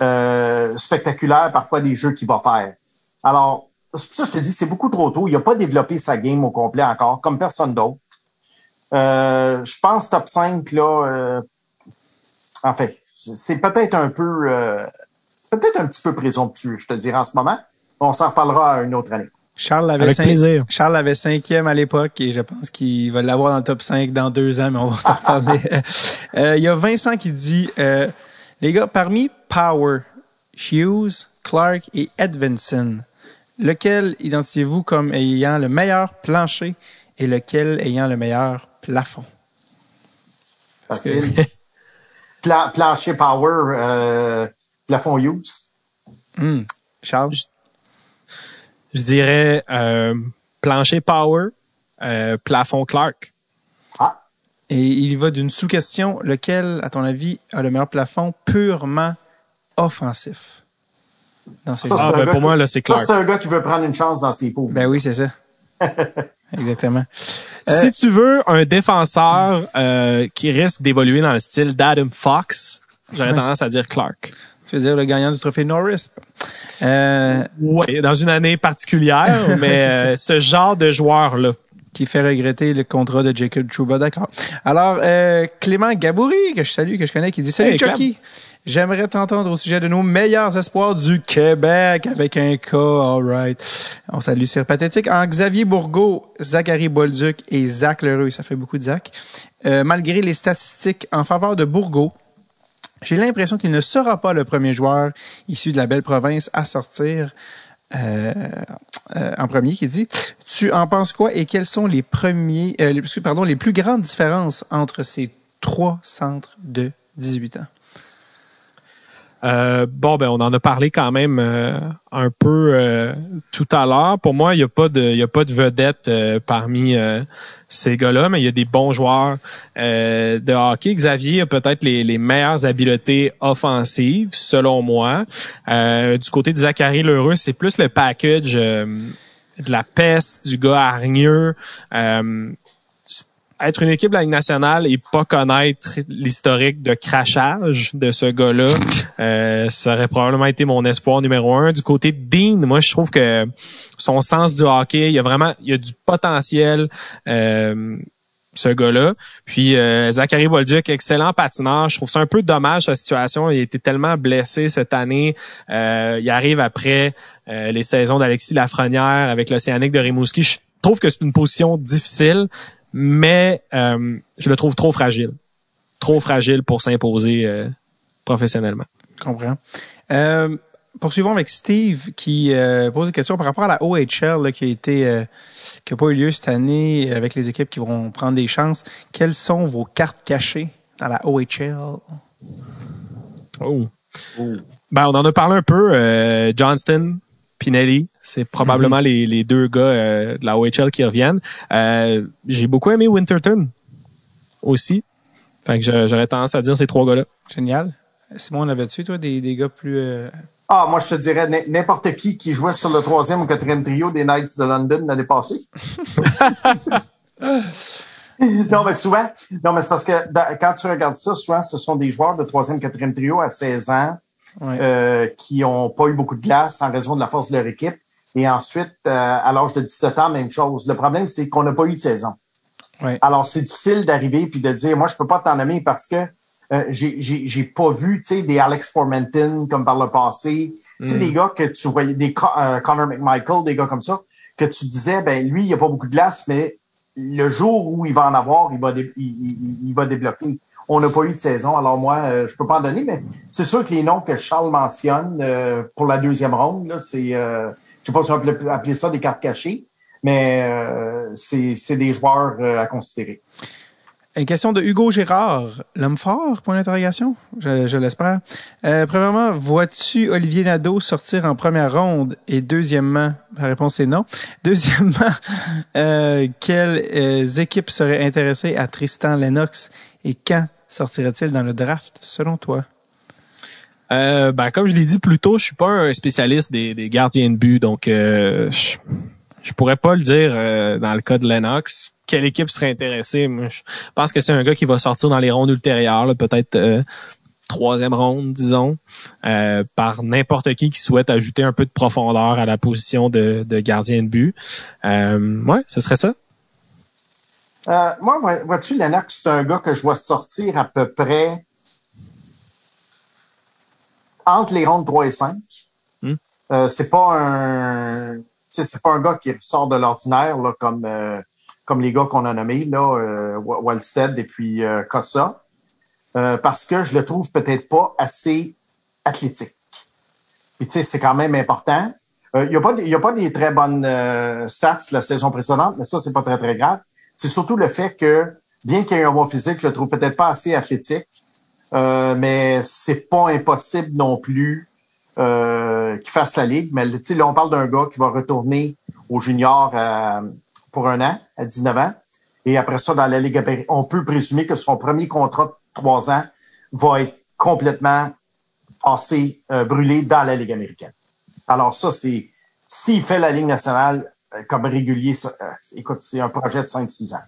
euh, spectaculaires parfois des jeux qu'il va faire. Alors, c'est pour ça que je te dis, c'est beaucoup trop tôt. Il n'a pas développé sa game au complet encore, comme personne d'autre. Euh, je pense top 5, là, euh, en fait, c'est peut-être un peu, euh, c'est peut-être un petit peu présomptueux, je te dirais en ce moment. On s'en reparlera à une autre année. Charles avait, Avec cinq- plaisir. Charles avait cinquième à l'époque et je pense qu'il va l'avoir dans le top 5 dans deux ans, mais on va s'en reparler. Euh, Il y a Vincent qui dit, euh, les gars, parmi Power, Hughes, Clark et Edvinson, lequel identifiez-vous comme ayant le meilleur plancher et lequel ayant le meilleur plafond? Facile. Pla- plancher Power, euh, plafond Use. Hmm. Charles? Je dirais euh, plancher Power, euh, plafond Clark. Ah, Et il y va d'une sous-question. Lequel, à ton avis, a le meilleur plafond purement offensif? Dans ces Ça? Ah, ben pour moi, là, c'est ça, Clark. c'est un gars qui veut prendre une chance dans ses poules. Ben oui, c'est ça. Exactement. Si tu veux un défenseur euh, qui risque d'évoluer dans le style d'Adam Fox, j'aurais tendance à dire Clark. Tu veux dire le gagnant du trophée Norris? Euh, Ouais, dans une année particulière, mais euh, ce genre de joueur-là. qui fait regretter le contrat de Jacob Trouba, d'accord. Alors, euh, Clément Gaboury, que je salue, que je connais, qui dit Salut Hey. Chucky, j'aimerais t'entendre au sujet de nos meilleurs espoirs du Québec avec un K, alright. On salue Sir Pathétique. En Xavier Bourgault, Zachary Bolduc et Zach Lheureux, ça fait beaucoup de Zach. Euh, malgré les statistiques en faveur de Bourgault, j'ai l'impression qu'il ne sera pas le premier joueur issu de la belle province à sortir euh, euh, en premier qui dit Tu en penses quoi et quels sont les premiers euh, pardon les plus grandes différences entre ces trois centres de 18 ans Euh, bon, ben on en a parlé quand même euh, un peu euh, tout à l'heure. Pour moi, il y a pas de, il a pas de vedette euh, parmi euh, ces gars-là, mais il y a des bons joueurs euh, de hockey. Xavier a peut-être les, les meilleures habiletés offensives, selon moi. Du côté de Zachary Lheureux, c'est plus le package de la peste, du gars hargneux. Euh, être une équipe de la Ligue nationale et pas connaître l'historique de crachage de ce gars-là, euh, ça aurait probablement été mon espoir numéro un. Du côté de Dean, moi, je trouve que son sens du hockey, il y a vraiment, il y a du potentiel. Euh, ce gars-là. Puis euh, Zachary Bolduc, excellent patineur. Je trouve ça un peu dommage sa situation. Il a été tellement blessé cette année. Euh, il arrive après euh, les saisons d'Alexis Lafrenière avec l'Océanique de Rimouski. Je trouve que c'est une position difficile, mais euh, je le trouve trop fragile. Trop fragile pour s'imposer euh, professionnellement. Je comprends. Euh, poursuivons avec Steve qui euh, pose une question par rapport à la OHL là, qui a été euh, qui a pas eu lieu cette année avec les équipes qui vont prendre des chances. Quelles sont vos cartes cachées dans la OHL? Oh. Ben, on en a parlé un peu. Euh, Johnston, Pinelli, c'est probablement les, les deux gars euh, de la OHL qui reviennent. Euh, J'ai beaucoup aimé Winterton aussi. Fait que j'aurais tendance à dire ces trois gars-là. Génial. Simon, en avais-tu, toi, des, des gars plus... euh, Ah, moi, je te dirais n'importe qui qui jouait sur le troisième ou quatrième trio des Knights de London l'année passée. non, mais souvent, non, mais c'est parce que dans- quand tu regardes ça, souvent, ce sont des joueurs de troisième, quatrième trio à 16 ans ouais. euh, qui ont pas eu beaucoup de glace en raison de la force de leur équipe. Et ensuite, euh, à l'âge de 17 ans, même chose. Le problème, c'est qu'on n'a pas eu de saison. Alors, c'est difficile d'arriver puis de dire, moi, je peux pas t'en nommer parce que euh, j'ai- pas vu, tu sais, des Alex Formenton comme par le passé. Tu sais, des gars que tu voyais, des Con- euh, Connor McMichael, des gars comme ça, que tu disais, ben lui, il n'y a pas beaucoup de glace, mais le jour où il va en avoir, il va, dé- il, il- il va débloquer. On n'a pas eu de saison, alors moi, euh, je peux pas en donner, mais c'est sûr que les noms que Charles mentionne euh, pour la deuxième ronde, là, c'est, sais pas si on peut appeler ça des cartes cachées, mais euh, c'est des joueurs euh, à considérer. Une question de Hugo Gérard. L'homme fort, point d'interrogation? Je, je l'espère. Euh, premièrement, vois-tu Olivier Nadeau sortir en première ronde? Et deuxièmement, la réponse est non. Deuxièmement, euh, quelles euh, équipes seraient intéressées à Tristan Lennox? Et quand sortirait-il dans le draft, selon toi? Euh, ben, comme je l'ai dit plus tôt, je suis pas un spécialiste des, des gardiens de but, donc euh, je, je pourrais pas le dire euh, dans le cas de Lennox. Quelle équipe serait intéressée? Moi, je pense que c'est un gars qui va sortir dans les rondes ultérieures, peut-être euh, troisième ronde, disons, euh, par n'importe qui qui souhaite ajouter un peu de profondeur à la position de, de gardien de but. Euh, ouais, ce serait ça. Euh, moi, vois-tu, Lennox, c'est un gars que je vois sortir à peu près entre les rondes 3 et 5. Hmm. Euh, c'est pas un c'est pas un gars qui sort de l'ordinaire là, comme, euh, comme les gars qu'on a nommés, là, euh, Wallstead et puis euh, Cossa. parce que je le trouve peut-être pas assez athlétique. Puis tu sais, c'est quand même important. Il n'y a, pas, y a pas des très bonnes stats la saison précédente, mais ça, c'est pas très, très grave. C'est surtout le fait que, bien qu'il ait un bon physique, je le trouve peut-être pas assez athlétique. Euh, mais c'est pas impossible non plus euh, qu'il fasse la ligue. Mais là, on parle d'un gars qui va retourner au junior euh, pour un an, à 19 ans. Et après ça, dans la Ligue on peut présumer que son premier contrat de trois ans va être complètement passé, euh, brûlé dans la Ligue américaine. Alors ça, c'est s'il fait la Ligue nationale comme régulier, écoute, c'est un projet de 5-6 ans.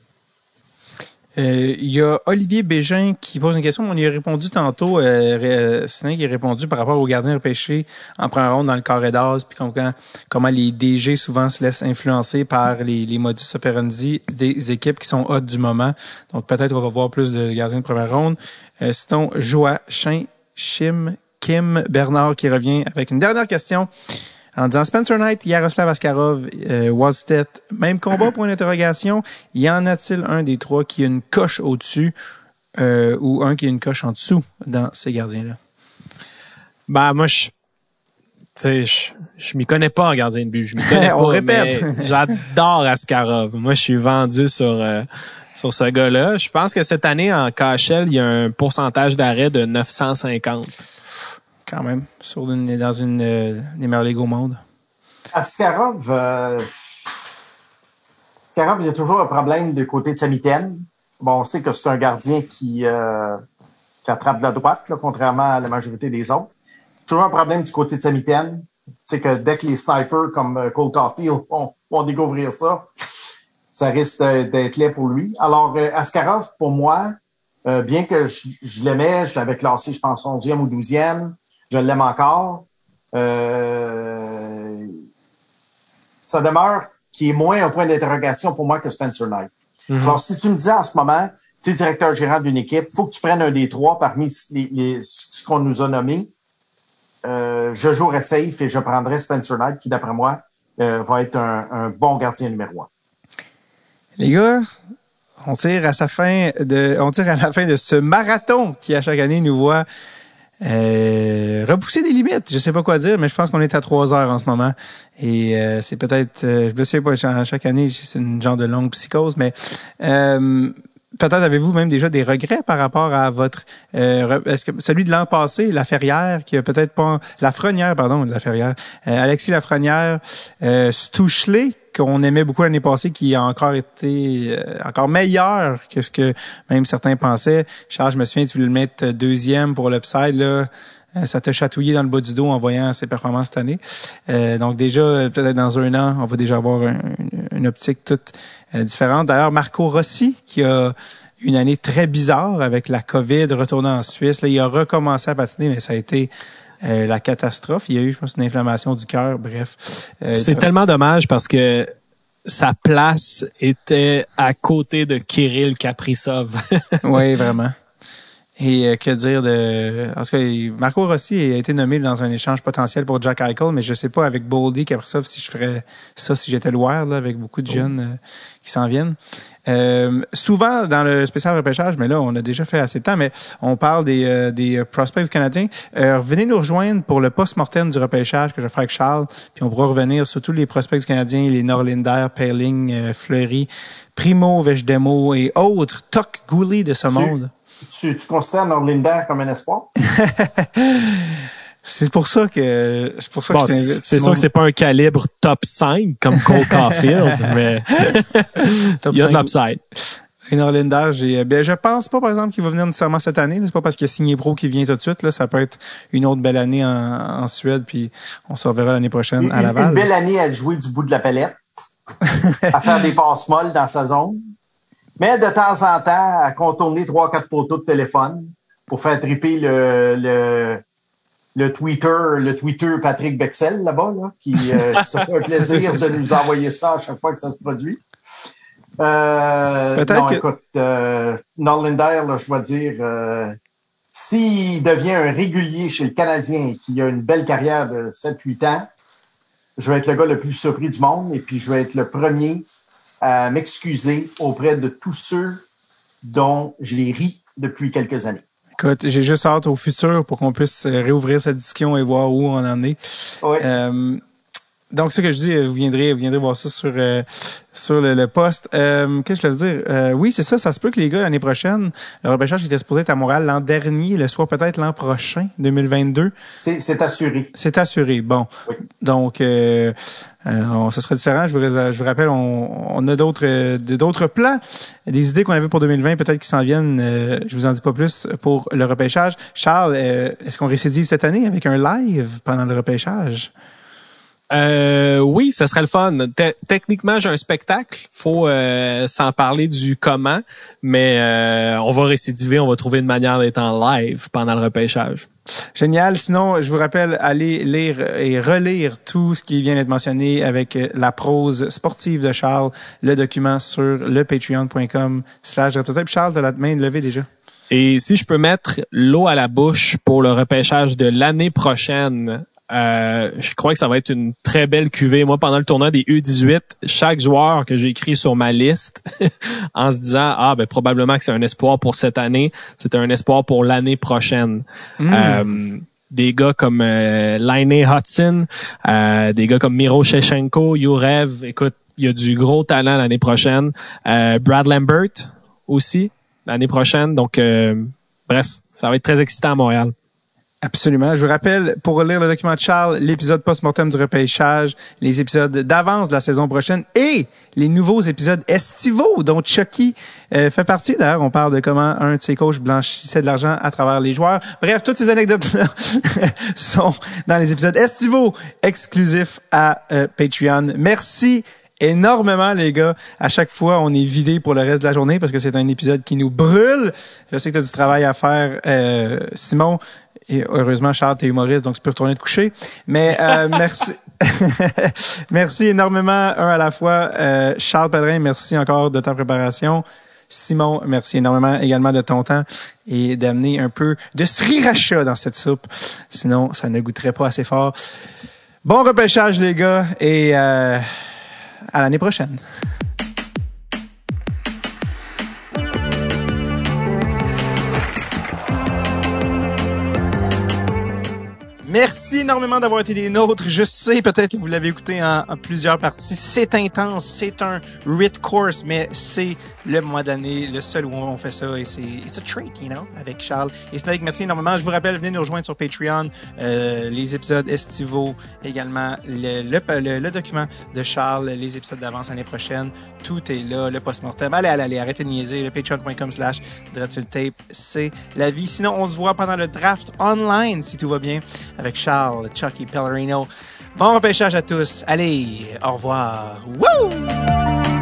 Euh, il y a Olivier Bégin qui pose une question. On y a répondu tantôt. Euh, qui a répondu par rapport aux gardiens repêchés en première ronde dans le carré d'as, puis comment, comment les DG souvent se laissent influencer par les, modus operandi des équipes qui sont hautes du moment. Donc peut-être on va voir plus de gardiens de première ronde. Euh, sinon, Joachim Chim Kim Bernard qui revient avec une dernière question en disant Spencer Knight, Yaroslav Askarov, euh, même combat pour une interrogation. Y en a-t-il un des trois qui a une coche au-dessus euh, ou un qui a une coche en dessous dans ces gardiens-là? Ben, moi, je je, je m'y connais pas en gardien de but. Je m'y connais On répète. J'adore Askarov. Moi, je suis vendu sur euh, sur ce gars-là. Je pense que cette année en KHL, il y a un pourcentage d'arrêt de 950 quand même, sur dans une euh, des meilleures ligues au monde. Askarov, euh, il y a toujours un problème du côté de sa mitaine. Bon, on sait que c'est un gardien qui, euh, attrape de la droite, contrairement à la majorité des autres. Toujours un problème du côté de sa mitaine. C'est que dès que les snipers comme euh, Cole Caulfield vont, découvrir ça, ça risque d'être laid pour lui. Alors, Askarov, pour moi, bien que je, je l'aimais, je l'avais classé, je pense, 11e ou 12e, je l'aime encore. Euh, ça demeure qui est moins un point d'interrogation pour moi que Spencer Knight. Mm-hmm. Alors, si tu me dis en ce moment, tu es directeur gérant d'une équipe, faut que tu prennes un des trois parmi les, ce qu'on nous a nommés. Euh, je jouerai safe et je prendrai Spencer Knight, qui, d'après moi, euh, va être un, un, bon gardien numéro un. Les gars, on tire à sa fin de, on tire à la fin de ce marathon qui à chaque année nous voit euh, repousser des limites, je sais pas quoi dire, mais je pense qu'on est à trois heures en ce moment. Et euh, c'est peut-être, euh, je me souviens pas, chaque année, c'est une genre de longue psychose, mais euh, peut-être avez-vous même déjà des regrets par rapport à votre est-ce que celui de l'an passé, la Ferrière, qui a peut-être pas la Frenière, pardon, la Ferrière, Alexis Lafrenière, euh, Stouchelet, qu'on aimait beaucoup l'année passée, qui a encore été euh, encore meilleur que ce que même certains pensaient. Charles, je me souviens, tu voulais le mettre deuxième pour l'upside, là. Euh, ça t'a chatouillé dans le bas du dos en voyant ses performances cette année. Euh, donc déjà, peut-être dans un an, on va déjà avoir une, optique toute différente. D'ailleurs, Marco Rossi, qui a une année très bizarre avec la COVID, retournant en Suisse. Là, il a recommencé à patiner, mais ça a été euh, la catastrophe. Il y a eu, je pense, une inflammation du cœur. Bref. Euh, c'est tellement dommage parce que sa place était à côté de Kirill Kaprizov. oui, vraiment. Et euh, que dire de... Parce que Marco Rossi a été nommé dans un échange potentiel pour Jack Eichel, mais je sais pas avec Boldy, Kaprizov, si je ferais ça si j'étais le là, avec beaucoup de oh. jeunes qui s'en viennent. Euh, souvent dans le spécial repêchage, mais là on a déjà fait assez de temps, mais on parle des, euh, des prospects canadiens. Euh, venez nous rejoindre pour le post-mortem du repêchage que je ferai avec Charles, puis on pourra revenir sur tous les prospects canadiens, les Norlinder, Perling, euh, Fleury, Primo, Vechdemo et autres, Toc Gouli de ce monde. Tu, tu considères Norlinder comme un espoir? C'est pour ça que c'est pour ça que je C'est sûr que c'est pas un calibre top 5 comme Cole Caulfield, mais il y a de l'upside. Linder, j'ai, ben, je pense pas, par exemple, qu'il va venir nécessairement cette année. C'est pas parce qu'il a signé pro qu'il vient tout de suite. Là. Ça peut être une autre belle année en, Suède, puis on se reverra l'année prochaine à Laval. Une belle année à jouer du bout de la palette, à faire des passes molles dans sa zone. Mais de temps en temps, à contourner trois, quatre poteaux de téléphone, pour faire triper le, le, le Twitter, le Twitter Patrick Bexel là-bas, là, qui euh, se fait un plaisir de nous envoyer ça à chaque fois que ça se produit. Euh, non, que- écoute, euh, Norlander, là, je vais dire, euh, s'il devient un régulier chez le Canadien, qui a une belle carrière de 7-8 ans, je vais être le gars le plus surpris du monde et puis je vais être le premier à m'excuser auprès de tous ceux dont j'ai ri depuis quelques années. Écoute, j'ai juste hâte au futur pour qu'on puisse euh, réouvrir cette discussion et voir où on en est. Ouais. Euh, donc, ce que je dis, euh, vous viendrez, vous viendrez voir ça sur euh, sur le, le poste. Euh, Qu'est-ce que je veux dire? Euh, oui, c'est ça. Ça se peut que les gars, l'année prochaine, le repêchage était supposé être à Montréal l'an dernier, le soit peut-être l'an prochain, 2022. C'est c'est assuré. C'est assuré. Bon. Oui. Donc, euh, euh, on- ça sera différent. Je vous, je vous rappelle, on, on a d'autres euh, d'autres plans, des idées qu'on avait pour 2020, peut-être qui s'en viennent. euh, je vous en dis pas plus pour le repêchage. Charles, euh, est-ce qu'on récidive cette année avec un live pendant le repêchage? Euh, oui, ce serait le fun. Te- techniquement, j'ai un spectacle. Faut euh, s'en parler du comment, mais euh, on va récidiver, on va trouver une manière d'être en live pendant le repêchage. Génial. Sinon, je vous rappelle, allez lire et relire tout ce qui vient d'être mentionné avec euh, la prose sportive de Charles, le document sur le patreon.com slash. Charles, de la main levée déjà. Et si je peux mettre l'eau à la bouche pour le repêchage de l'année prochaine, euh, je crois que ça va être une très belle cuvée. Moi, pendant le tournoi des U18, chaque joueur que j'ai écrit sur ma liste, en se disant ah ben probablement que c'est un espoir pour cette année, c'est un espoir pour l'année prochaine. Euh, des gars comme euh, Laine Hudson, euh, des gars comme Miro Shevchenko, Yurev, écoute, il y a du gros talent l'année prochaine. Euh, Brad Lambert aussi l'année prochaine. Donc, euh, bref, ça va être très excitant à Montréal. Absolument. Je vous rappelle, pour lire le document de Charles, l'épisode post-mortem du repêchage, les épisodes d'avance de la saison prochaine et les nouveaux épisodes estivaux dont Chucky euh, fait partie. D'ailleurs, on parle de comment un de ses coachs blanchissait de l'argent à travers les joueurs. Bref, toutes ces anecdotes-là sont dans les épisodes estivaux exclusifs à euh, Patreon. Merci énormément, les gars. À chaque fois, on est vidé pour le reste de la journée parce que c'est un épisode qui nous brûle. Je sais que tu as du travail à faire, euh, Simon. Et heureusement, Charles, t'es humoriste, donc tu peux retourner te coucher. Mais euh, merci. merci énormément, un à la fois. Euh, Charles Pedrin, merci encore de ta préparation. Simon, merci énormément également de ton temps et d'amener un peu de sriracha dans cette soupe. Sinon, ça ne goûterait pas assez fort. Bon repêchage, les gars, et euh, à l'année prochaine. Merci énormément d'avoir été des nôtres. Je sais, peut-être que vous l'avez écouté en, plusieurs parties. C'est intense, c'est un RIT course, mais c'est le mois d'année, le seul où on fait ça. Et c'est it's a treat, you know, avec Charles. Et Snake, merci énormément. Je vous rappelle, venez nous rejoindre sur Patreon. Euh, les épisodes estivaux, également le, le, le- le document de Charles, les épisodes d'avance l'année prochaine. Tout est là, le post-mortem. Allez, allez, allez, arrêtez de niaiser. Le patreon.com slash tape, c'est la vie. Sinon, on se voit pendant le draft online, si tout va bien, Charles, Chucky, Pellerino. Bon repêchage à tous. Allez, au revoir. Woo!